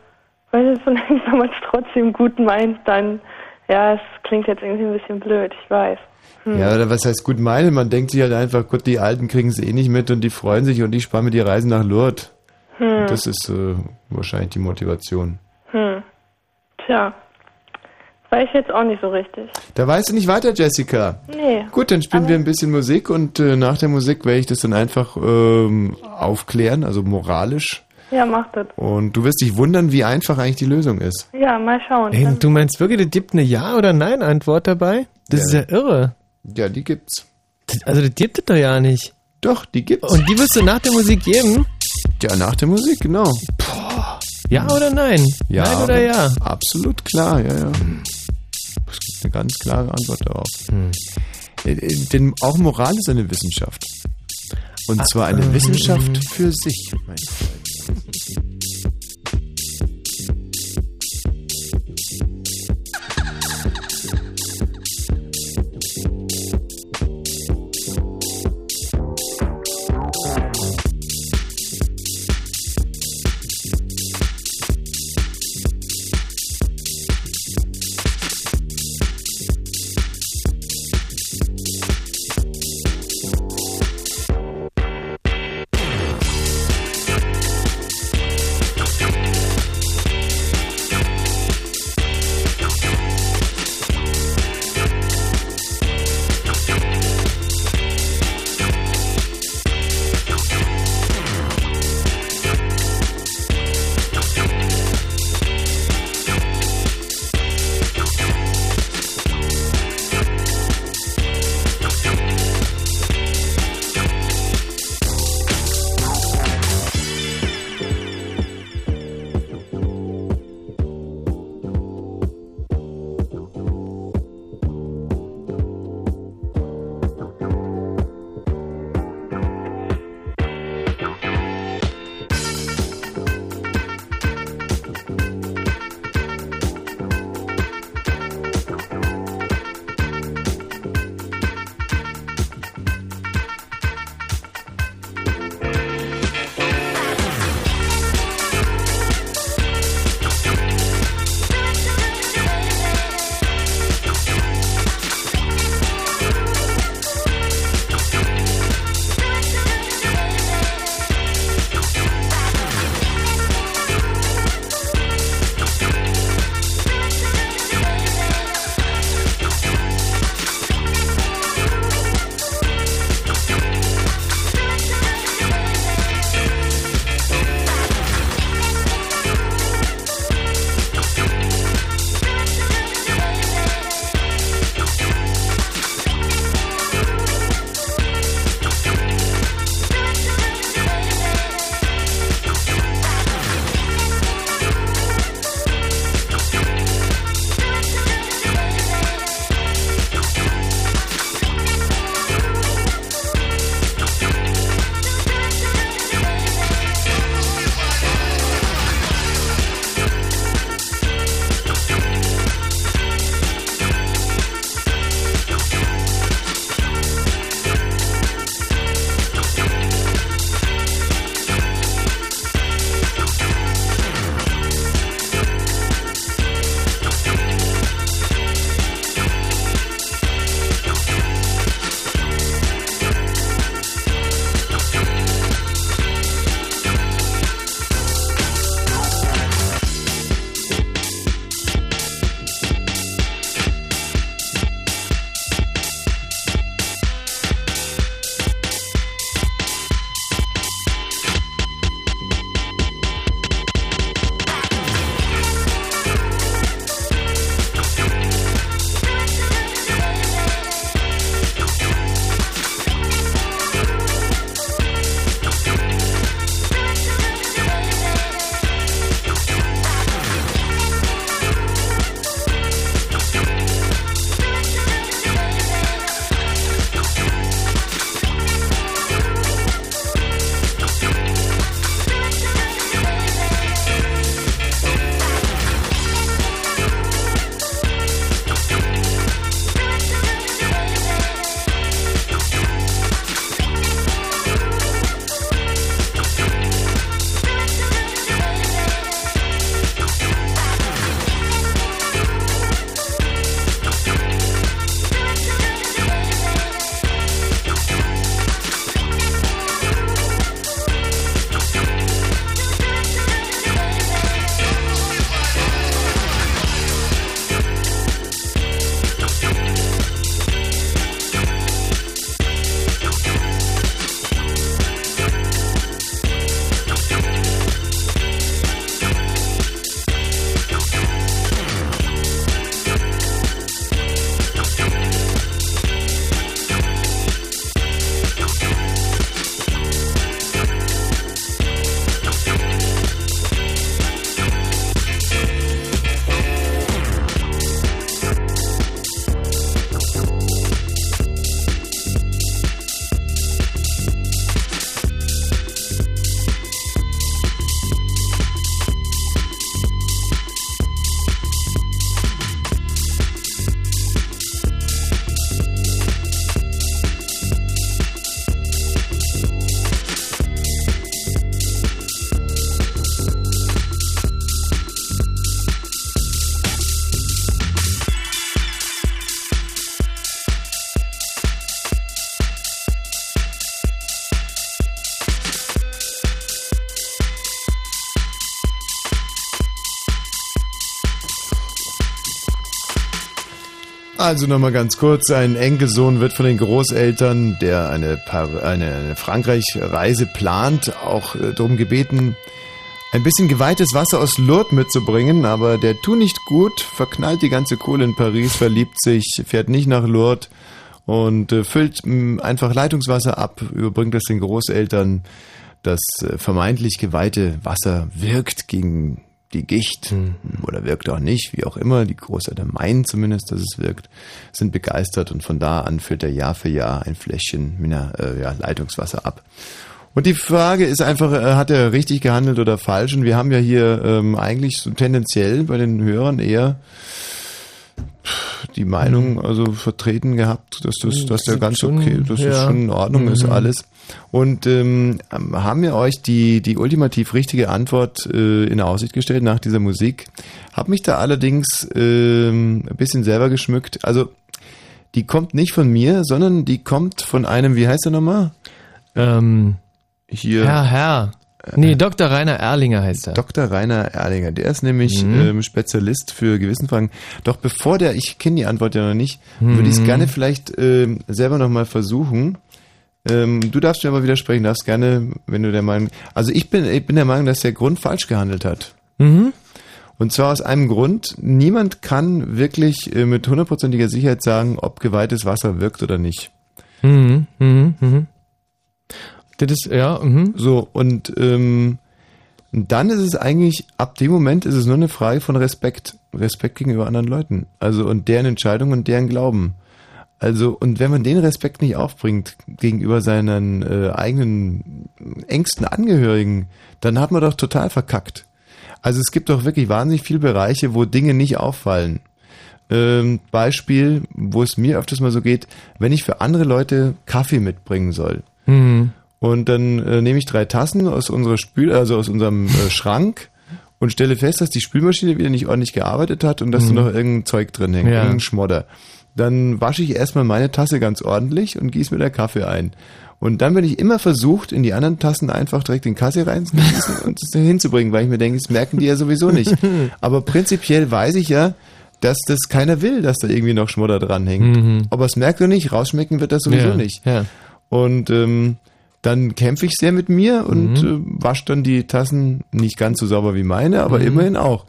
weil es man es trotzdem gut meint, dann, ja, es klingt jetzt irgendwie ein bisschen blöd, ich weiß. Hm. Ja, oder was heißt gut meinen? Man denkt sich halt einfach, Gott, die Alten kriegen es eh nicht mit und die freuen sich und ich spare mir die Reise nach Lourdes. Hm. Das ist äh, wahrscheinlich die Motivation. Hm. Tja. Weiß ich jetzt auch nicht so richtig. Da weißt du nicht weiter, Jessica. Nee. Gut, dann spielen wir ein bisschen Musik und äh, nach der Musik werde ich das dann einfach ähm, aufklären, also moralisch. Ja, mach das. Und du wirst dich wundern, wie einfach eigentlich die Lösung ist. Ja, mal schauen. Ey, du meinst wirklich, es gibt eine Ja- oder Nein-Antwort dabei? Das ist ja irre. Ja, die gibt's. Also das gibt es doch ja nicht. Doch, die gibt's. Und die wirst du nach der Musik geben? Ja, nach der Musik, genau. Ja oder nein? Ja, Nein oder ja? Absolut klar, ja, ja. Es gibt eine ganz klare Antwort darauf. Äh, äh, Denn auch Moral ist eine Wissenschaft. Und zwar eine ähm. Wissenschaft für sich, mein Freund. Also nochmal ganz kurz, ein Enkelsohn wird von den Großeltern, der eine, Par eine, Frankreich-Reise plant, auch äh, darum gebeten, ein bisschen geweihtes Wasser aus Lourdes mitzubringen, aber der tut nicht gut, verknallt die ganze Kohle in Paris, verliebt sich, fährt nicht nach Lourdes und äh, füllt mh, einfach Leitungswasser ab, überbringt das den Großeltern. Das äh, vermeintlich geweihte Wasser wirkt gegen die Gicht oder wirkt auch nicht, wie auch immer. Die Großeltern meinen zumindest, dass es wirkt, sind begeistert und von da an füllt er Jahr für Jahr ein Fläschchen Miner, äh, ja, Leitungswasser ab. Und die Frage ist einfach, äh, hat er richtig gehandelt oder falsch? Und wir haben ja hier ähm, eigentlich so tendenziell bei den Hörern eher die Meinung also vertreten gehabt, dass das, dass der ganz schon, okay, dass das ja. schon in Ordnung ist Mhm. alles. Und ähm, haben wir euch die die ultimativ richtige Antwort äh, in Aussicht gestellt nach dieser Musik. Hab mich da allerdings ähm, ein bisschen selber geschmückt. Also die kommt nicht von mir, sondern die kommt von einem, wie heißt er nochmal? Ähm, Hier. Herr, Herr. Nee, Dr. Rainer Erlinger heißt er. Dr. Rainer Erlinger, der ist nämlich Mhm. ähm, Spezialist für Gewissenfragen. Doch bevor der, ich kenne die Antwort ja noch nicht, Mhm. würde ich es gerne vielleicht ähm, selber nochmal versuchen. Ähm, du darfst mir aber widersprechen, darfst gerne, wenn du der Meinung, also ich bin, ich bin der Meinung, dass der Grund falsch gehandelt hat. Mhm. Und zwar aus einem Grund, niemand kann wirklich äh, mit hundertprozentiger Sicherheit sagen, ob geweihtes Wasser wirkt oder nicht. Mhm. Mhm. Mhm. Das ist, ja, mhm. So, und ähm, dann ist es eigentlich, ab dem Moment ist es nur eine Frage von Respekt. Respekt gegenüber anderen Leuten. Also und deren Entscheidung und deren Glauben. Also, und wenn man den Respekt nicht aufbringt gegenüber seinen äh, eigenen engsten Angehörigen, dann hat man doch total verkackt. Also es gibt doch wirklich wahnsinnig viele Bereiche, wo Dinge nicht auffallen. Ähm, Beispiel, wo es mir öfters mal so geht, wenn ich für andere Leute Kaffee mitbringen soll. Mhm. Und dann äh, nehme ich drei Tassen aus unserer Spül, also aus unserem äh, Schrank und stelle fest, dass die Spülmaschine wieder nicht ordentlich gearbeitet hat und dass Mhm. da noch irgendein Zeug drin hängt, Ja. irgendein Schmodder. Dann wasche ich erstmal meine Tasse ganz ordentlich und gieße mir da Kaffee ein. Und dann bin ich immer versucht, in die anderen Tassen einfach direkt den Kaffee reinzugießen und es hinzubringen, weil ich mir denke, das merken die ja sowieso nicht. Aber prinzipiell weiß ich ja, dass das keiner will, dass da irgendwie noch Schmodder dranhängt. Mhm. Ob er es merkt oder nicht, rausschmecken wird das sowieso Ja, nicht. ja. Und ähm, dann kämpfe ich sehr mit mir und Mhm. äh, wasche dann die Tassen nicht ganz so sauber wie meine, aber Mhm. immerhin auch.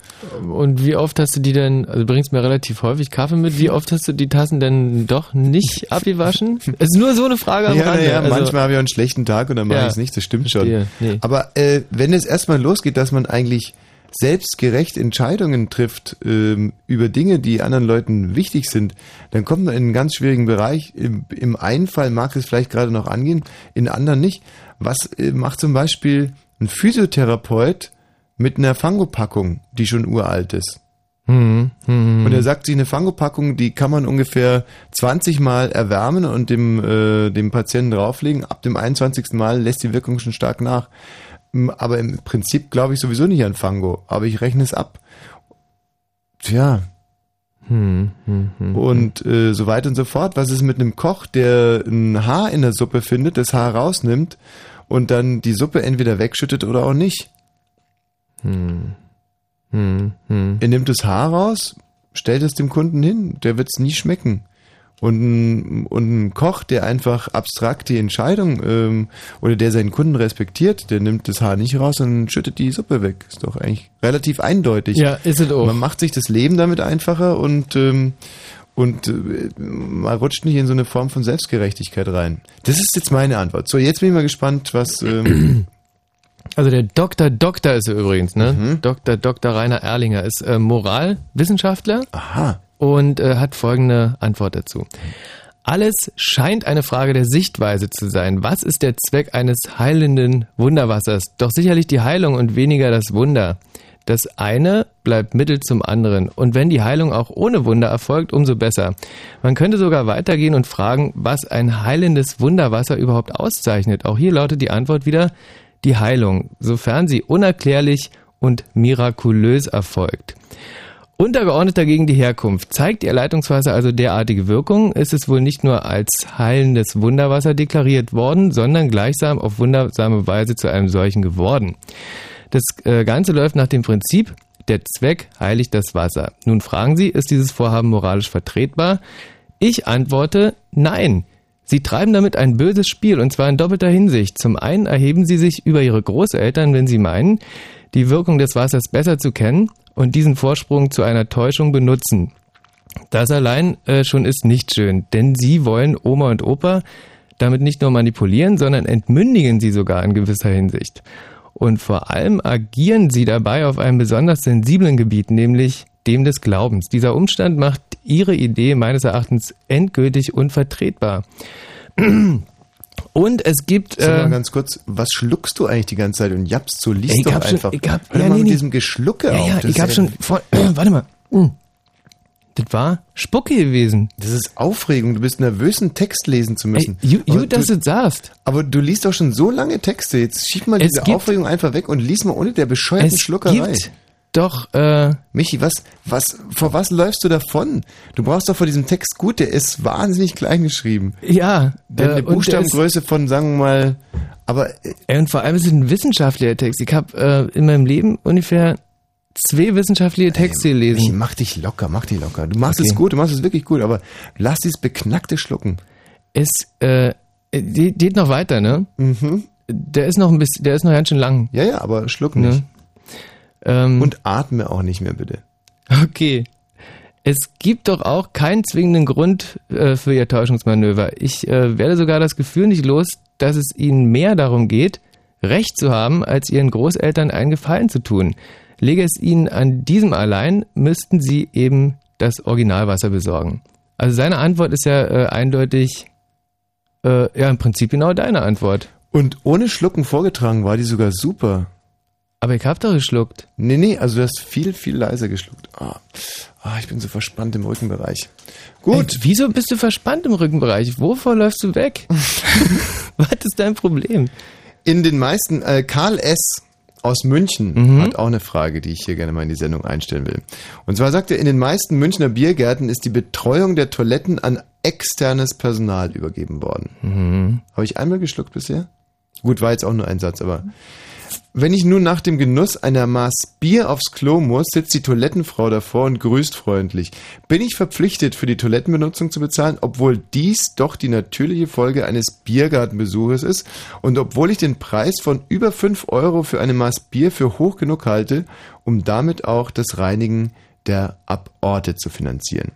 Und wie oft hast du die denn, also du bringst mir relativ häufig Kaffee mit, wie oft hast du die Tassen denn doch nicht abgewaschen? Es ist nur so eine Frage am Ja, Rande. ja, also, manchmal habe ich auch einen schlechten Tag und dann mache Ja, ich es nicht, das stimmt verstehe. schon. Nee. Aber äh, wenn es erstmal losgeht, dass man eigentlich selbstgerecht Entscheidungen trifft ähm, über Dinge, die anderen Leuten wichtig sind, dann kommt man in einen ganz schwierigen Bereich. Im, im einen Fall mag es vielleicht gerade noch angehen, in anderen nicht. Was äh, macht zum Beispiel ein Physiotherapeut mit einer Fangopackung, die schon uralt ist? Mhm. Mhm. Und er sagt sich, eine Fangopackung, die kann man ungefähr 20 Mal erwärmen und dem, äh, dem Patienten drauflegen. Ab dem 21. Mal lässt die Wirkung schon stark nach. Aber im Prinzip glaube ich sowieso nicht an Fango, aber ich rechne es ab. Tja. Hm, hm, hm. Und äh, so weiter und so fort. Was ist mit einem Koch, der ein Haar in der Suppe findet, das Haar rausnimmt und dann die Suppe entweder wegschüttet oder auch nicht? Hm. Hm, hm. Er nimmt das Haar raus, stellt es dem Kunden hin, der wird es nie schmecken. Und ein, und ein Koch, der einfach abstrakt die Entscheidung ähm, oder der seinen Kunden respektiert, der nimmt das Haar nicht raus und schüttet die Suppe weg. Ist doch eigentlich relativ eindeutig. Ja, ist es auch. Man macht sich das Leben damit einfacher und ähm, und äh, man rutscht nicht in so eine Form von Selbstgerechtigkeit rein. Das ist jetzt meine Antwort. So, jetzt bin ich mal gespannt, was ähm, Also der Dr. Doktor ist er übrigens, ne? Mhm. Dr. Dr. Rainer Erlinger ist äh, Moralwissenschaftler Aha. Und äh, hat folgende Antwort dazu. Alles scheint eine Frage der Sichtweise zu sein. Was ist der Zweck eines heilenden Wunderwassers? Doch sicherlich die Heilung und weniger das Wunder. Das eine bleibt Mittel zum anderen. Und wenn die Heilung auch ohne Wunder erfolgt, umso besser. Man könnte sogar weitergehen und fragen, was ein heilendes Wunderwasser überhaupt auszeichnet. Auch hier lautet die Antwort wieder die Heilung, sofern sie unerklärlich und mirakulös erfolgt. Untergeordnet dagegen die Herkunft. Zeigt ihr Leitungswasser also derartige Wirkung, ist es wohl nicht nur als heilendes Wunderwasser deklariert worden, sondern gleichsam auf wundersame Weise zu einem solchen geworden. Das äh, Ganze läuft nach dem Prinzip, Der Zweck heiligt das Wasser. Nun fragen Sie, ist dieses Vorhaben moralisch vertretbar? Ich antworte, nein. Sie treiben damit ein böses Spiel und zwar in doppelter Hinsicht. Zum einen erheben Sie sich über Ihre Großeltern, wenn Sie meinen, die Wirkung des Wassers besser zu kennen und diesen Vorsprung zu einer Täuschung benutzen. Das allein äh, schon ist nicht schön, denn Sie wollen Oma und Opa damit nicht nur manipulieren, sondern entmündigen sie sogar in gewisser Hinsicht. Und vor allem agieren sie dabei auf einem besonders sensiblen Gebiet, nämlich dem des Glaubens. Dieser Umstand macht ihre Idee meines Erachtens endgültig unvertretbar. Und es gibt. Sag mal äh, ganz kurz, was schluckst du eigentlich die ganze Zeit und jappst so? Lies Ich doch hab schon- einfach. ich hab- Hör ja, mal nee, mit diesem Geschlucke ja, auf. ja, ich hab schon. Vor, warte mal. Hm. Das war Spucke gewesen. Das ist Aufregung. Du bist nervös, einen Text lesen zu müssen. Ey, gut, dass du du sagst. Aber du liest doch schon so lange Texte. Jetzt schieb mal Es diese gibt- Aufregung einfach weg und lies mal ohne der bescheuerten Es Schluckerei. gibt doch, äh, Michi, was, was, vor was läufst du davon? Du brauchst doch vor diesem Text gut, der ist wahnsinnig klein geschrieben. Ja, Der hat äh, eine Buchstabengröße von, sagen wir mal, aber Ey, und vor allem ist es ein wissenschaftlicher Text. Ich habe äh, in meinem Leben ungefähr zwei wissenschaftliche Texte Michi, gelesen. mach dich locker, mach dich locker. Du machst Okay. es gut, du machst es wirklich gut, aber lass dieses beknackte schlucken. Es äh, geht geht noch weiter, ne? Mhm. Der ist noch ein bisschen, der ist noch ganz schön lang. Ja, ja, aber schluck Ne? Ähm, Und atme auch nicht mehr, bitte. Okay. Es gibt doch auch keinen zwingenden Grund äh, für Ihr Täuschungsmanöver. Ich äh, werde sogar das Gefühl nicht los, dass es Ihnen mehr darum geht, Recht zu haben, als Ihren Großeltern einen Gefallen zu tun. Lege es Ihnen an diesem allein, müssten Sie eben das Originalwasser besorgen. Also seine Antwort ist ja äh, eindeutig, äh, ja im Prinzip genau deine Antwort. Und ohne Schlucken vorgetragen war die sogar super. Aber ich hab doch geschluckt. Nee, nee, also du hast viel, viel leiser geschluckt. Ah, ah, ich bin so verspannt im Rückenbereich. Gut. Ey, wieso bist du verspannt im Rückenbereich? Wovor läufst du weg? Was ist dein Problem? In den meisten, äh, Karl S. aus München Mhm. hat auch eine Frage, die ich hier gerne mal in die Sendung einstellen will. Und zwar sagt er, in den meisten Münchner Biergärten ist die Betreuung der Toiletten an externes Personal übergeben worden. Mhm. Habe ich einmal geschluckt bisher? Gut, war jetzt auch nur ein Satz, aber wenn ich nun nach dem Genuss einer Maß Bier aufs Klo muss, sitzt die Toilettenfrau davor und grüßt freundlich. Bin ich verpflichtet, für die Toilettenbenutzung zu bezahlen, obwohl dies doch die natürliche Folge eines Biergartenbesuches ist und obwohl ich den Preis von über 5 Euro für eine Maß Bier für hoch genug halte, um damit auch das Reinigen der Aborte zu finanzieren.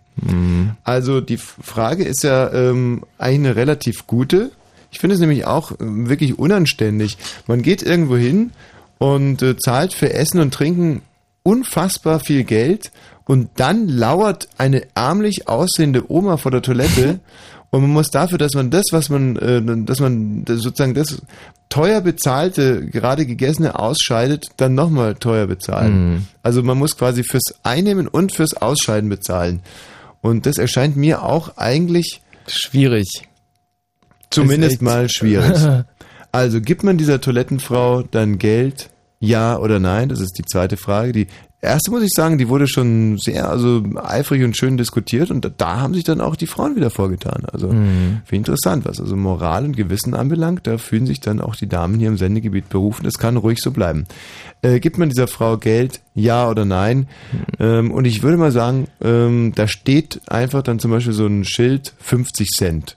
Also die Frage ist ja ähm, eigentlich eine relativ gute. Ich finde es nämlich auch ähm, wirklich unanständig. Man geht irgendwo hin und äh, zahlt für Essen und Trinken unfassbar viel Geld und dann lauert eine ärmlich aussehende Oma vor der Toilette und man muss dafür, dass man das, was man, äh, dass man sozusagen das teuer bezahlte, gerade gegessene ausscheidet, dann nochmal teuer bezahlen. Mhm. Also man muss quasi fürs Einnehmen und fürs Ausscheiden bezahlen. Und das erscheint mir auch eigentlich schwierig. Zumindest mal schwierig. Also gibt man dieser Toilettenfrau dann Geld? Ja oder nein? Das ist die zweite Frage. Die erste muss ich sagen, die wurde schon sehr also eifrig und schön diskutiert und da, haben sich dann auch die Frauen wieder vorgetan. Also Mhm. wie interessant, was also Moral und Gewissen anbelangt, da fühlen sich dann auch die Damen hier im Sendegebiet berufen. Das kann ruhig so bleiben. Äh, gibt man dieser Frau Geld? Ja oder nein? Ähm, und ich würde mal sagen, ähm, da steht einfach dann zum Beispiel so ein Schild 50 Cent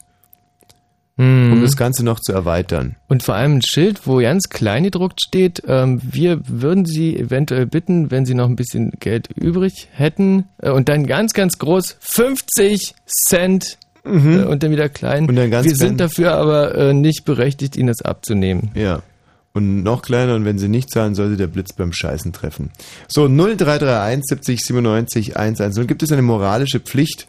um das Ganze noch zu erweitern. Und vor allem ein Schild, wo ganz klein gedruckt steht, ähm, wir würden Sie eventuell bitten, wenn Sie noch ein bisschen Geld übrig hätten, äh, und dann ganz, ganz groß 50 Cent Mhm. äh, und dann wieder klein. Und dann ganz wir sind dafür aber äh, nicht berechtigt, Ihnen das abzunehmen. Ja. Und noch kleiner, und wenn sie nicht zahlen, soll sie der Blitz beim Scheißen treffen. So, 0331 70 97 110. Gibt es eine moralische Pflicht,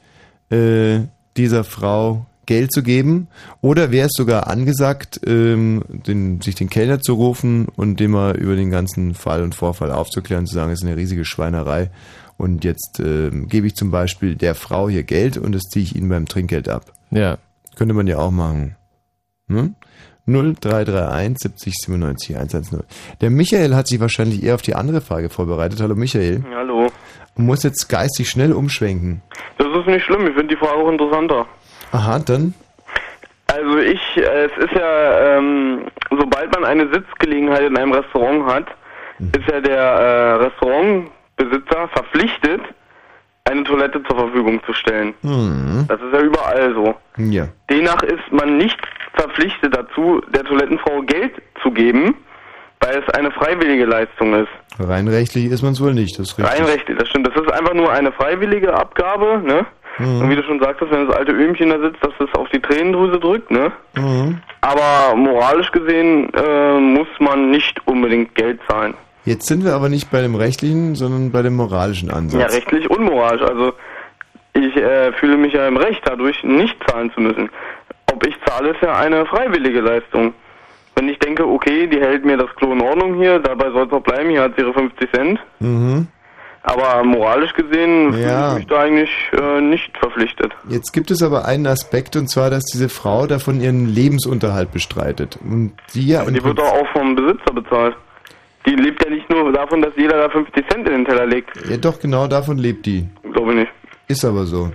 äh, dieser Frau Geld zu geben? Oder wäre es sogar angesagt, ähm, den, sich den Kellner zu rufen und dem mal über den ganzen Fall und Vorfall aufzuklären, zu sagen, es ist eine riesige Schweinerei und jetzt ähm, gebe ich zum Beispiel der Frau hier Geld und das ziehe ich ihnen beim Trinkgeld ab. Ja. Könnte man ja auch machen. Hm? 0331 70 97 110. Der Michael hat sich wahrscheinlich eher auf die andere Frage vorbereitet. Hallo Michael. Hallo. Und muss jetzt geistig schnell umschwenken. Das ist nicht schlimm, ich finde die Frage auch interessanter. Aha, dann. Also ich, äh, es ist ja, ähm, sobald man eine Sitzgelegenheit in einem Restaurant hat, ist ja der äh, Besitzer verpflichtet, eine Toilette zur Verfügung zu stellen. Hm. Das ist ja überall so. Ja. Demnach ist man nicht verpflichtet dazu, der Toilettenfrau Geld zu geben, weil es eine freiwillige Leistung ist. Rein rechtlich ist man es wohl nicht, das ist richtig. Rein rechtlich, das stimmt. Das ist einfach nur eine freiwillige Abgabe, ne? Mhm. Und wie du schon sagtest, wenn das alte Öhmchen da sitzt, dass das auf die Tränendrüse drückt, ne? Mhm. Aber moralisch gesehen äh, muss man nicht unbedingt Geld zahlen. Jetzt sind wir aber nicht bei dem rechtlichen, sondern bei dem moralischen Ansatz. Ja, rechtlich unmoralisch. Also ich äh, fühle mich ja im Recht, dadurch nicht zahlen zu müssen. Ob ich zahle, ist ja eine freiwillige Leistung. Wenn ich denke, okay, die hält mir das Klo in Ordnung hier, dabei soll es auch bleiben, hier hat sie ihre 50 Cent. Mhm. Aber moralisch gesehen Ja. fühle ich mich da eigentlich äh, nicht verpflichtet. Jetzt gibt es aber einen Aspekt und zwar, dass diese Frau davon ihren Lebensunterhalt bestreitet. Und die ja. Aber die wird doch auch vom Besitzer bezahlt. Die lebt ja nicht nur davon, dass jeder da 50 Cent in den Teller legt. Ja, doch, genau davon lebt die. Glaube ich nicht. Ist aber so.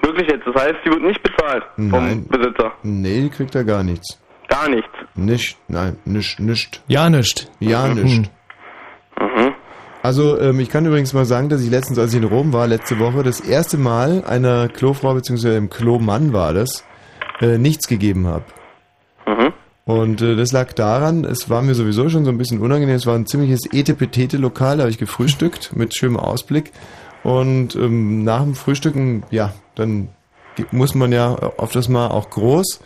Wirklich jetzt. Das heißt, die wird nicht bezahlt vom Nein. Besitzer. Nee, die kriegt da gar nichts. Gar nichts. Nicht, nein, nicht, nicht. Ja, nicht. Ja, Mhm. nicht. Also, ähm, ich kann übrigens mal sagen, dass ich letztens, als ich in Rom war, letzte Woche, das erste Mal einer Klofrau, beziehungsweise einem Klomann war das, äh, nichts gegeben habe. Und äh, das lag daran, es war mir sowieso schon so ein bisschen unangenehm, es war ein ziemliches Etepetete-Lokal, da habe ich gefrühstückt mit schönem Ausblick. Und ähm, nach dem Frühstücken, ja, dann muss man ja oft das mal auch groß.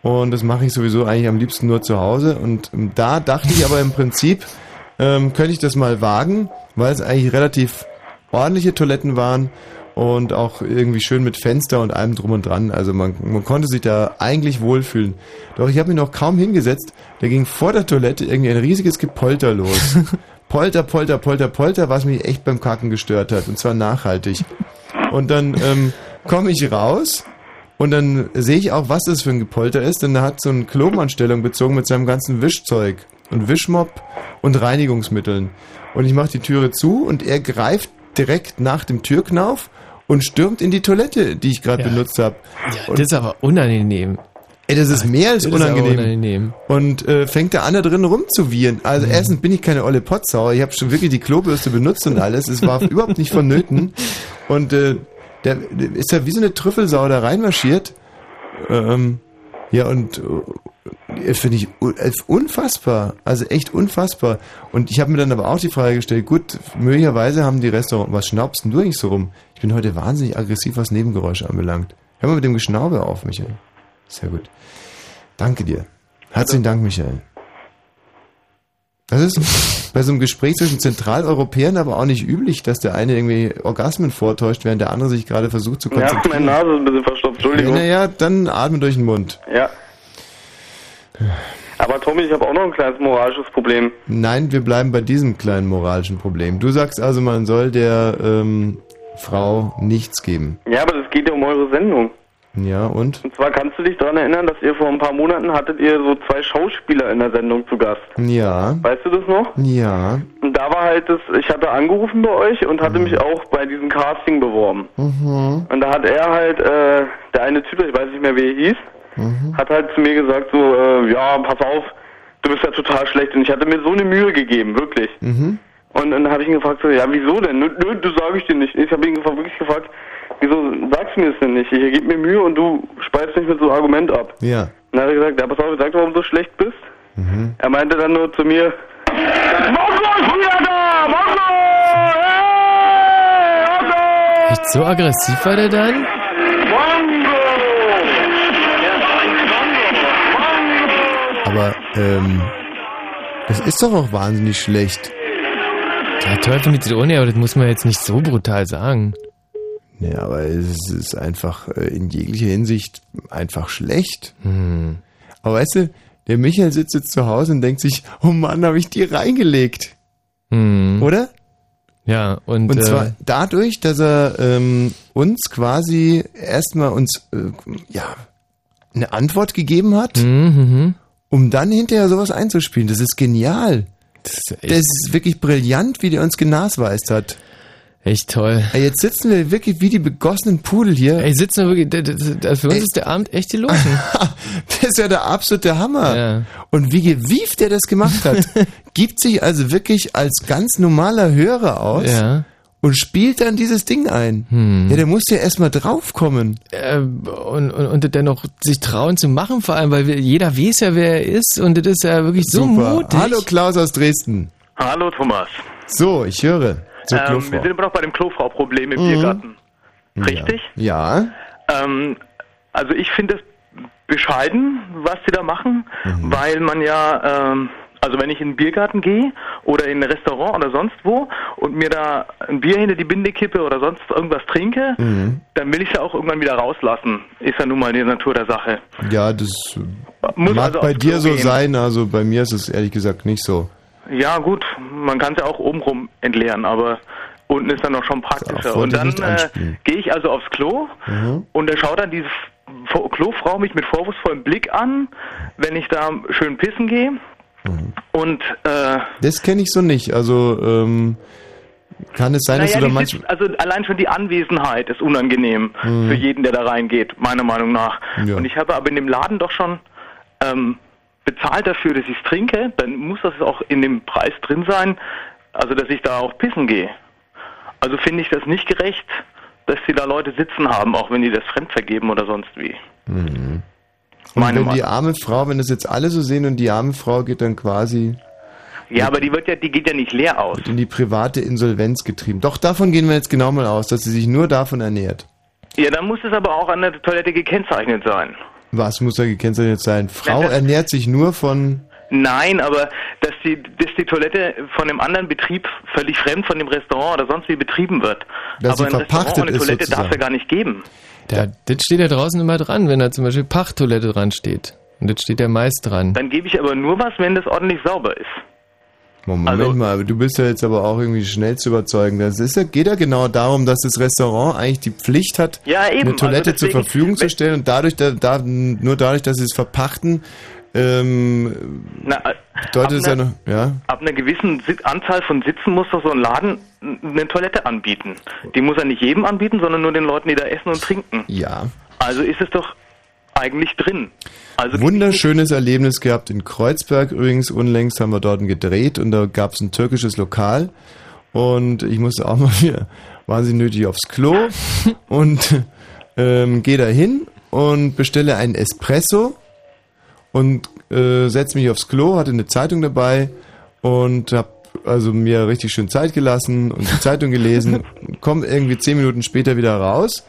Und das mache ich sowieso eigentlich am liebsten nur zu Hause. Und ähm, da dachte ich aber im Prinzip, ähm, könnte ich das mal wagen, weil es eigentlich relativ ordentliche Toiletten waren und auch irgendwie schön mit Fenster und allem drum und dran. Also man, man konnte sich da eigentlich wohlfühlen. Doch ich habe mich noch kaum hingesetzt, da ging vor der Toilette irgendwie ein riesiges Gepolter los. Polter, Polter, Polter, Polter, was mich echt beim Kacken gestört hat. Und zwar nachhaltig. Und dann ähm, komme ich raus und dann sehe ich auch, was das für ein Gepolter ist, denn er hat so eine Klomanstellung bezogen mit seinem ganzen Wischzeug und Wischmopp und Reinigungsmitteln. Und ich mache die Türe zu und er greift direkt nach dem Türknauf und stürmt in die Toilette, die ich gerade Ja. benutzt habe. Ja, das ist aber unangenehm. Ey, das ist mehr als unangenehm. unangenehm. Und äh, fängt da an, da drin rumzuwiehen. Also Mhm. erstens bin ich keine olle Potsau. Ich habe schon wirklich die Klobürste benutzt und alles. Es war überhaupt nicht vonnöten. Und äh, der, der ist ja wie so eine Trüffelsau da reinmarschiert. Ähm, ja, und äh, finde ich un- äh, unfassbar. Also echt unfassbar. Und ich habe mir dann aber auch die Frage gestellt, gut, möglicherweise haben die Restaurants, was schnaubst denn du eigentlich so rum? Ich bin heute wahnsinnig aggressiv, was Nebengeräusche anbelangt. Hör mal mit dem Geschnaube auf, Michael. Sehr gut. Danke dir. Herzlichen Dank, Michael. Das ist bei so einem Gespräch zwischen Zentraleuropäern aber auch nicht üblich, dass der eine irgendwie Orgasmen vortäuscht, während der andere sich gerade versucht zu Ja, konzentrieren. meine Nase ist ein bisschen verstopft, Entschuldigung. Naja, dann atme durch den Mund. Ja. Aber Tommy, ich habe auch noch ein kleines moralisches Problem. Nein, wir bleiben bei diesem kleinen moralischen Problem. Du sagst also, man soll der ähm, Frau nichts geben. Ja, aber das geht ja um eure Sendung. Ja, und? Und zwar kannst du dich daran erinnern, dass ihr vor ein paar Monaten hattet ihr so zwei Schauspieler in der Sendung zu Gast. Ja. Weißt du das noch? Ja. Und da war halt das, ich hatte angerufen bei euch und hatte mich auch bei diesem Casting beworben. Mhm. Und da hat er halt, äh, der eine Typ, ich weiß nicht mehr wie er hieß, Mhm. hat halt zu mir gesagt so, äh, ja, pass auf, du bist ja total schlecht. Und ich hatte mir so eine Mühe gegeben, wirklich. Mhm. Und dann habe ich ihn gefragt, so, ja, wieso denn? Nö, nö, du sag ich dir nicht. Ich habe ihn gefragt, wirklich gefragt, wieso sagst du mir das denn nicht? Ich gebe mir Mühe und du speist mich mit so einem Argument ab. Ja. Und dann hat er gesagt, ja, pass auf, sag doch, warum du so schlecht bist. Mhm. Er meinte dann nur zu mir! Echt so aggressiv war der dann? Aber, ähm, das ist doch auch wahnsinnig schlecht. Ja, Teufel mit Zitrone, aber das muss man jetzt nicht so brutal sagen. Ja, aber es ist einfach äh, in jeglicher Hinsicht einfach schlecht. Hm. Aber weißt du, der Michael sitzt jetzt zu Hause und denkt sich, oh Mann, habe ich die reingelegt. Hm. Oder? Ja, und, Und äh, zwar dadurch, dass er ähm, uns quasi erstmal uns äh, ja eine Antwort gegeben hat, Mhm, um dann hinterher sowas einzuspielen. Das ist genial. Das ist, wirklich brillant, wie der uns genasweist hat. Echt toll. Ey, jetzt sitzen wir wirklich wie die begossenen Pudel hier. Ey, sitzen wir wirklich, für uns ist der Abend echt gelogen. Das ist ja der absolute Hammer. Und wie gewieft der das gemacht hat. Gibt sich also wirklich als ganz normaler Hörer aus Ja. Und spielt dann dieses Ding ein. Hm. Ja, der muss ja erstmal draufkommen. Äh, und, und, und dennoch sich trauen zu machen, vor allem, weil wir, jeder weiß ja, wer er ist und das ist ja wirklich so Super. mutig. Hallo Klaus aus Dresden. Hallo Thomas. So, ich höre. Ähm, wir sind immer noch bei dem Klofrau-Problem im Mhm. Biergarten. Richtig? Ja. Ähm, also ich finde es bescheiden, was sie da machen, Mhm. weil man ja, ähm, also wenn ich in den Biergarten gehe oder in ein Restaurant oder sonst wo und mir da ein Bier hinter die Binde kippe oder sonst irgendwas trinke, Mhm. dann will ich es ja auch irgendwann wieder rauslassen. Ist ja nun mal die Natur der Sache. Ja, das Muss mag also bei dir so gehen. sein, also bei mir ist es ehrlich gesagt nicht so. Ja gut, man kann es ja auch obenrum entleeren, aber unten ist dann noch schon praktischer. Und dann äh, gehe ich also aufs Klo Mhm. und da schaut dann diese Klofrau mich mit vorwurfsvollem Blick an, wenn ich da schön pissen gehe. Mhm. Und äh, Das kenne ich so nicht. Also ähm, kann es sein, dass naja, du da manchmal... also allein schon die Anwesenheit ist unangenehm Mhm. für jeden, der da reingeht, meiner Meinung nach. Ja. Und ich habe aber in dem Laden doch schon ähm, bezahlt dafür, dass ich es trinke, dann muss das auch in dem Preis drin sein, also dass ich da auch pissen gehe. Also finde ich das nicht gerecht, dass sie da Leute sitzen haben, auch wenn die das fremd vergeben oder sonst wie. Mhm. Und Meine wenn die arme Frau, wenn das jetzt alle so sehen und die arme Frau geht dann quasi Ja, aber die wird ja, die geht ja nicht leer aus. in die private Insolvenz getrieben. Doch davon gehen wir jetzt genau mal aus, dass sie sich nur davon ernährt. Ja, dann muss es aber auch an der Toilette gekennzeichnet sein. Was muss da gekennzeichnet sein? Frau Ja, ernährt sich nur von... Nein, aber dass die, dass die Toilette von einem anderen Betrieb völlig fremd von dem Restaurant oder sonst wie betrieben wird. Dass sie aber ein Restaurant verpachtet ohne ist Toilette darf es ja gar nicht geben. Da, das steht ja draußen immer dran, wenn da zum Beispiel Pachttoilette dran steht. Und das steht ja meist dran. Dann gebe ich aber nur was, wenn das ordentlich sauber ist. Moment Also- mal, aber du bist ja jetzt aber auch irgendwie schnell zu überzeugen. Das ist ja, geht ja genau darum, dass das Restaurant eigentlich die Pflicht hat, Ja, eine Toilette Also deswegen- zur Verfügung zu stellen und dadurch, da, da, nur dadurch, dass sie es verpachten, ähm, Na, äh, bedeutet es ja ab noch, ja? Ab einer gewissen Anzahl von Sitzen muss doch so ein Laden eine Toilette anbieten. Die muss er nicht jedem anbieten, sondern nur den Leuten, die da essen und trinken. Ja. Also ist es doch eigentlich drin. Also Wunderschönes Erlebnis gehabt in Kreuzberg übrigens. Unlängst haben wir dort gedreht und da gab es ein türkisches Lokal und ich musste auch mal wieder wahnsinnig nötig aufs Klo und ähm, gehe da hin und bestelle einen Espresso und äh, setze mich aufs Klo, hatte eine Zeitung dabei und habe also mir richtig schön Zeit gelassen und die Zeitung gelesen, komme irgendwie zehn Minuten später wieder raus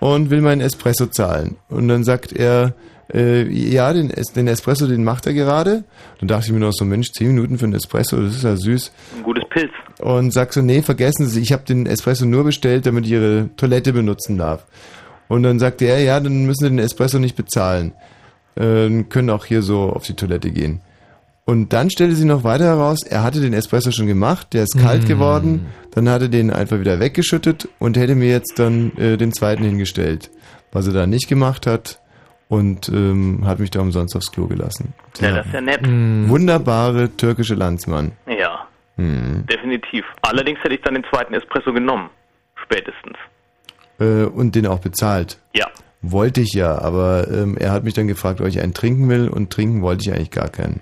und will meinen Espresso zahlen. Und dann sagt er, äh, ja, den, Es- den Espresso, den macht er gerade. Dann dachte ich mir noch so, Mensch, zehn Minuten für einen Espresso, das ist ja süß. ein gutes Pilz. Und sag so, nee, vergessen Sie, ich habe den Espresso nur bestellt, damit ich Ihre Toilette benutzen darf. Und dann sagte er, ja, dann müssen Sie den Espresso nicht bezahlen. Äh, können auch hier so auf die Toilette gehen. Und dann stellte sie noch weiter heraus, er hatte den Espresso schon gemacht, der ist kalt Mm. geworden, dann hat er den einfach wieder weggeschüttet und hätte mir jetzt dann äh, den zweiten hingestellt. Was er da nicht gemacht hat und ähm, hat mich da umsonst aufs Klo gelassen. Ja, das ist ja nett. Wunderbare türkische Landsmann. Ja, Hm. definitiv. Allerdings hätte ich dann den zweiten Espresso genommen. Spätestens. Äh, und den auch bezahlt. Ja. Wollte ich ja, aber ähm, er hat mich dann gefragt, ob ich einen trinken will und trinken wollte ich eigentlich gar keinen.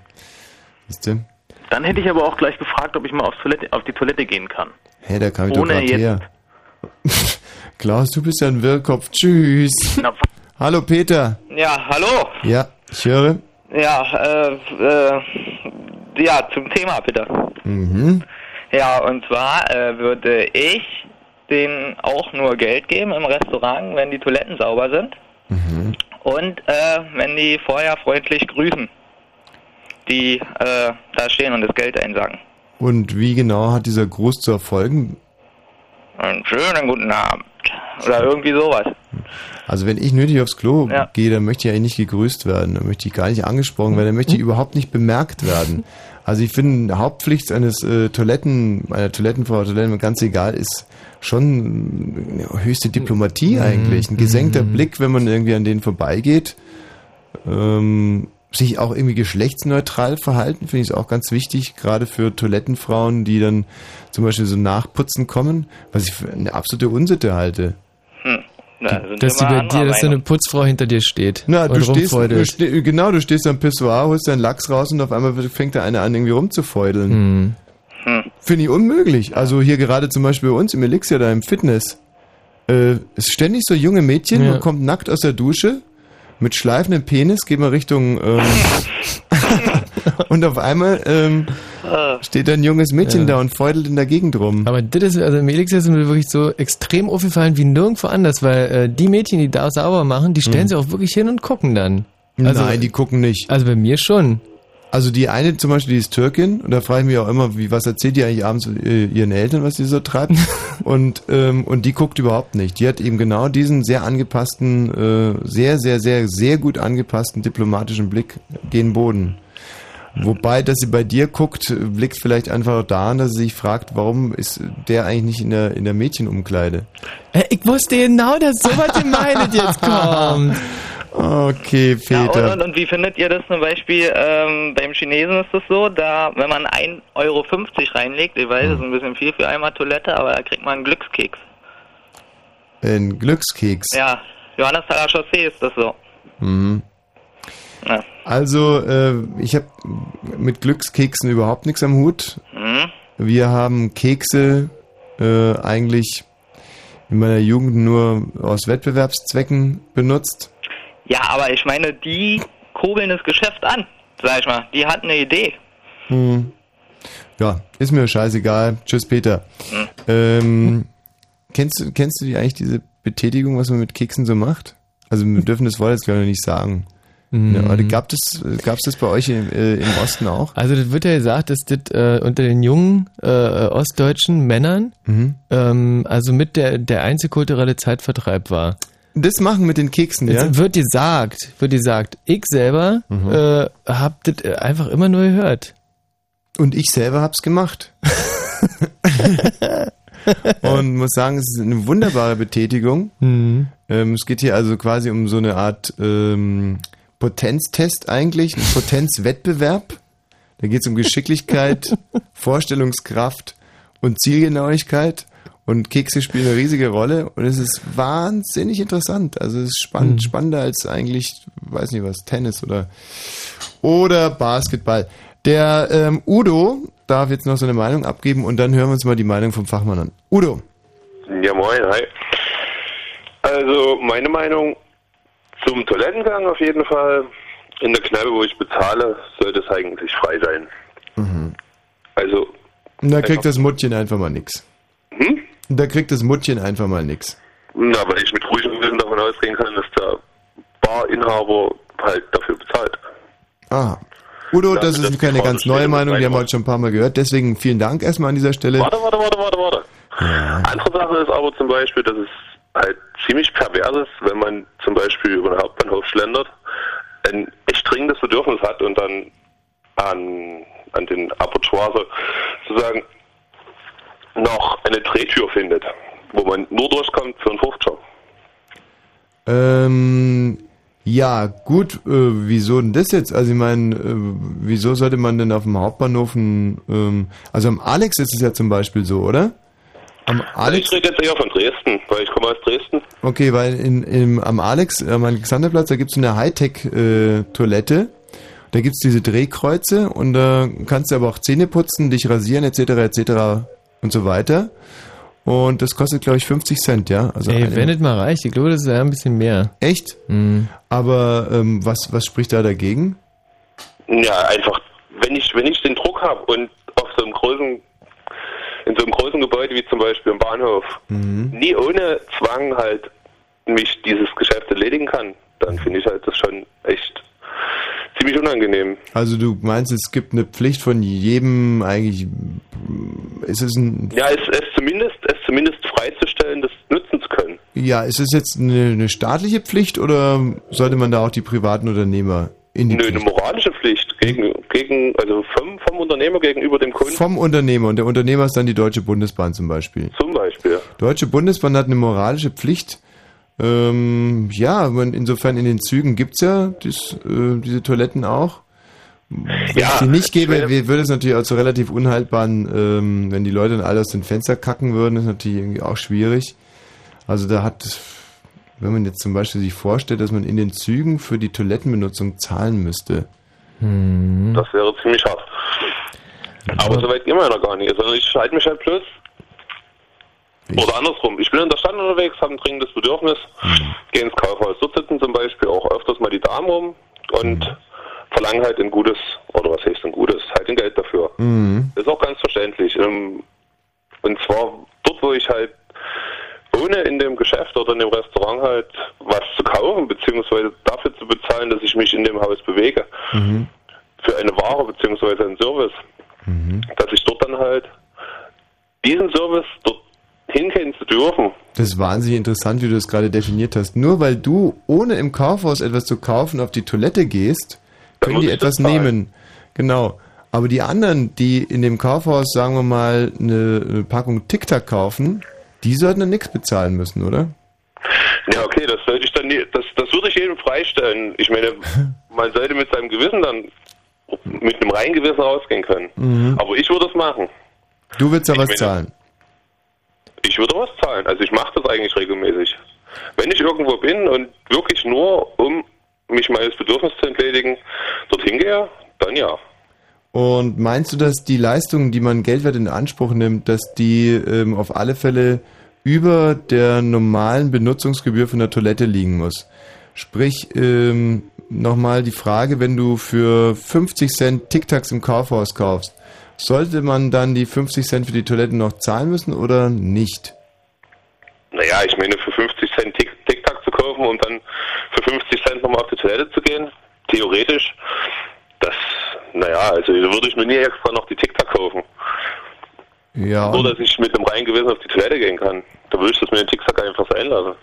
Siehst du? Dann hätte ich aber auch gleich gefragt, ob ich mal aufs Toilette, auf die Toilette gehen kann. Hey, da kam ich Ohne doch gerade jetzt- her. Klaus, du bist ja ein Wirrkopf. Tschüss. Hallo Peter. Ja, hallo. Ja, ich höre. Ja, äh, äh, ja, zum Thema bitte. Mhm. Ja, und zwar äh, würde ich denen auch nur Geld geben im Restaurant, wenn die Toiletten sauber sind Mhm. und äh, wenn die vorher freundlich grüßen, die äh, da stehen und das Geld einsagen. Und wie genau hat dieser Gruß zu erfolgen? Einen schönen guten Abend. Oder irgendwie sowas. Also wenn ich nötig aufs Klo Ja. gehe, dann möchte ich eigentlich nicht gegrüßt werden, dann möchte ich gar nicht angesprochen werden, dann möchte ich überhaupt nicht bemerkt werden. Also ich finde, Hauptpflicht eines äh, Toiletten, einer Toilettenfrau, Toiletten, ganz egal, ist schon äh, höchste Diplomatie eigentlich. Ein gesenkter Blick, wenn man irgendwie an denen vorbeigeht. Ähm, sich auch irgendwie geschlechtsneutral verhalten, finde ich auch ganz wichtig, gerade für Toilettenfrauen, die dann zum Beispiel so nachputzen kommen, was ich für eine absolute Unsitte halte. Hm. Na, Dass mal dir, dass so eine Putzfrau hinter dir steht. Na, und du stehst, du ste genau, du stehst am Pissoir, holst deinen Lachs raus und auf einmal fängt da einer an, irgendwie rumzufeudeln. Hm. Hm. Finde ich unmöglich. Also hier gerade zum Beispiel bei uns im Elixir da im Fitness. Äh, ist ständig so junge Mädchen, Ja. man kommt nackt aus der Dusche, mit schleifendem Penis, geht man Richtung ähm, und auf einmal ähm, steht da ein junges Mädchen Ja. da und feudelt in der Gegend rum. Aber das ist, also im Elix ist mir wirklich so extrem aufgefallen wie nirgendwo anders, weil äh, die Mädchen, die da sauber machen, die stellen Mhm. sich auch wirklich hin und gucken dann. Also, Nein, die gucken nicht. Also bei mir schon. Also die eine zum Beispiel, die ist Türkin und da frage ich mich auch immer, wie was erzählt die eigentlich abends äh, ihren Eltern, was die so treibt? und ähm, und die guckt überhaupt nicht. Die hat eben genau diesen sehr angepassten, äh, sehr sehr sehr sehr gut angepassten diplomatischen Blick gen Boden. Wobei, dass sie bei dir guckt, liegt vielleicht einfach daran, dass sie sich fragt, warum ist der eigentlich nicht in der in der Mädchenumkleide? Äh, ich wusste genau, dass sowas gemeint jetzt kommt. Okay, Ja, und, Peter. und, wie findet ihr das zum Beispiel? Ähm, beim Chinesen ist das so, da, wenn man 1,50 Euro reinlegt, ich weiß, das ist ein bisschen viel für einmal Toilette, aber da kriegt man einen Glückskeks. Ein Glückskeks. Ja, Johannesthaler Chaussee ist das so. Mhm. Ja. Also, äh, ich habe mit Glückskeksen überhaupt nichts am Hut. Mhm. Wir haben Kekse äh, eigentlich in meiner Jugend nur aus Wettbewerbszwecken benutzt. Ja, aber ich meine, die kurbeln das Geschäft an, sag ich mal. Die hatten eine Idee. Hm. Ja, ist mir scheißegal. Tschüss, Peter. Hm. Ähm, kennst, du, kennst du die eigentlich diese Betätigung, was man mit Keksen so macht? Also wir dürfen das Wort jetzt glaube ich nicht sagen. Mhm. Ja, aber gab es gab's das bei euch im, äh, im Osten auch? Also das wird ja gesagt, dass das äh, unter den jungen äh, ostdeutschen Männern Mhm. ähm, also mit der, der einzige kulturelle Zeitvertreib war. Das machen mit den Keksen, ja? Wird gesagt, wird gesagt, ich selber Mhm. äh, hab das äh, einfach immer nur gehört. Und ich selber hab's gemacht. Und muss sagen, es ist eine wunderbare Betätigung. Mhm. Ähm, es geht hier also quasi um so eine Art ähm, Potenztest eigentlich, einen Potenzwettbewerb. Da geht es um Geschicklichkeit, Vorstellungskraft und Zielgenauigkeit. Und Kekse spielen eine riesige Rolle und es ist wahnsinnig interessant. Also es ist spannend, Mhm. spannender als eigentlich, weiß nicht was, Tennis oder oder Basketball. Der ähm, Udo darf jetzt noch seine Meinung abgeben und dann hören wir uns mal die Meinung vom Fachmann an. Udo. Ja, moin, hi. Also, meine Meinung zum Toilettengang auf jeden Fall. In der Kneipe, wo ich bezahle, sollte es eigentlich frei sein. Mhm. Also, Und da kriegt das Muttchen einfach mal nix. Hm? Und da kriegt das Muttchen einfach mal nix. na, weil ich mit ruhigem Gewissen davon ausgehen kann, dass der Barinhaber halt dafür bezahlt. Ah. Udo, Dafür, das dass ist keine ganz neue Meinung, die haben wir heute schon ein paar Mal gehört. Deswegen vielen Dank erstmal an dieser Stelle. Warte, warte, warte, warte, warte. Andere Sache ist aber zum Beispiel, dass es halt ziemlich pervers ist, wenn man zum Beispiel über den Hauptbahnhof schlendert, ein echt dringendes Bedürfnis hat und dann an, an den Apertoire sozusagen noch eine Drehtür findet, wo man nur durchkommt für einen 50er. Ähm, ja, gut, äh, wieso denn das jetzt? Also ich meine, äh, wieso sollte man denn auf dem Hauptbahnhof ein, ähm, also am Alex ist es ja zum Beispiel so, oder? Am Alex, Ich rede jetzt eher von Dresden, weil ich komme aus Dresden. okay, weil in, im, am Alex, am Alexanderplatz, da gibt's eine Hightech-Toilette. da gibt's diese Drehkreuze und da kannst du aber auch Zähne putzen, dich rasieren etc. etc. und so weiter. Und das kostet, glaube ich, 50 Cent, ja? Also Ey, wenn es mal reicht, ich glaube, das ist ja ein bisschen mehr. Echt? Mhm. Aber ähm, was, was spricht da dagegen? Ja, einfach, wenn ich, wenn ich den Druck habe und auf so einem großen, in so einem großen Gebäude wie zum Beispiel im Bahnhof, Mhm. nie ohne Zwang halt mich dieses Geschäft erledigen kann, dann finde ich halt das schon echt ziemlich unangenehm. Also du meinst, es gibt eine Pflicht von jedem eigentlich, ist es ein, Ja, es, es zumindest, es zumindest freizustellen, das nutzen zu können. ja, ist es jetzt eine, eine staatliche Pflicht oder sollte man da auch die privaten Unternehmer in die Nö, eine moralische Pflicht gegen, gegen also vom, vom Unternehmer gegenüber dem Kunden Vom Unternehmer und der Unternehmer ist dann die Deutsche Bundesbahn zum Beispiel. zum Beispiel. Deutsche Bundesbahn hat eine moralische Pflicht, Ähm, ja, man, insofern in den Zügen gibt's ja dies, äh, diese Toiletten auch. Wenn Ja, es die nicht ich gäbe, würde es natürlich auch zu relativ unhaltbaren, ähm, wenn die Leute dann alle aus den Fenster kacken würden, ist natürlich irgendwie auch schwierig. Also da hat, wenn man jetzt zum Beispiel sich vorstellt, dass man in den Zügen für die Toilettenbenutzung zahlen müsste. Hm. Das wäre ziemlich hart. Aber so weit gehen wir ja noch gar nicht. Sondern ich halte mich halt bloß. Oder andersrum. Ich bin in der Stadt unterwegs, habe ein dringendes Bedürfnis, gehe ins Kaufhaus. Dort sitzen zum Beispiel auch öfters mal die Damen rum und verlangen halt ein gutes, oder was heißt ein gutes, halt ein Geld dafür. Mhm. Ist auch ganz verständlich. Ähm, Und zwar dort, wo ich halt ohne in dem Geschäft oder in dem Restaurant halt was zu kaufen, beziehungsweise dafür zu bezahlen, dass ich mich in dem Haus bewege, Mhm. für eine Ware beziehungsweise einen Service, dass ich dort dann halt diesen Service dort hingehen zu dürfen. Das ist wahnsinnig interessant, wie du das gerade definiert hast. Nur weil du, ohne im Kaufhaus etwas zu kaufen, auf die Toilette gehst, können die etwas nehmen. Genau. Aber die anderen, die in dem Kaufhaus, sagen wir mal, eine, eine Packung Tic Tac kaufen, die sollten dann nichts bezahlen müssen, oder? Ja, okay, das sollte ich dann nie, das, das würde ich jedem freistellen. Ich meine, man sollte mit seinem Gewissen dann mit einem reinen Gewissen rausgehen können. Mhm. Aber ich würde es machen. Du willst aber was meine- zahlen. Ich würde was zahlen. Also ich mache das eigentlich regelmäßig. Wenn ich irgendwo bin und wirklich nur, um mich meines Bedürfnisses zu entledigen, dorthin gehe, dann ja. Und meinst du, dass die Leistungen, die man Geldwert in Anspruch nimmt, dass die ähm, auf alle Fälle über der normalen Benutzungsgebühr von der Toilette liegen muss? Sprich, ähm, nochmal die Frage, wenn du für 50 Cent Tic Tacs im Kaufhaus kaufst, sollte man dann die 50 Cent für die Toilette noch zahlen müssen oder nicht? Naja, ich meine, für 50 Cent Tic-Tac zu kaufen und dann für 50 Cent nochmal auf die Toilette zu gehen, theoretisch, das, naja, also würde ich mir nie extra noch die Tic-Tac kaufen. Ja, Nur, dass ich mit einem reinen Gewissen auf die Toilette gehen kann. Da würde ich das mit dem Tic-Tac einfach sein lassen.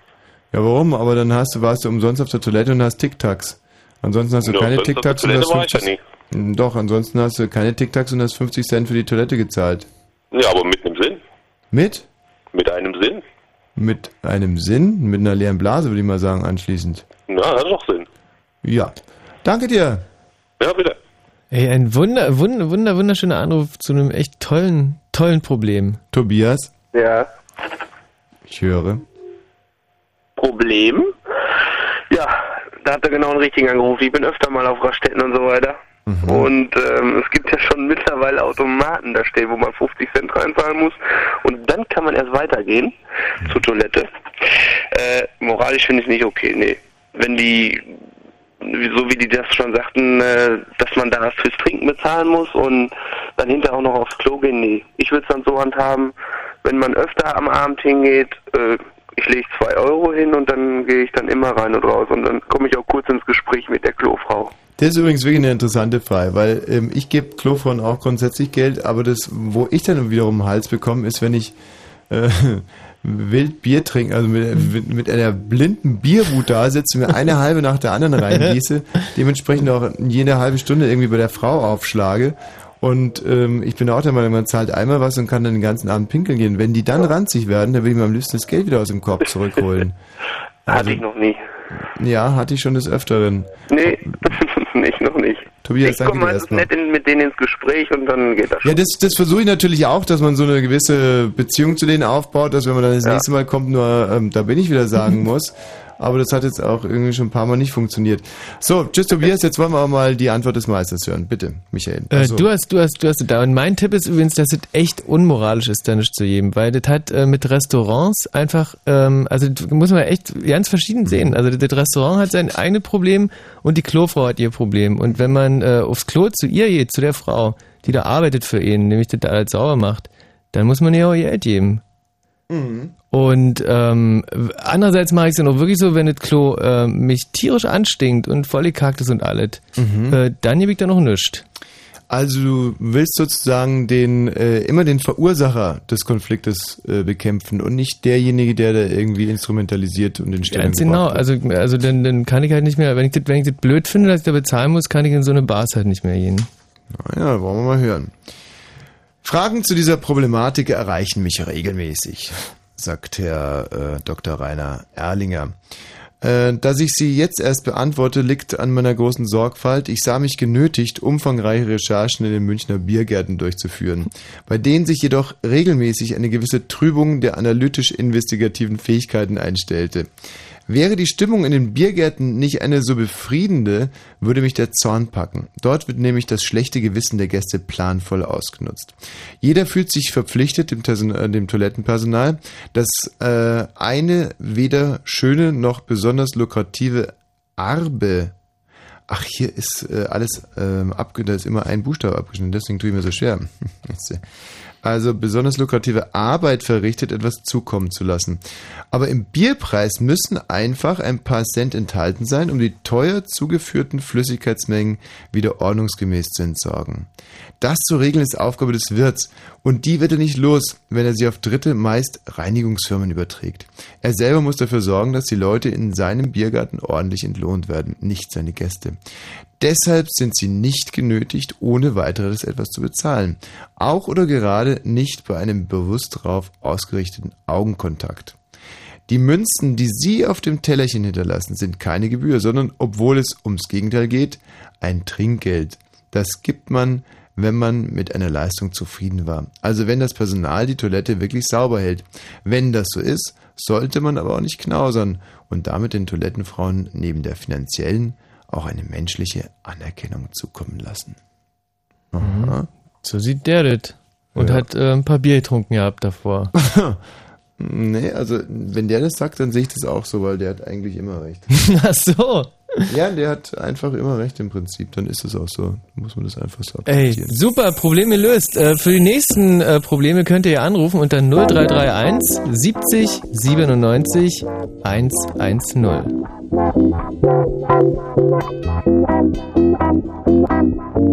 ja warum? Aber dann hast du, warst du umsonst auf der Toilette und hast Tic Tacs. Ansonsten hast du Ja, keine Tacs und hast war ich ja 50 Hm, Doch, ansonsten hast du keine Tic Tacs und hast 50 Cent für die Toilette gezahlt. Ja, aber mit einem Sinn. Mit? Mit einem Sinn. Mit einem Sinn? Mit einer leeren Blase, würde ich mal sagen, anschließend. Ja, hat doch Sinn. Ja. Danke dir. Ja, bitte. Ey, ein wunder, wunder, wunder, wunderschöner Anruf zu einem echt tollen, tollen Problem. Tobias, Ja. ich höre. Problem? Ja, da hat er genau einen richtigen angerufen. Ich bin öfter mal auf Raststätten und so weiter. Und ähm, es gibt ja schon mittlerweile Automaten da stehen, wo man 50 Cent reinzahlen muss. Und dann kann man erst weitergehen zur Toilette. Äh, moralisch finde ich nicht okay, nee. Wenn die, so wie die das schon sagten, äh, dass man da was fürs Trinken bezahlen muss und dann hinterher auch noch aufs Klo gehen, nee. Ich würde es dann so handhaben, wenn man öfter am Abend hingeht, äh, ich lege zwei Euro hin und dann gehe ich dann immer rein und raus und dann komme ich auch kurz ins Gespräch mit der Klofrau. Das ist übrigens wirklich eine interessante Frage, weil ähm, ich gebe Klofrauen auch grundsätzlich Geld, aber das, wo ich dann wiederum einen Hals bekomme, ist, wenn ich äh, wild Bier trinke, also mit, mit, mit einer blinden Bierwut da sitze, mir eine halbe nach der anderen reingieße, dementsprechend auch jede halbe Stunde irgendwie bei der Frau aufschlage. Und ähm, ich bin auch der Meinung, man zahlt einmal was und kann dann den ganzen Abend pinkeln gehen. Wenn die dann ranzig werden, dann will ich mir am liebsten das Geld wieder aus dem Korb zurückholen. Hatte ich noch nie. Ja, hatte ich schon des Öfteren. Nee, nicht, noch nicht. Tobias, ich danke komme erstmal. nett in, mit denen ins Gespräch und dann geht das schon. Ja, das, das versuche ich natürlich auch, dass man so eine gewisse Beziehung zu denen aufbaut, dass wenn man dann das nächste Mal kommt, nur ähm, da bin ich wieder sagen muss. Aber das hat jetzt auch irgendwie schon ein paar Mal nicht funktioniert. So, tschüss Tobias, jetzt wollen wir mal die Antwort des Meisters hören. Bitte, Michael. Äh, du hast, du hast, du hast da. Und mein Tipp ist übrigens, dass es echt unmoralisch ist, da nicht zu jedem, weil das hat äh, mit Restaurants einfach, ähm, also muss man echt ganz verschieden sehen. Also das Restaurant hat sein eigenes Problem und die Klofrau hat ihr Problem. Und wenn man äh, aufs Klo zu ihr geht, zu der Frau, die da arbeitet für ihn, nämlich das da alles sauber macht, dann muss man ihr auch ihr Geld geben. Mhm. Und ähm, andererseits mache ich es dann auch wirklich so, wenn das Klo äh, mich tierisch anstinkt und voll gekackt ist und alles, Mhm. äh, dann gebe ich da noch nichts. also du willst sozusagen den äh, immer den Verursacher des Konfliktes äh, bekämpfen und nicht derjenige, der da irgendwie instrumentalisiert und den Stellung Ganz genau, gebracht also, also dann, dann kann ich halt nicht mehr, wenn ich, das, wenn ich das blöd finde, dass ich da bezahlen muss, kann ich in so eine Bars halt nicht mehr gehen. wird. Ja, wollen wir mal hören. Fragen zu dieser Problematik erreichen mich regelmäßig. sagt Herr äh, Dr. Rainer Erlinger. Äh, dass ich sie jetzt erst beantworte, liegt an meiner großen Sorgfalt. Ich sah mich genötigt, umfangreiche Recherchen in den Münchner Biergärten durchzuführen, bei denen sich jedoch regelmäßig eine gewisse Trübung der analytisch-investigativen Fähigkeiten einstellte. Wäre die Stimmung in den Biergärten nicht eine so befriedende, würde mich der Zorn packen. Dort wird nämlich das schlechte Gewissen der Gäste planvoll ausgenutzt. Jeder fühlt sich verpflichtet, dem, äh, dem Toilettenpersonal, das äh, eine weder schöne noch besonders lukrative Arbe Ach, hier ist äh, alles ähm, abge, da ist immer ein Buchstabe abgeschnitten, deswegen tue ich mir so schwer. also besonders lukrative Arbeit verrichtet, etwas zukommen zu lassen. Aber im Bierpreis müssen einfach ein paar Cent enthalten sein, um die teuer zugeführten Flüssigkeitsmengen wieder ordnungsgemäß zu entsorgen. Das zu regeln ist Aufgabe des Wirts und die wird er nicht los, wenn er sie auf Dritte, meist Reinigungsfirmen überträgt. Er selber muss dafür sorgen, dass die Leute in seinem Biergarten ordentlich entlohnt werden, nicht seine Gäste. Deshalb sind sie nicht genötigt, ohne weiteres etwas zu bezahlen. Auch oder gerade nicht bei einem bewusst darauf ausgerichteten Augenkontakt. Die Münzen, die Sie auf dem Tellerchen hinterlassen, sind keine Gebühr, sondern, obwohl es ums Gegenteil geht, ein Trinkgeld. Das gibt man, wenn man mit einer Leistung zufrieden war. Also wenn das Personal die Toilette wirklich sauber hält. Wenn das so ist, sollte man aber auch nicht knausern und damit den Toilettenfrauen neben der finanziellen auch eine menschliche Anerkennung zukommen lassen. Aha. So sieht der das. Und Ja. hat äh, ein paar Bier getrunken gehabt davor. Nee, also wenn der das sagt, dann sehe ich das auch so, weil der hat eigentlich immer recht. Ach so. Ja, der hat einfach immer recht im Prinzip. Dann ist es auch so. Muss man das einfach so Ey, akzeptieren. super, Problem gelöst. Äh, für die nächsten äh, Probleme könnt ihr anrufen unter 0331 70 97 110.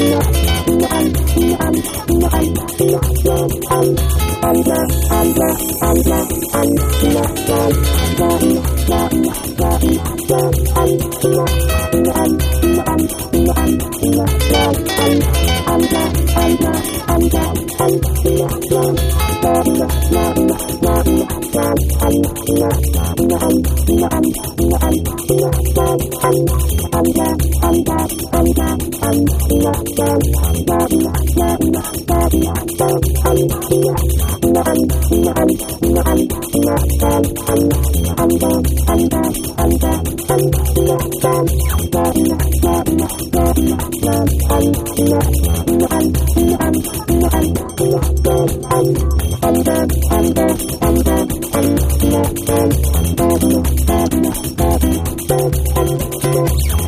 Yeah. Bye. Fritz. Thank you.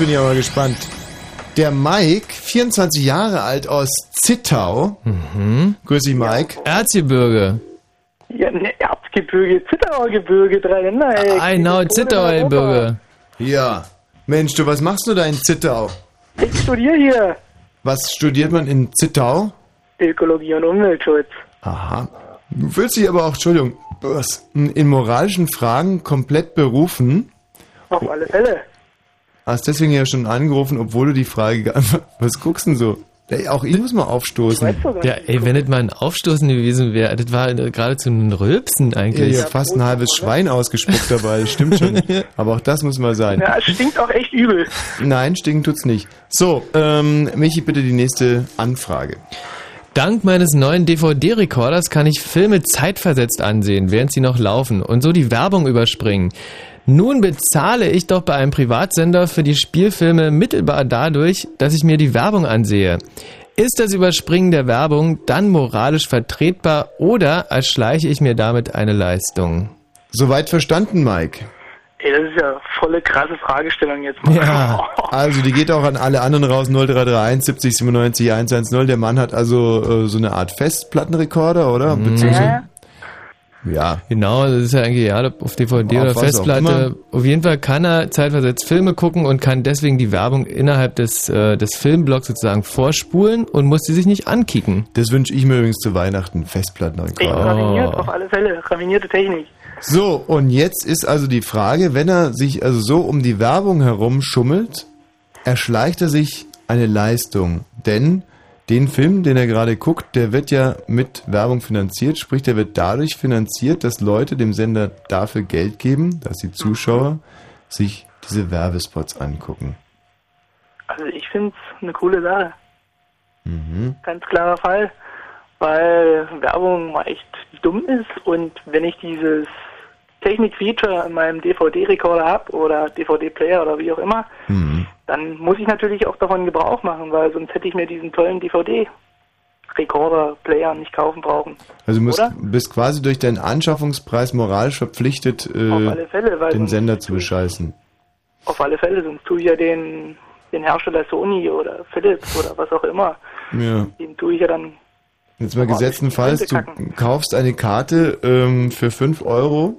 Bin ich aber gespannt. Der Mike, 24 Jahre alt aus Zittau. Mhm. Grüß dich, Mike. Erzgebirge. Ja, ne, Erzgebirge, Zittauer Gebirge, drei Länder, ey. I know, Zittauer Gebirge. Ja. Mensch, du, was machst du da in Zittau? Ich studiere hier Was studiert man in Zittau? Ökologie und Umweltschutz. Aha. Du fühlst dich aber auch, Entschuldigung, was, in moralischen Fragen komplett berufen. Auf alle Fälle. Hast deswegen ja schon angerufen, obwohl du die Frage geantwortet Was guckst du denn so? Ey, auch ich muss mal aufstoßen. Ja, ey, wenn das mal ein Aufstoßen gewesen wäre, das war äh, geradezu ein Rülpsen Ja, eigentlich. ich hab fast ein halbes Schwein ausgespuckt dabei, das stimmt schon. Aber auch das muss mal sein. Ja, es stinkt auch echt übel. Nein, stinken tut's nicht. So, ähm, Michi, bitte die nächste Anfrage. Dank meines neuen DVD-Rekorders kann ich Filme zeitversetzt ansehen, während sie noch laufen und so die Werbung überspringen. Nun bezahle ich doch bei einem Privatsender für die Spielfilme mittelbar dadurch, dass ich mir die Werbung ansehe. Ist das Überspringen der Werbung dann moralisch vertretbar oder erschleiche ich mir damit eine Leistung? Soweit verstanden, Mike. Ey, das ist ja volle krasse Fragestellung jetzt mal. Ja, also die geht auch an alle anderen raus, 0331 70 97 110. Der Mann hat also äh, so eine Art Festplattenrekorder, oder? Beziehungsweise, ja. Genau, das ist ja eigentlich egal, ob auf DVD Auf oder Festplatte. Auf jeden Fall kann er zeitversetzt Filme gucken und kann deswegen die Werbung innerhalb des, äh, des Filmblocks sozusagen vorspulen und muss sie sich nicht ankicken. Das wünsche ich mir übrigens zu Weihnachten, Ey, Festplattenrekorder. raffiniert, auf alle Fälle. Raffinierte Technik. So, und jetzt ist also die Frage, wenn er sich also so um die Werbung herum schummelt, erschleicht er sich eine Leistung. Denn den Film, den er gerade guckt, der wird ja mit Werbung finanziert, sprich, der wird dadurch finanziert, dass Leute dem Sender dafür Geld geben, dass die Zuschauer sich diese Werbespots angucken. Also ich finde es eine coole Sache. Mhm. Ganz klarer Fall. Weil Werbung mal echt dumm ist und wenn ich dieses Technik-Feature in meinem DVD-Rekorder habe oder DVD-Player oder wie auch immer, Mhm. Dann muss ich natürlich auch davon Gebrauch machen, weil sonst hätte ich mir diesen tollen DVD-Rekorder, Player nicht kaufen brauchen. Also du musst, bist quasi durch deinen Anschaffungspreis moralisch verpflichtet, äh, Fälle, den Sender zu bescheißen. Auf alle Fälle, sonst tue ich ja den, den Hersteller Sony oder Philips oder was auch immer, Ja. dem tue ich ja dann Jetzt mal Aber gesetztenfalls, nicht du kaufst eine Karte ähm, für 5 Euro,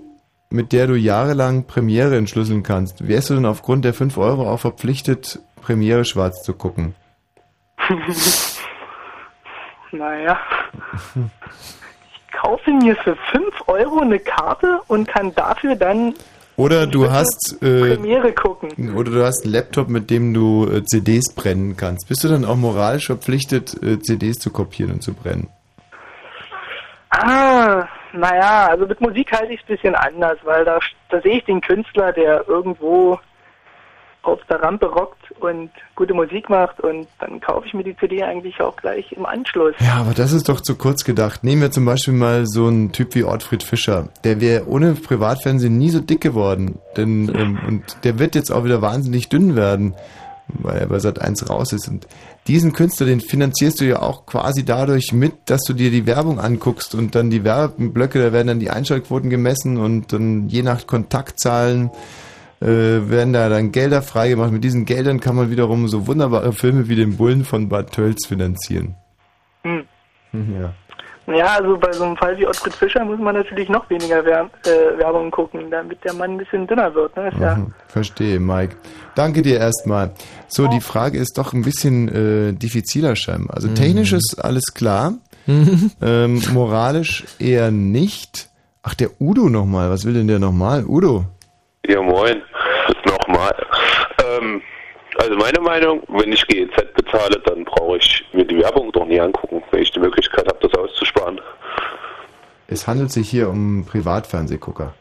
mit der du jahrelang Premiere entschlüsseln kannst. Wärst du denn aufgrund der 5 Euro auch verpflichtet, Premiere schwarz zu gucken? Naja. Ich kaufe mir für 5 Euro eine Karte und kann dafür dann Oder du hast äh, Premiere gucken. oder du hast einen Laptop, mit dem du äh, CDs brennen kannst. Bist du dann auch moralisch verpflichtet, äh, CDs zu kopieren und zu brennen? Ah, naja, also mit Musik halte ich es ein bisschen anders, weil da, da sehe ich den Künstler, der irgendwo auf der Rampe rockt und gute Musik macht und dann kaufe ich mir die CD eigentlich auch gleich im Anschluss. Ja, aber das ist doch zu kurz gedacht. Nehmen wir zum Beispiel mal so einen Typ wie Ottfried Fischer. Der wäre ohne Privatfernsehen nie so dick geworden. Denn, ähm, und der wird jetzt auch wieder wahnsinnig dünn werden, weil er bei Sat 1 raus ist. Und diesen Künstler, den finanzierst du ja auch quasi dadurch mit, dass du dir die Werbung anguckst und dann die Werbeblöcke, da werden dann die Einschaltquoten gemessen und dann je nach Kontaktzahlen äh, werden da dann Gelder freigemacht. Mit diesen Geldern kann man wiederum so wunderbare Filme wie den Bullen von Bad Tölz finanzieren. Hm. Ja. Ja, also bei so einem Fall wie Ottfried Fischer muss man natürlich noch weniger Wer äh, Werbung gucken, damit der Mann ein bisschen dünner wird. Ne? Ist ja Mhm, Verstehe, Mike. Danke dir erstmal. So, die Frage ist doch ein bisschen äh, diffiziler scheinbar. Also technisch ist alles klar, ähm, moralisch eher nicht. Ach, der Udo nochmal. Was will denn der nochmal? Udo. Ja, moin. Nochmal. Ähm, also meine Meinung, wenn ich GEZ bezahle, dann brauche ich mir die Werbung doch nie angucken, wenn ich die Möglichkeit habe, das auszusparen. Es handelt sich hier um Privatfernsehgucker.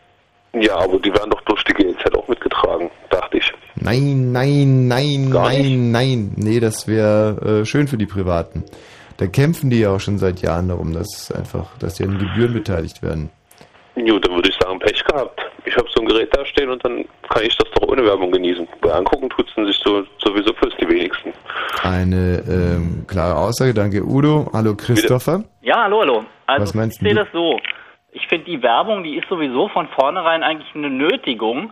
Ja, aber die werden doch durch die GEZ auch mitgetragen, dachte ich. Nein, nein, nein, Gar nein, nein. Nee, das wäre äh, schön für die Privaten. Da kämpfen die ja auch schon seit Jahren darum, dass einfach, dass die an Gebühren beteiligt werden. Gut, dann würde ich sagen, Pech gehabt. Ich habe so ein Gerät da stehen und dann kann ich das doch ohne Werbung genießen. Bei angucken tut es sich so, sowieso fürs die wenigsten. Eine ähm, klare Aussage, danke Udo. Hallo Christopher. Ja, hallo, hallo. Also Was meinst ich sehe das so. Ich finde die Werbung, die ist sowieso von vornherein eigentlich eine Nötigung,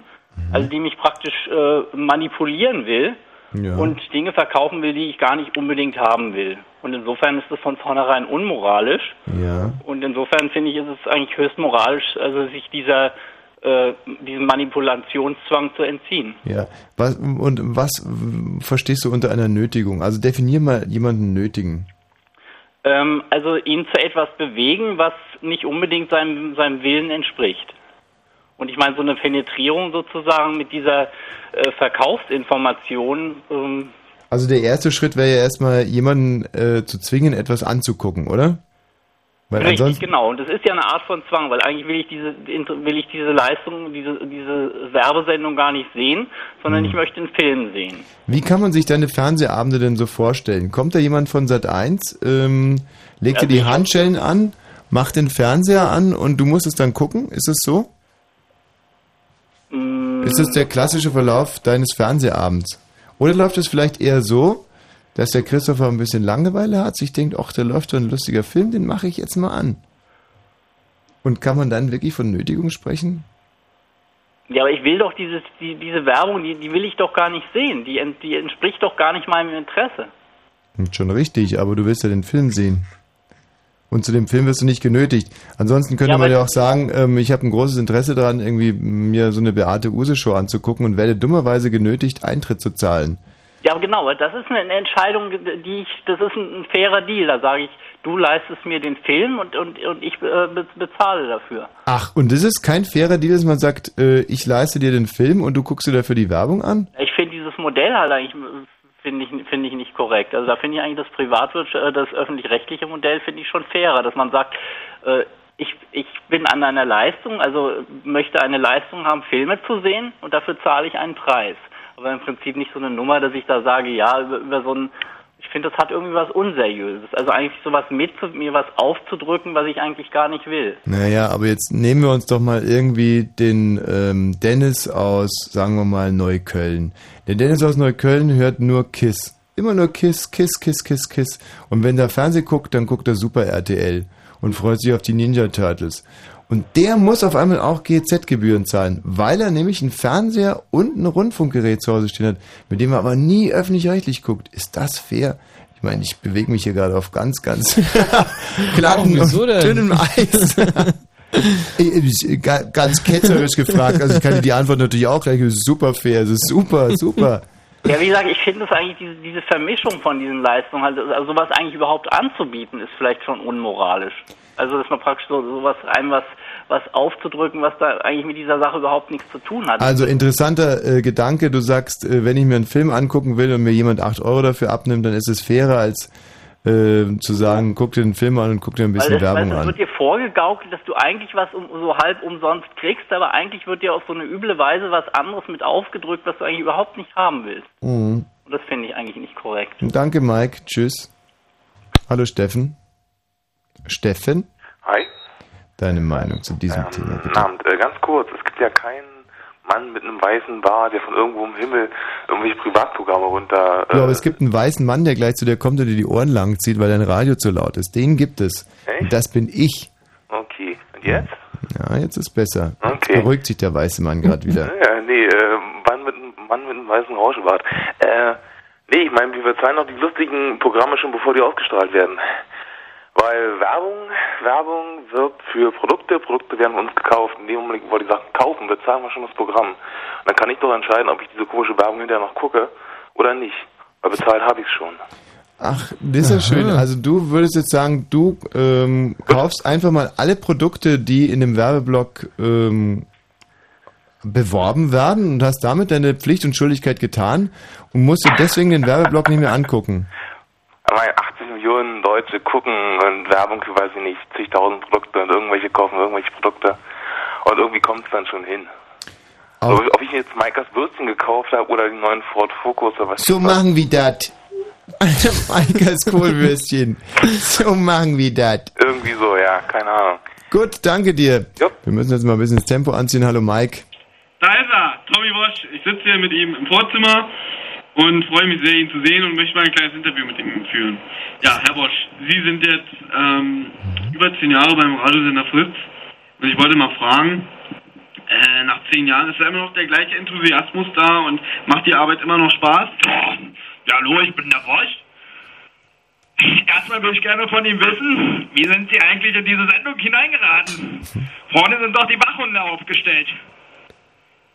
Also die mich praktisch äh, manipulieren will Ja. und Dinge verkaufen will, die ich gar nicht unbedingt haben will. Und insofern ist das von vornherein unmoralisch. Ja. Und insofern finde ich, ist es eigentlich höchst moralisch, also sich dieser äh, diesem Manipulationszwang zu entziehen. Ja. Was, und was verstehst du unter einer Nötigung? Also definier mal jemanden nötigen. Ähm, also ihn zu etwas bewegen, was nicht unbedingt seinem, seinem Willen entspricht. Und ich meine, so eine Penetrierung sozusagen mit dieser äh, Verkaufsinformation, ähm, Also der erste Schritt wäre ja erstmal jemanden äh, zu zwingen, etwas anzugucken, oder? Weil richtig, genau. Und das ist ja eine Art von Zwang, weil eigentlich will ich diese, will ich diese Leistung, diese, diese Werbesendung gar nicht sehen, sondern Hm. ich möchte einen Film sehen. Wie kann man sich deine Fernsehabende denn so vorstellen? Kommt da jemand von Sat 1, ähm, legt dir die. Handschellen an, macht den Fernseher an und du musst es dann gucken? Ist es so? Mm, Ist das der klassische Verlauf deines Fernsehabends? Oder läuft es vielleicht eher so, dass der Christopher ein bisschen Langeweile hat, sich denkt, ach, da läuft doch ein lustiger Film, den mache ich jetzt mal an. Und kann man dann wirklich von Nötigung sprechen? Ja, aber ich will doch dieses, die, diese Werbung, die, die will ich doch gar nicht sehen. Die, die entspricht doch gar nicht meinem Interesse. Hm, Schon richtig, aber du willst ja den Film sehen. Und zu dem Film wirst du nicht genötigt. Ansonsten könnte Ja, man ja auch sagen, ähm, ich habe ein großes Interesse daran, irgendwie mir so eine Beate Use-Show anzugucken und werde dummerweise genötigt, Eintritt zu zahlen. Ja, genau, das ist eine Entscheidung, die ich, das ist ein, fairer Deal. Da sage ich, du leistest mir den Film und, und, und ich äh, be- bezahle dafür. Ach, und das ist kein fairer Deal, dass man sagt, äh, ich leiste dir den Film und du guckst dir dafür die Werbung an? Ich finde dieses Modell halt eigentlich, finde ich, finde ich nicht korrekt. Also da finde ich eigentlich das Privatwirtschaft, äh, das öffentlich-rechtliche Modell finde ich schon fairer, dass man sagt, äh, ich, ich bin an einer Leistung, also möchte eine Leistung haben, Filme zu sehen und dafür zahle ich einen Preis. Aber im Prinzip nicht so eine Nummer, dass ich da sage, ja, über, über so ein, ich finde, das hat irgendwie was Unseriöses. Also eigentlich sowas mit, mir was aufzudrücken, was ich eigentlich gar nicht will. Naja, aber jetzt nehmen wir uns doch mal irgendwie den ähm, Dennis aus, sagen wir mal, Neukölln. Der Dennis aus Neukölln hört nur Kiss. Immer nur Kiss, Kiss, Kiss, Kiss, Kiss. Und wenn der Fernseh guckt, dann guckt er Super RTL und freut sich auf die Ninja Turtles. Und der muss auf einmal auch GZ-Gebühren zahlen, weil er nämlich einen Fernseher und ein Rundfunkgerät zu Hause stehen hat, mit dem er aber nie öffentlich-rechtlich guckt. Ist das fair? Ich meine, ich bewege mich hier gerade auf ganz, ganz glatten wieso und denn? dünnem Eis. Ich- ich- ga- ganz ketzerisch gefragt, also ich kann dir die Antwort natürlich auch gleich, es ist super fair, es ist super, super. Ja, wie gesagt, ich finde es eigentlich, diese, diese Vermischung von diesen Leistungen, halt, also sowas eigentlich überhaupt anzubieten, ist vielleicht schon unmoralisch. Also, dass man praktisch so sowas einem was, was aufzudrücken, was da eigentlich mit dieser Sache überhaupt nichts zu tun hat. Also interessanter äh, Gedanke, du sagst, äh, wenn ich mir einen Film angucken will und mir jemand 8 Euro dafür abnimmt, dann ist es fairer als äh, zu sagen, guck dir den Film an und guck dir ein bisschen das, Werbung weil es an. wird dir vorgegaukelt, dass du eigentlich was um, so halb umsonst kriegst, aber eigentlich wird dir auf so eine üble Weise was anderes mit aufgedrückt, was du eigentlich überhaupt nicht haben willst. Mhm. Und das finde ich eigentlich nicht korrekt. Danke Mike, tschüss. Hallo Steffen. Steffen, Hi. deine Meinung zu diesem Thema Guten bitte. Abend. Äh, ganz kurz, es gibt ja keinen Mann mit einem weißen Bart, der von irgendwo im Himmel irgendwelche Privatprogramme runter... Äh, Ja, aber es gibt einen weißen Mann, der gleich zu dir kommt und dir die Ohren lang zieht, weil dein Radio zu laut ist. Den gibt es. Echt? Und das bin ich. Okay, und jetzt? Ja, jetzt ist besser. Jetzt Okay. beruhigt sich der weiße Mann gerade wieder. Ja, nee, äh, Mann mit, einem- Mann mit einem weißen Rauschebart. Äh, nee, ich meine, wir bezahlen doch die lustigen Programme schon, bevor die ausgestrahlt werden. Weil Werbung, Werbung wirbt für Produkte, Produkte werden von uns gekauft. In dem Moment, wo die Sachen kaufen, bezahlen wir schon das Programm. Und dann kann ich doch entscheiden, ob ich diese komische Werbung hinterher noch gucke oder nicht. Weil bezahlt habe ich es schon. Ach, das ist ja schön. Also du würdest jetzt sagen, du ähm, kaufst einfach mal alle Produkte, die in dem Werbeblock ähm, beworben werden und hast damit deine Pflicht und Schuldigkeit getan und musst dir deswegen den Werbeblock nicht mehr angucken. Aber 80 Millionen Deutsche gucken und Werbung für, weiß ich nicht, zigtausend Produkte und irgendwelche kaufen irgendwelche Produkte. Und irgendwie kommt es dann schon hin. Auch- Ob, ich jetzt Maikas Würstchen gekauft habe oder den neuen Ford Focus oder was. So machen wir das. Maikers Kohlwürstchen. So machen wir das. Irgendwie so, ja, keine Ahnung. Gut, danke dir. Wir müssen jetzt mal ein bisschen das Tempo anziehen. Hallo Mike. Da ist er, Tommy Bosch. Ich sitze hier mit ihm im Vorzimmer und freue mich sehr, ihn zu sehen und möchte mal ein kleines Interview mit ihm führen. Ja, Herr Bosch, Sie sind jetzt ähm, über zehn Jahre beim Radiosender Fritz und ich wollte mal fragen, äh, nach zehn Jahren? Ist da immer noch der gleiche Enthusiasmus da und macht die Arbeit immer noch Spaß? Ja, hallo, ich bin der Bosch. Erstmal will ich gerne von ihm wissen, wie sind Sie eigentlich in diese Sendung hineingeraten? Vorne sind doch die Wachhunde aufgestellt.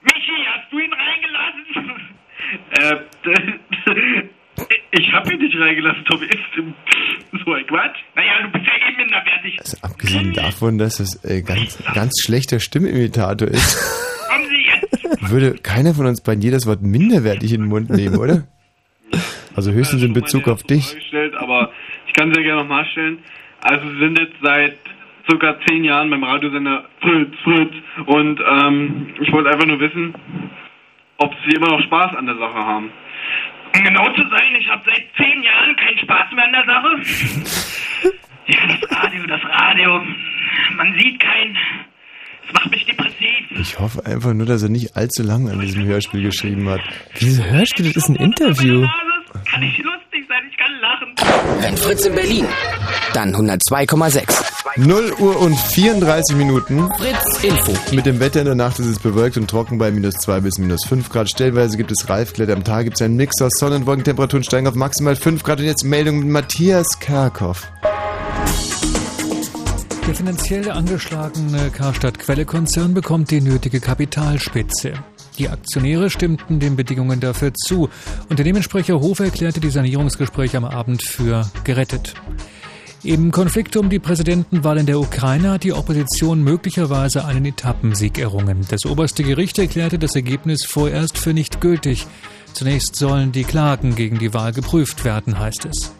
Michi, hast du ihn reingelassen? Äh, ich hab ihn nicht reingelassen, Tobi. Ist so ein Quatsch. Naja, du bist ja eh minderwertig. Also abgesehen davon, dass es äh, ganz, ganz schlechter Stimmimitator ist, Kommen Sie jetzt. würde keiner von uns beiden jedes Wort minderwertig in den Mund nehmen, oder? Also höchstens in Bezug auf dich. aber ich kann sehr gerne nochmal stellen. Also Sie sind jetzt seit circa zehn Jahren beim Radiosender Fritz, Fritz und ähm, ich wollte einfach nur wissen, ob Sie immer noch Spaß an der Sache haben. Um genau zu sein, ich habe seit zehn Jahren keinen Spaß mehr an der Sache. Ja, das Radio, das Radio. Man sieht keinen. Es macht mich depressiv. Ich hoffe einfach nur, dass er nicht allzu lang an diesem Hörspiel geschrieben hat. Wieso Hörspiel? Das ist ein Interview. Kann nicht lustig sein, ich kann lachen. Wenn Fritz in Berlin, dann 102,6. 0 Uhr und 34 Minuten. Fritz Info. Mit dem Wetter in der Nacht ist es bewölkt und trocken bei minus 2 bis minus 5 Grad. Stellenweise gibt es Reifglätte. Am Tag gibt es einen Mix aus Sonne und Wolken. Temperaturen steigen auf maximal 5 Grad. Und jetzt Meldung mit Matthias Kerkhoff. Der finanziell angeschlagene Karstadt-Quelle-Konzern bekommt die nötige Kapitalspitze. Die Aktionäre stimmten den Bedingungen dafür zu. Unternehmenssprecher Hofer erklärte die Sanierungsgespräche am Abend für gerettet. Im Konflikt um die Präsidentenwahl in der Ukraine hat die Opposition möglicherweise einen Etappensieg errungen. Das oberste Gericht erklärte das Ergebnis vorerst für nicht gültig. Zunächst sollen die Klagen gegen die Wahl geprüft werden, heißt es.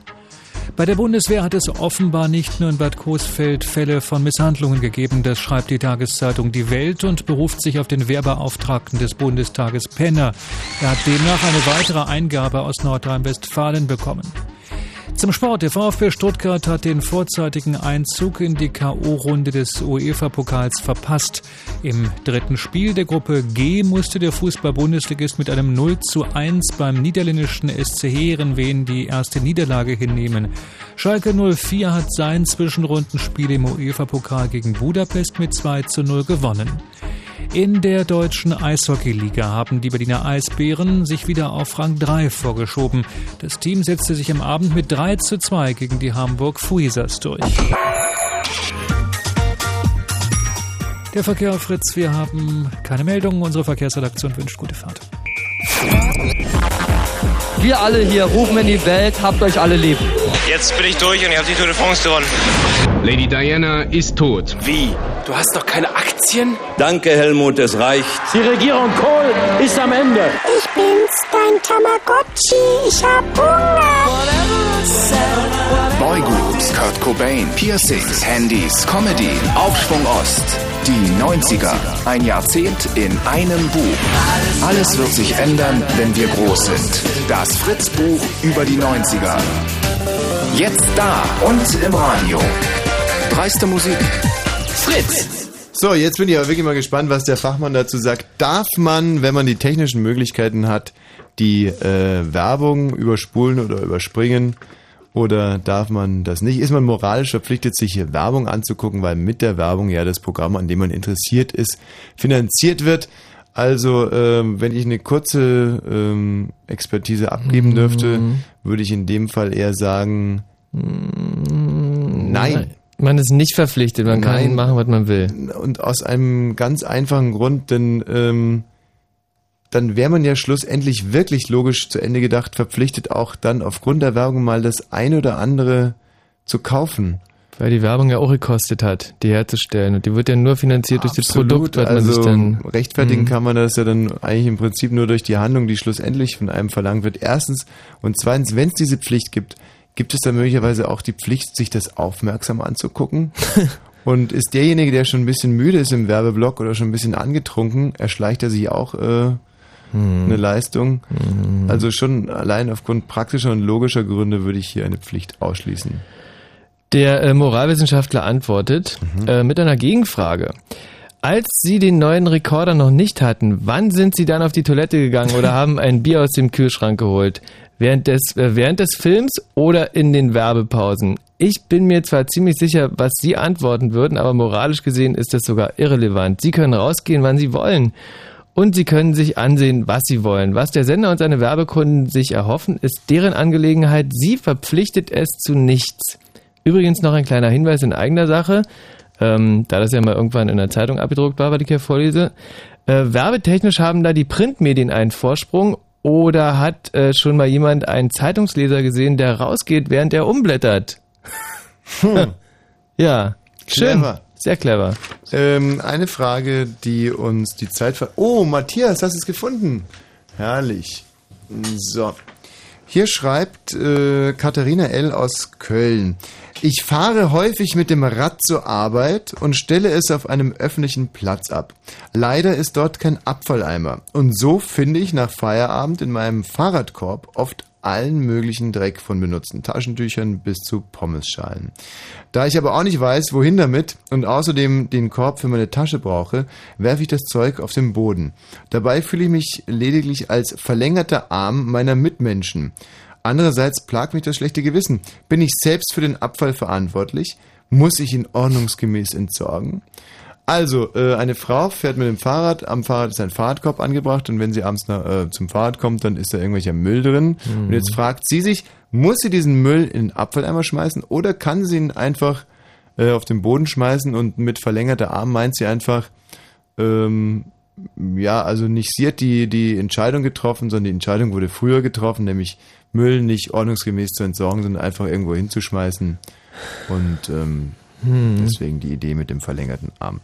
Bei der Bundeswehr hat es offenbar nicht nur in Bad Coesfeld Fälle von Misshandlungen gegeben, das schreibt die Tageszeitung Die Welt und beruft sich auf den Wehrbeauftragten des Bundestages Penner. Er hat demnach eine weitere Eingabe aus Nordrhein-Westfalen bekommen. Zum Sport. Der VfB Stuttgart hat den vorzeitigen Einzug in die K.O.-Runde des UEFA-Pokals verpasst. Im dritten Spiel der Gruppe G musste der Fußball-Bundesligist mit einem 0 zu 1 beim niederländischen SC Heerenveen die erste Niederlage hinnehmen. Schalke 04 hat sein Zwischenrundenspiel im UEFA-Pokal gegen Budapest mit 2 zu 0 gewonnen. In der deutschen Eishockeyliga haben die Berliner Eisbären sich wieder auf Rang 3 vorgeschoben. Das Team setzte sich am Abend mit 3 zu 2 gegen die Hamburg Freezers durch. Der Verkehr Fritz, wir haben keine Meldungen. Unsere Verkehrsredaktion wünscht gute Fahrt. Wir alle hier rufen in die Welt, habt euch alle lieb. Jetzt bin ich durch und ich habe die Tour de France gewonnen. Lady Diana ist tot. Wie? Du hast doch keine Aktien? Danke, Helmut, es reicht. Die Regierung Kohl ist am Ende. Ich bin's, dein Tamagotchi. Ich hab Hunger. Boygroups, Kurt Cobain, Piercings, Handys, Comedy, Aufschwung Ost. Die 90er. Ein Jahrzehnt in einem Buch. Alles wird sich ändern, wenn wir groß sind. Das Fritz-Buch über die 90er. Jetzt da und im Radio. Dreiste Musik. Fritz! So, jetzt bin ich aber wirklich mal gespannt, was der Fachmann dazu sagt. Darf man, wenn man die technischen Möglichkeiten hat, die äh, Werbung überspulen oder überspringen? Oder darf man das nicht? Ist man moralisch verpflichtet, sich hier Werbung anzugucken, weil mit der Werbung ja das Programm, an dem man interessiert ist, finanziert wird? Also, ähm, wenn ich eine kurze ähm, Expertise abgeben dürfte, würde ich in dem Fall eher sagen, nein. Man ist nicht verpflichtet, man kann Nein. machen, was man will. Und aus einem ganz einfachen Grund, denn ähm, dann wäre man ja schlussendlich wirklich logisch zu Ende gedacht verpflichtet, auch dann aufgrund der Werbung mal das ein oder andere zu kaufen. Weil die Werbung ja auch gekostet hat, die herzustellen. Und die wird ja nur finanziert durch das Produkt, was man also sich dann. rechtfertigen Mhm. kann man das ja dann eigentlich im Prinzip nur durch die Handlung, die schlussendlich von einem verlangt wird. Erstens und zweitens, wenn es diese Pflicht gibt, gibt es dann möglicherweise auch die Pflicht, sich das aufmerksam anzugucken. und ist derjenige, der schon ein bisschen müde ist im Werbeblock oder schon ein bisschen angetrunken, erschleicht er sich auch äh, Hm. eine Leistung. Also schon allein aufgrund praktischer und logischer Gründe würde ich hier eine Pflicht ausschließen. Der äh, Moralwissenschaftler antwortet Mhm. äh, mit einer Gegenfrage. Als Sie den neuen Rekorder noch nicht hatten, wann sind Sie dann auf die Toilette gegangen oder haben ein Bier aus dem Kühlschrank geholt? Während des, äh, während des Films oder in den Werbepausen? Ich bin mir zwar ziemlich sicher, was Sie antworten würden, aber moralisch gesehen ist das sogar irrelevant. Sie können rausgehen, wann Sie wollen. Und Sie können sich ansehen, was Sie wollen. Was der Sender und seine Werbekunden sich erhoffen, ist deren Angelegenheit. Sie verpflichtet es zu nichts. Übrigens noch ein kleiner Hinweis in eigener Sache, ähm, da das ja mal irgendwann in der Zeitung abgedruckt war, was ich hier vorlese. Äh, werbetechnisch haben da die Printmedien einen Vorsprung oder hat äh, schon mal jemand einen Zeitungsleser gesehen, der rausgeht, während er umblättert? ja, schön. Clever. Sehr clever. Ähm, eine Frage, die uns die Zeit ver... Oh, Matthias, hast du es gefunden? Herrlich. So. Hier schreibt äh, Katharina L. aus Köln. Ich fahre häufig mit dem Rad zur Arbeit und stelle es auf einem öffentlichen Platz ab. Leider ist dort kein Abfalleimer. Und so finde ich nach Feierabend in meinem Fahrradkorb oft allen möglichen Dreck von benutzten Taschentüchern bis zu Pommesschalen. Da ich aber auch nicht weiß, wohin damit und außerdem den Korb für meine Tasche brauche, werfe ich das Zeug auf den Boden. Dabei fühle ich mich lediglich als verlängerter Arm meiner Mitmenschen. Andererseits plagt mich das schlechte Gewissen. Bin ich selbst für den Abfall verantwortlich? Muss ich ihn ordnungsgemäß entsorgen? Also, äh, eine Frau fährt mit dem Fahrrad, am Fahrrad ist ein Fahrradkorb angebracht und wenn sie abends nach, äh, zum Fahrrad kommt, dann ist da irgendwelcher Müll drin. Mhm. Und jetzt fragt sie sich, muss sie diesen Müll in den Abfalleimer schmeißen oder kann sie ihn einfach äh, auf den Boden schmeißen und mit verlängerter Arm meint sie einfach, ähm, ja, also nicht sie hat die, die Entscheidung getroffen, sondern die Entscheidung wurde früher getroffen, nämlich Müll nicht ordnungsgemäß zu entsorgen, sondern einfach irgendwo hinzuschmeißen. Und ähm, Hm. deswegen die Idee mit dem verlängerten Arm.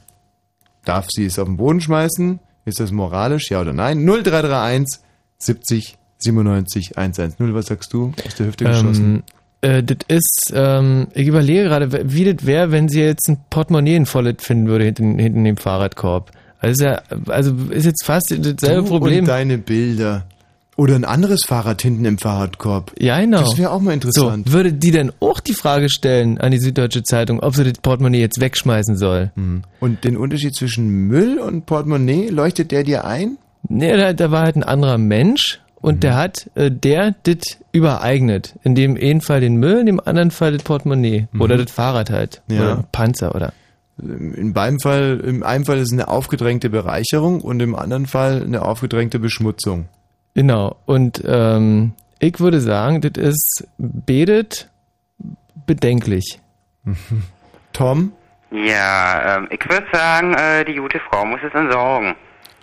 Darf sie es auf den Boden schmeißen? Ist das moralisch, ja oder nein? 0331 70 97 110. Was sagst du? Aus der Hüfte geschossen. Ähm, äh, das ist, ähm, ich überlege gerade, wie das wäre, wenn sie jetzt ein Portemonnaie in Vollet finden würde hinten, hinten dem Fahrradkorb. Also, ist ja, also ist jetzt fast dasselbe Du Problem. Und deine Bilder. Oder ein anderes Fahrrad hinten im Fahrradkorb. Ja, genau. Das wäre auch mal interessant. So, würde die denn auch die Frage stellen an die Süddeutsche Zeitung, ob sie das Portemonnaie jetzt wegschmeißen soll? Mhm. Und den Unterschied zwischen Müll und Portemonnaie, leuchtet der dir ein? Nee, da, da war halt ein anderer Mensch und der hat, äh, der das übereignet. In dem einen Fall den Müll, in dem anderen Fall das Portemonnaie. Mhm. Oder das Fahrrad halt. Ja. Oder Panzer, oder? In beiden Fall, im einen Fall ist es eine aufgedrängte Bereicherung und im anderen Fall eine aufgedrängte Beschmutzung. Genau. Und ähm, ich würde sagen, das ist betet bedenklich. Tom? Ja, ähm, ich würde sagen, äh, die gute Frau muss es entsorgen.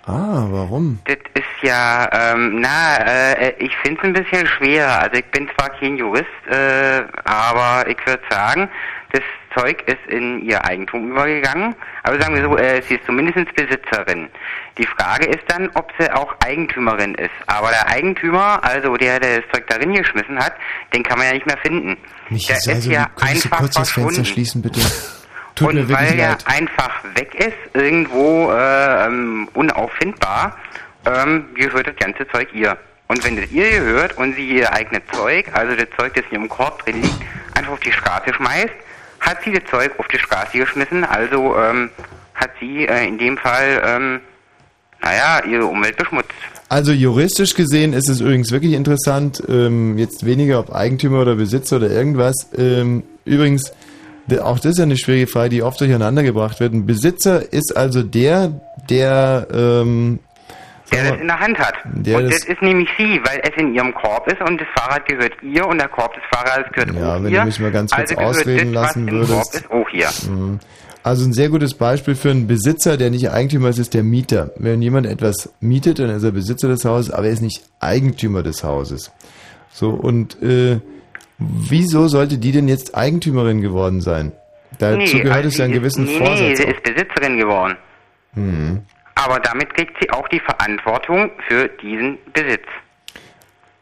Ah, warum? Das ist ja, ähm, na, äh, ich finde es ein bisschen schwer. Also ich bin zwar kein Jurist, äh, aber ich würde sagen, das Zeug ist in ihr Eigentum übergegangen. Aber sagen wir so, äh, sie ist zumindest Besitzerin. Die Frage ist dann, ob sie auch Eigentümerin ist. Aber der Eigentümer, also der, der das Zeug darin geschmissen hat, den kann man ja nicht mehr finden. Nicht der also, ist ja einfach kurz das Fenster schließen, bitte? Tut und weil er einfach weg ist, irgendwo äh, ähm, unauffindbar, ähm, gehört das ganze Zeug ihr. Und wenn das ihr gehört und sie ihr eigenes Zeug, also das Zeug, das in ihrem Korb drin liegt, einfach auf die Straße schmeißt, hat sie das Zeug auf die Straße geschmissen, also ähm, hat sie äh, in dem Fall, ähm, naja, ihre Umwelt beschmutzt. Also juristisch gesehen ist es übrigens wirklich interessant, ähm, jetzt weniger ob Eigentümer oder Besitzer oder irgendwas. Ähm, übrigens, auch das ist ja eine schwierige Frage, die oft durcheinander gebracht wird. Ein Besitzer ist also der, der, ähm, Der das in der Hand hat. Der und das- das, ist nämlich sie, weil es in ihrem Korb ist und das Fahrrad gehört ihr und der Korb des Fahrrades gehört ja, auch wenn ihr. du mich mal ganz kurz also ausreden das, lassen was im würdest. Korb ist, auch hier. Mhm. Also ein sehr gutes Beispiel für einen Besitzer, der nicht Eigentümer ist, ist der Mieter. Wenn jemand etwas mietet, dann ist er Besitzer des Hauses, aber er ist nicht Eigentümer des Hauses. So, und äh, wieso sollte die denn jetzt Eigentümerin geworden sein? Dazu gehört also es ja einen gewissen nee, Vorsatz. Nee, sie ist Besitzerin geworden. Hm. Aber damit kriegt sie auch die Verantwortung für diesen Besitz.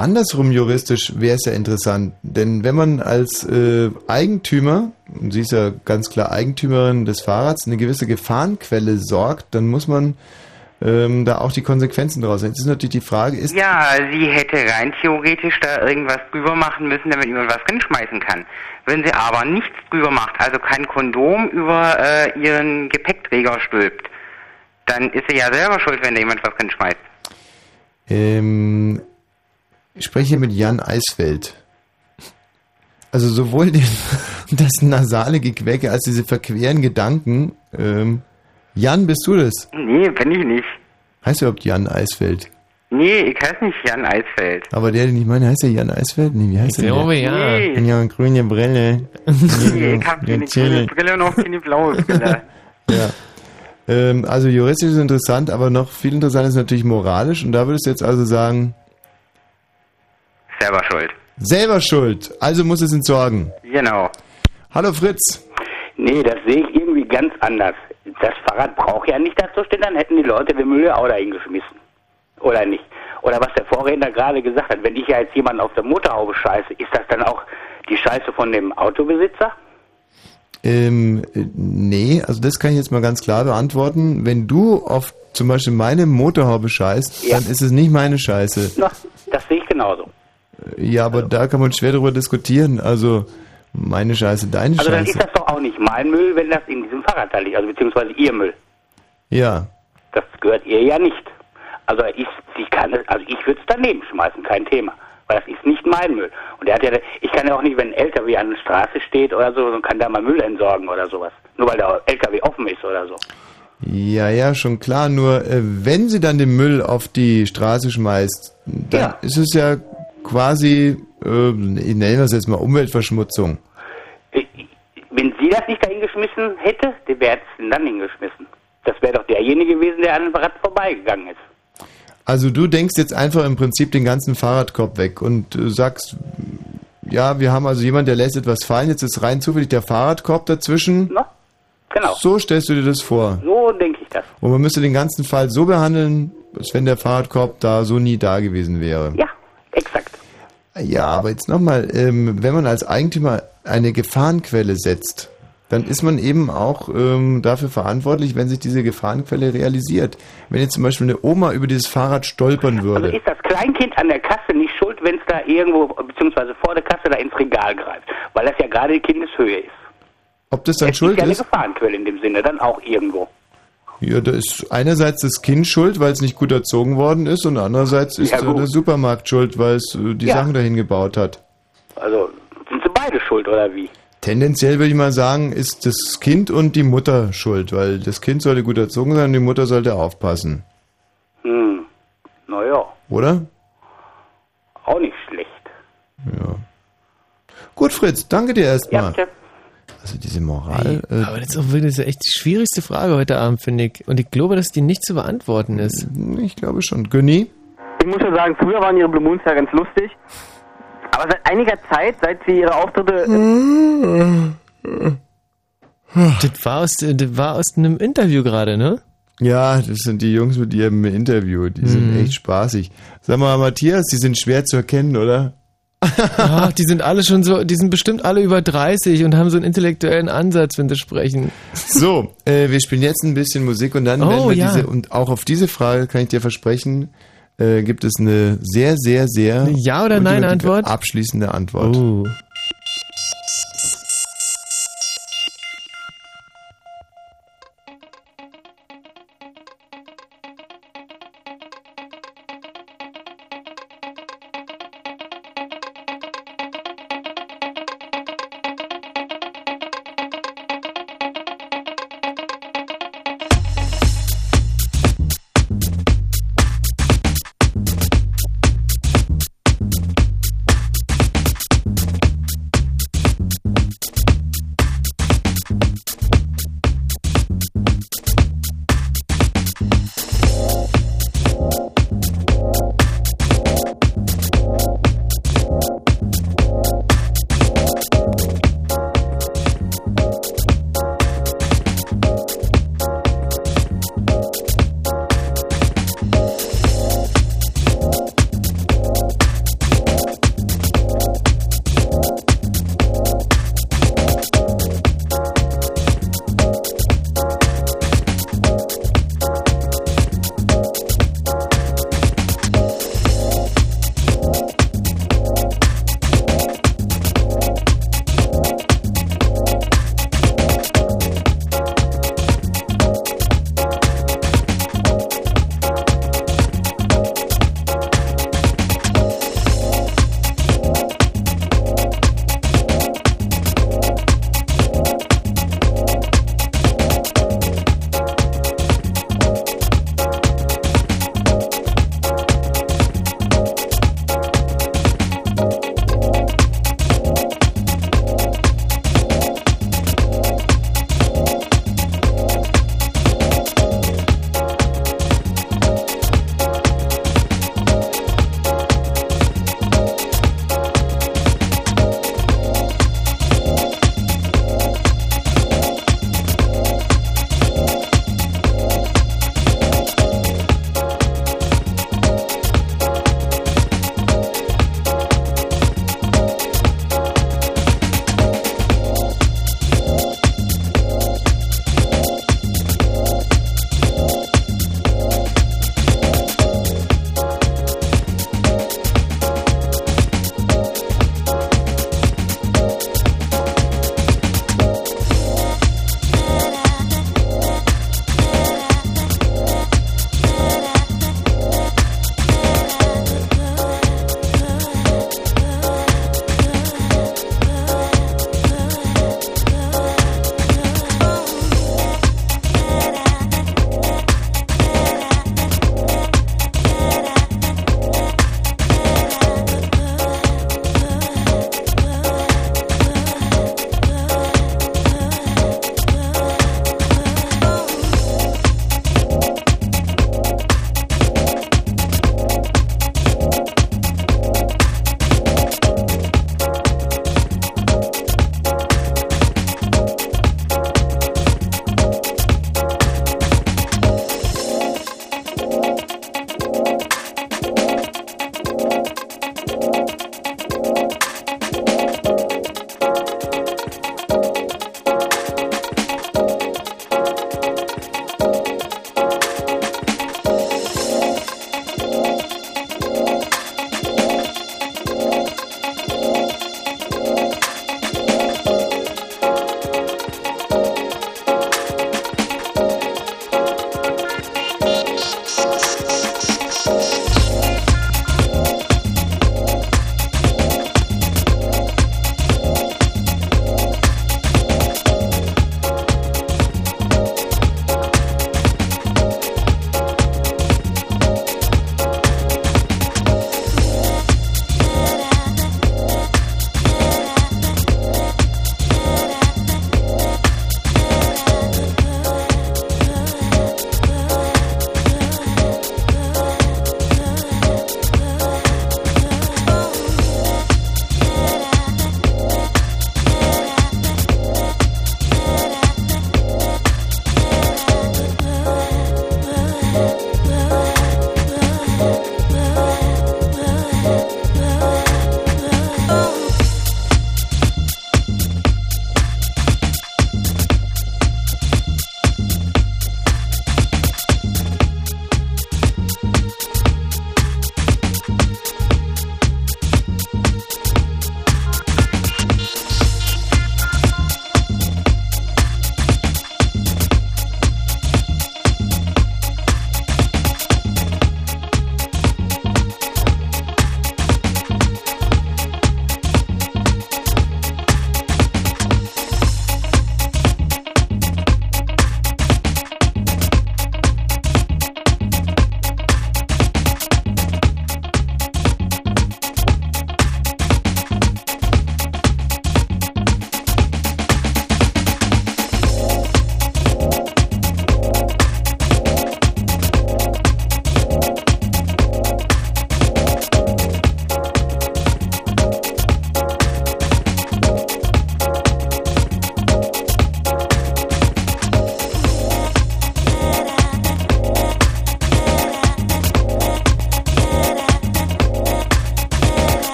Andersrum juristisch wäre es ja interessant, denn wenn man als äh, Eigentümer, und sie ist ja ganz klar Eigentümerin des Fahrrads, eine gewisse Gefahrenquelle sorgt, dann muss man ähm, da auch die Konsequenzen draus sehen. Jetzt ist natürlich die Frage, ist Ja, sie hätte rein theoretisch da irgendwas drüber machen müssen, damit jemand was reinschmeißen kann. Wenn sie aber nichts drüber macht, also kein Kondom über äh, ihren Gepäckträger stülpt, dann ist sie ja selber schuld, wenn da jemand was reinschmeißt. Ähm, ich spreche hier mit Jan Eisfeld. Also sowohl den, das nasale Gequäke als diese verqueren Gedanken. Ähm, Jan, bist du das? Nee, bin ich nicht. Heißt überhaupt Jan Eisfeld? Nee, ich heiße nicht Jan Eisfeld. Aber der, den ich meine, heißt der Jan Eisfeld? Nee, wie heißt Ich der? glaube, der? ja. Nee. Ja, grüne Brille. Nee, ich hab Der keine grüne Brille und auch keine blaue Brille. Ja. Ähm, also juristisch ist interessant, aber noch viel interessanter ist natürlich moralisch. Und da würdest du jetzt also sagen, Selber schuld. selber schuld, also muss es entsorgen. Genau. Hallo Fritz. Nee, das sehe ich irgendwie ganz anders. Das Fahrrad braucht ja nicht dazu stehen, dann hätten die Leute den Müll ja auch dahin geschmissen. Oder nicht? Oder was der Vorredner gerade gesagt hat, wenn ich ja jetzt jemanden auf der Motorhaube scheiße, ist das dann auch die Scheiße von dem Autobesitzer? Ähm, äh, nee, also das kann ich jetzt mal ganz klar beantworten. Wenn du auf zum Beispiel meine Motorhaube scheißt, Ja. dann ist es nicht meine Scheiße. Na, das sehe ich genauso. Ja, aber da kann man schwer darüber diskutieren. Also meine Scheiße, deine Also dann Scheiße. ist das doch auch nicht mein Müll, wenn das in diesem Fahrrad da liegt, also beziehungsweise ihr Müll. Ja. Das gehört ihr ja nicht. Also ich, sie kann also ich würde es daneben schmeißen, kein Thema. Weil das ist nicht mein Müll. Und er hat ja, ich kann ja auch nicht, wenn ein LKW an der Straße steht oder so, dann kann da mal Müll entsorgen oder sowas. Nur weil der LKW offen ist oder so. Ja, ja, schon klar. Nur äh, wenn sie dann den Müll auf die Straße schmeißt, dann ist es ja quasi, äh, ich nenne das jetzt mal Umweltverschmutzung. Wenn sie das nicht dahin geschmissen hätte, wer hätte es denn dann hingeschmissen? Das wäre doch derjenige gewesen, der an dem Rad vorbeigegangen ist. Also du denkst jetzt einfach im Prinzip den ganzen Fahrradkorb weg und äh, sagst, ja, wir haben also jemand, der lässt etwas fallen, jetzt ist rein zufällig der Fahrradkorb dazwischen. Genau. So stellst du dir das vor. So denke ich das. Und man müsste den ganzen Fall so behandeln, als wenn der Fahrradkorb da so nie da gewesen wäre. Ja, exakt. Ja, aber jetzt nochmal, ähm, wenn man als Eigentümer eine Gefahrenquelle setzt, dann ist man eben auch ähm, dafür verantwortlich, wenn sich diese Gefahrenquelle realisiert. Wenn jetzt zum Beispiel eine Oma über dieses Fahrrad stolpern würde. Also ist das Kleinkind an der Kasse nicht schuld, wenn es da irgendwo, beziehungsweise vor der Kasse da ins Regal greift? Weil das ja gerade die Kindeshöhe ist. Ob das dann es schuld ist ja eine? Gefahrenquelle in dem Sinne, dann auch irgendwo. Ja, da ist einerseits das Kind schuld, weil es nicht gut erzogen worden ist, und andererseits ist Ja, der Supermarkt schuld, weil es äh, die Ja. Sachen dahin gebaut hat. Also sind sie beide schuld oder wie? Tendenziell würde ich mal sagen, ist das Kind und die Mutter schuld, weil das Kind sollte gut erzogen sein und die Mutter sollte aufpassen. Hm, naja, Oder? auch nicht schlecht. Ja. Gut, Fritz, danke dir erstmal. Ja, bitte. Also diese Moral. Äh, Aber das ist auch wirklich so echt die schwierigste Frage heute Abend, finde ich. Und ich glaube, dass die nicht zu beantworten ist. Ich glaube schon. Günni? Ich muss ja sagen, früher waren ihre Blue Moons ja ganz lustig. Aber seit einiger Zeit, seit sie ihre Auftritte. Das war aus, das war aus einem Interview gerade, ne? Ja, das sind die Jungs mit ihrem Interview. Die sind Mhm. echt spaßig. Sag mal, Matthias, die sind schwer zu erkennen, oder? Ach, die sind alle schon so, die sind bestimmt alle über 30 und haben so einen intellektuellen Ansatz, wenn sie sprechen. So, äh, wir spielen jetzt ein bisschen Musik und dann Oh, werden wir ja. diese, und auch auf diese Frage kann ich dir versprechen, äh, gibt es eine sehr, sehr, sehr Eine Ja- oder Nein Antwort? abschließende Antwort. Oh.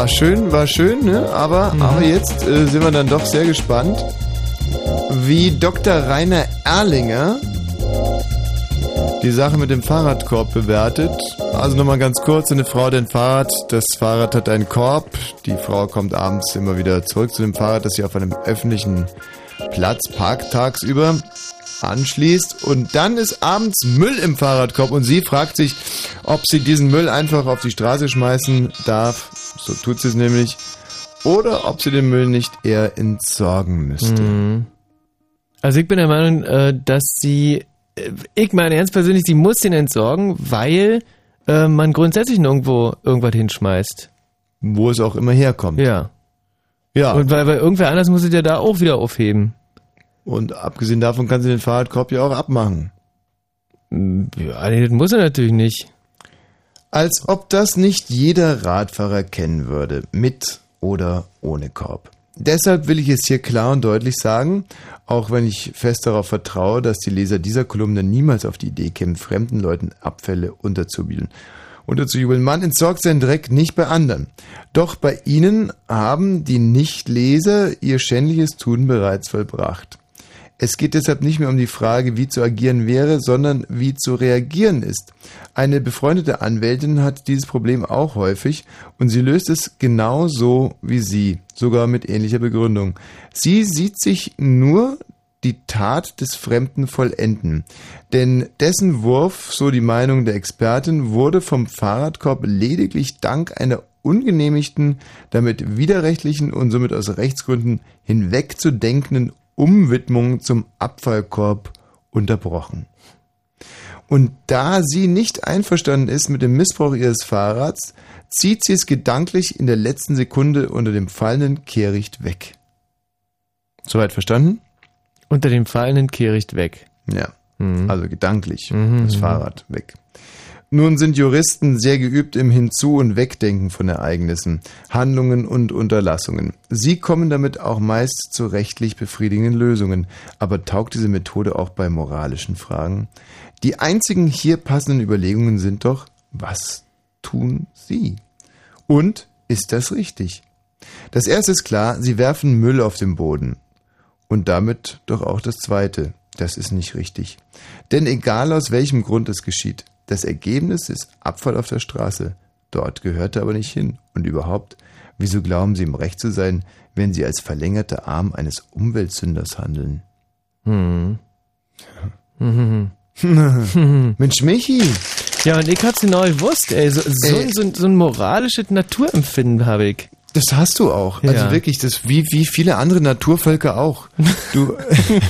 War schön, war schön, ne? Aber, aber jetzt äh, sind wir dann doch sehr gespannt, wie Dr. Rainer Erlinger die Sache mit dem Fahrradkorb bewertet. Also nochmal ganz kurz, eine Frau hat ein Fahrrad, das Fahrrad hat einen Korb, die Frau kommt abends immer wieder zurück zu dem Fahrrad, das sie auf einem öffentlichen Platz parkt tagsüber anschließt und dann ist abends Müll im Fahrradkorb und sie fragt sich, ob sie diesen Müll einfach auf die Straße schmeißen darf, so tut sie es nämlich, oder ob sie den Müll nicht eher entsorgen müsste. Mhm. Also ich bin der Meinung, äh, dass sie, äh, ich meine ganz persönlich, sie muss den entsorgen, weil äh, man grundsätzlich nirgendwo irgendwas hinschmeißt. Wo es auch immer herkommt. Ja. Ja. Und weil, weil irgendwer anders muss es ja da auch wieder aufheben. Und abgesehen davon kann sie den Fahrradkorb ja auch abmachen. Ja, nee, das muss er natürlich nicht. Als ob das nicht jeder Radfahrer kennen würde, mit oder ohne Korb. Deshalb will ich es hier klar und deutlich sagen, auch wenn ich fest darauf vertraue, dass die Leser dieser Kolumne niemals auf die Idee kämen, fremden Leuten Abfälle unterzujubeln. Unterzujubeln. Man entsorgt seinen Dreck nicht bei anderen. Doch bei ihnen haben die Nichtleser ihr schändliches Tun bereits vollbracht. Es geht deshalb nicht mehr um die Frage, wie zu agieren wäre, sondern wie zu reagieren ist. Eine befreundete Anwältin hat dieses Problem auch häufig und sie löst es genau so wie Sie, sogar mit ähnlicher Begründung. Sie sieht sich nur die Tat des Fremden vollenden. Denn dessen Wurf, so die Meinung der Expertin, wurde vom Fahrradkorb lediglich dank einer ungenehmigten, damit widerrechtlichen und somit aus Rechtsgründen hinwegzudenkenden Umwidmung zum Abfallkorb unterbrochen. Und da sie nicht einverstanden ist mit dem Missbrauch ihres Fahrrads, zieht sie es gedanklich in der letzten Sekunde unter dem fallenden Kehricht weg. Soweit verstanden? Unter dem fallenden Kehricht weg. Ja. Mhm. Also gedanklich Mhm, das. Fahrrad weg. Nun sind Juristen sehr geübt im Hinzu- und Wegdenken von Ereignissen, Handlungen und Unterlassungen. Sie kommen damit auch meist zu rechtlich befriedigenden Lösungen. Aber taugt diese Methode auch bei moralischen Fragen? Die einzigen hier passenden Überlegungen sind doch, was tun Sie? Und ist das richtig? Das erste ist klar, Sie werfen Müll auf den Boden. Und damit doch auch das zweite. Das ist nicht richtig. Denn egal aus welchem Grund es geschieht, das Ergebnis ist Abfall auf der Straße. Dort gehört er aber nicht hin. Und überhaupt, wieso glauben Sie im Recht zu sein, wenn Sie als verlängerter Arm eines Umweltsünders handeln? Hm. Mensch, Michi! Ja, und ich hab's genau gewusst, ey. So, so, Ey. so, so ein moralisches Naturempfinden habe ich. Das hast du auch. Also Ja. wirklich, das wie, wie viele andere Naturvölker auch. Du,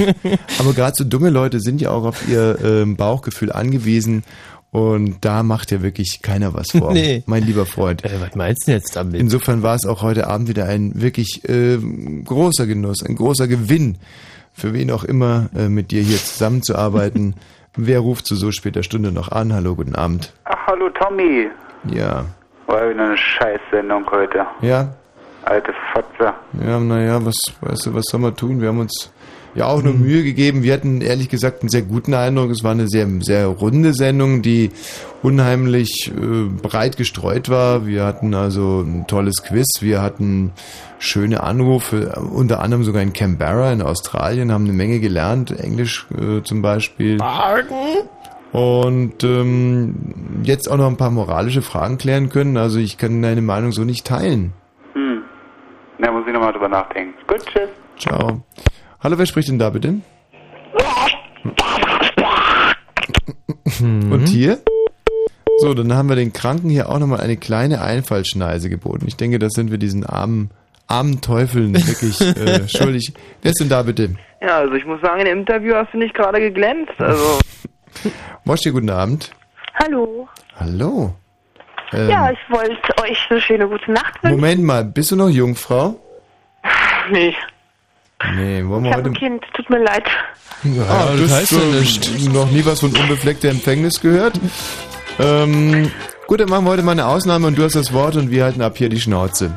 aber gerade so dumme Leute sind ja auch auf ihr ähm, Bauchgefühl angewiesen. Und da macht ja wirklich keiner was vor. Nee. Mein lieber Freund. Äh, was meinst du jetzt damit? Insofern war es auch heute Abend wieder ein wirklich äh, großer Genuss, ein großer Gewinn, für wen auch immer äh, mit dir hier zusammenzuarbeiten. Wer ruft zu so später Stunde noch an? Hallo, guten Abend. Ach, hallo Tommy. Ja. War wieder eine Scheißsendung heute. Ja? Alte Fotze. Ja, naja, was, weißt du, was soll man tun? Wir haben uns ja auch nur Mühe gegeben. Wir hatten ehrlich gesagt einen sehr guten Eindruck. Es war eine sehr, sehr runde Sendung, die unheimlich äh, breit gestreut war. Wir hatten also ein tolles Quiz. Wir hatten schöne Anrufe, äh, unter anderem sogar in Canberra in Australien, haben eine Menge gelernt, Englisch äh, zum Beispiel. Und ähm, jetzt auch noch ein paar moralische Fragen klären können. Also ich kann deine Meinung so nicht teilen. Hm. Da muss ich nochmal drüber nachdenken. Gut, tschüss. Ciao. Hallo, wer spricht denn da bitte? Und hier? So, dann haben wir den Kranken hier auch nochmal eine kleine Einfallschneise geboten. Ich denke, das sind wir diesen armen, armen Teufeln wirklich äh, schuldig. Wer ist denn da bitte? Ja, also ich muss sagen, in dem Interview hast du nicht gerade geglänzt. Also, Wosch dir guten Abend. Hallo. Hallo. Ähm, ja, ich wollte euch eine schöne gute Nacht wünschen. Moment mal, bist du noch Jungfrau? Nee, Nee, wollen wir ich habe heute... ein Kind, tut mir leid. Ah, das das heißt ja nichts. noch nie was von unbefleckter Empfängnis gehört. Ähm, gut, dann machen wir heute mal eine Ausnahme und du hast das Wort und wir halten ab hier die Schnauze.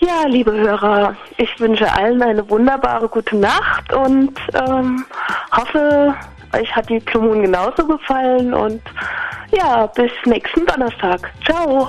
Ja, liebe Hörer, ich wünsche allen eine wunderbare gute Nacht und ähm, hoffe, euch hat die Blue Moon genauso gefallen und ja, bis nächsten Donnerstag. Ciao.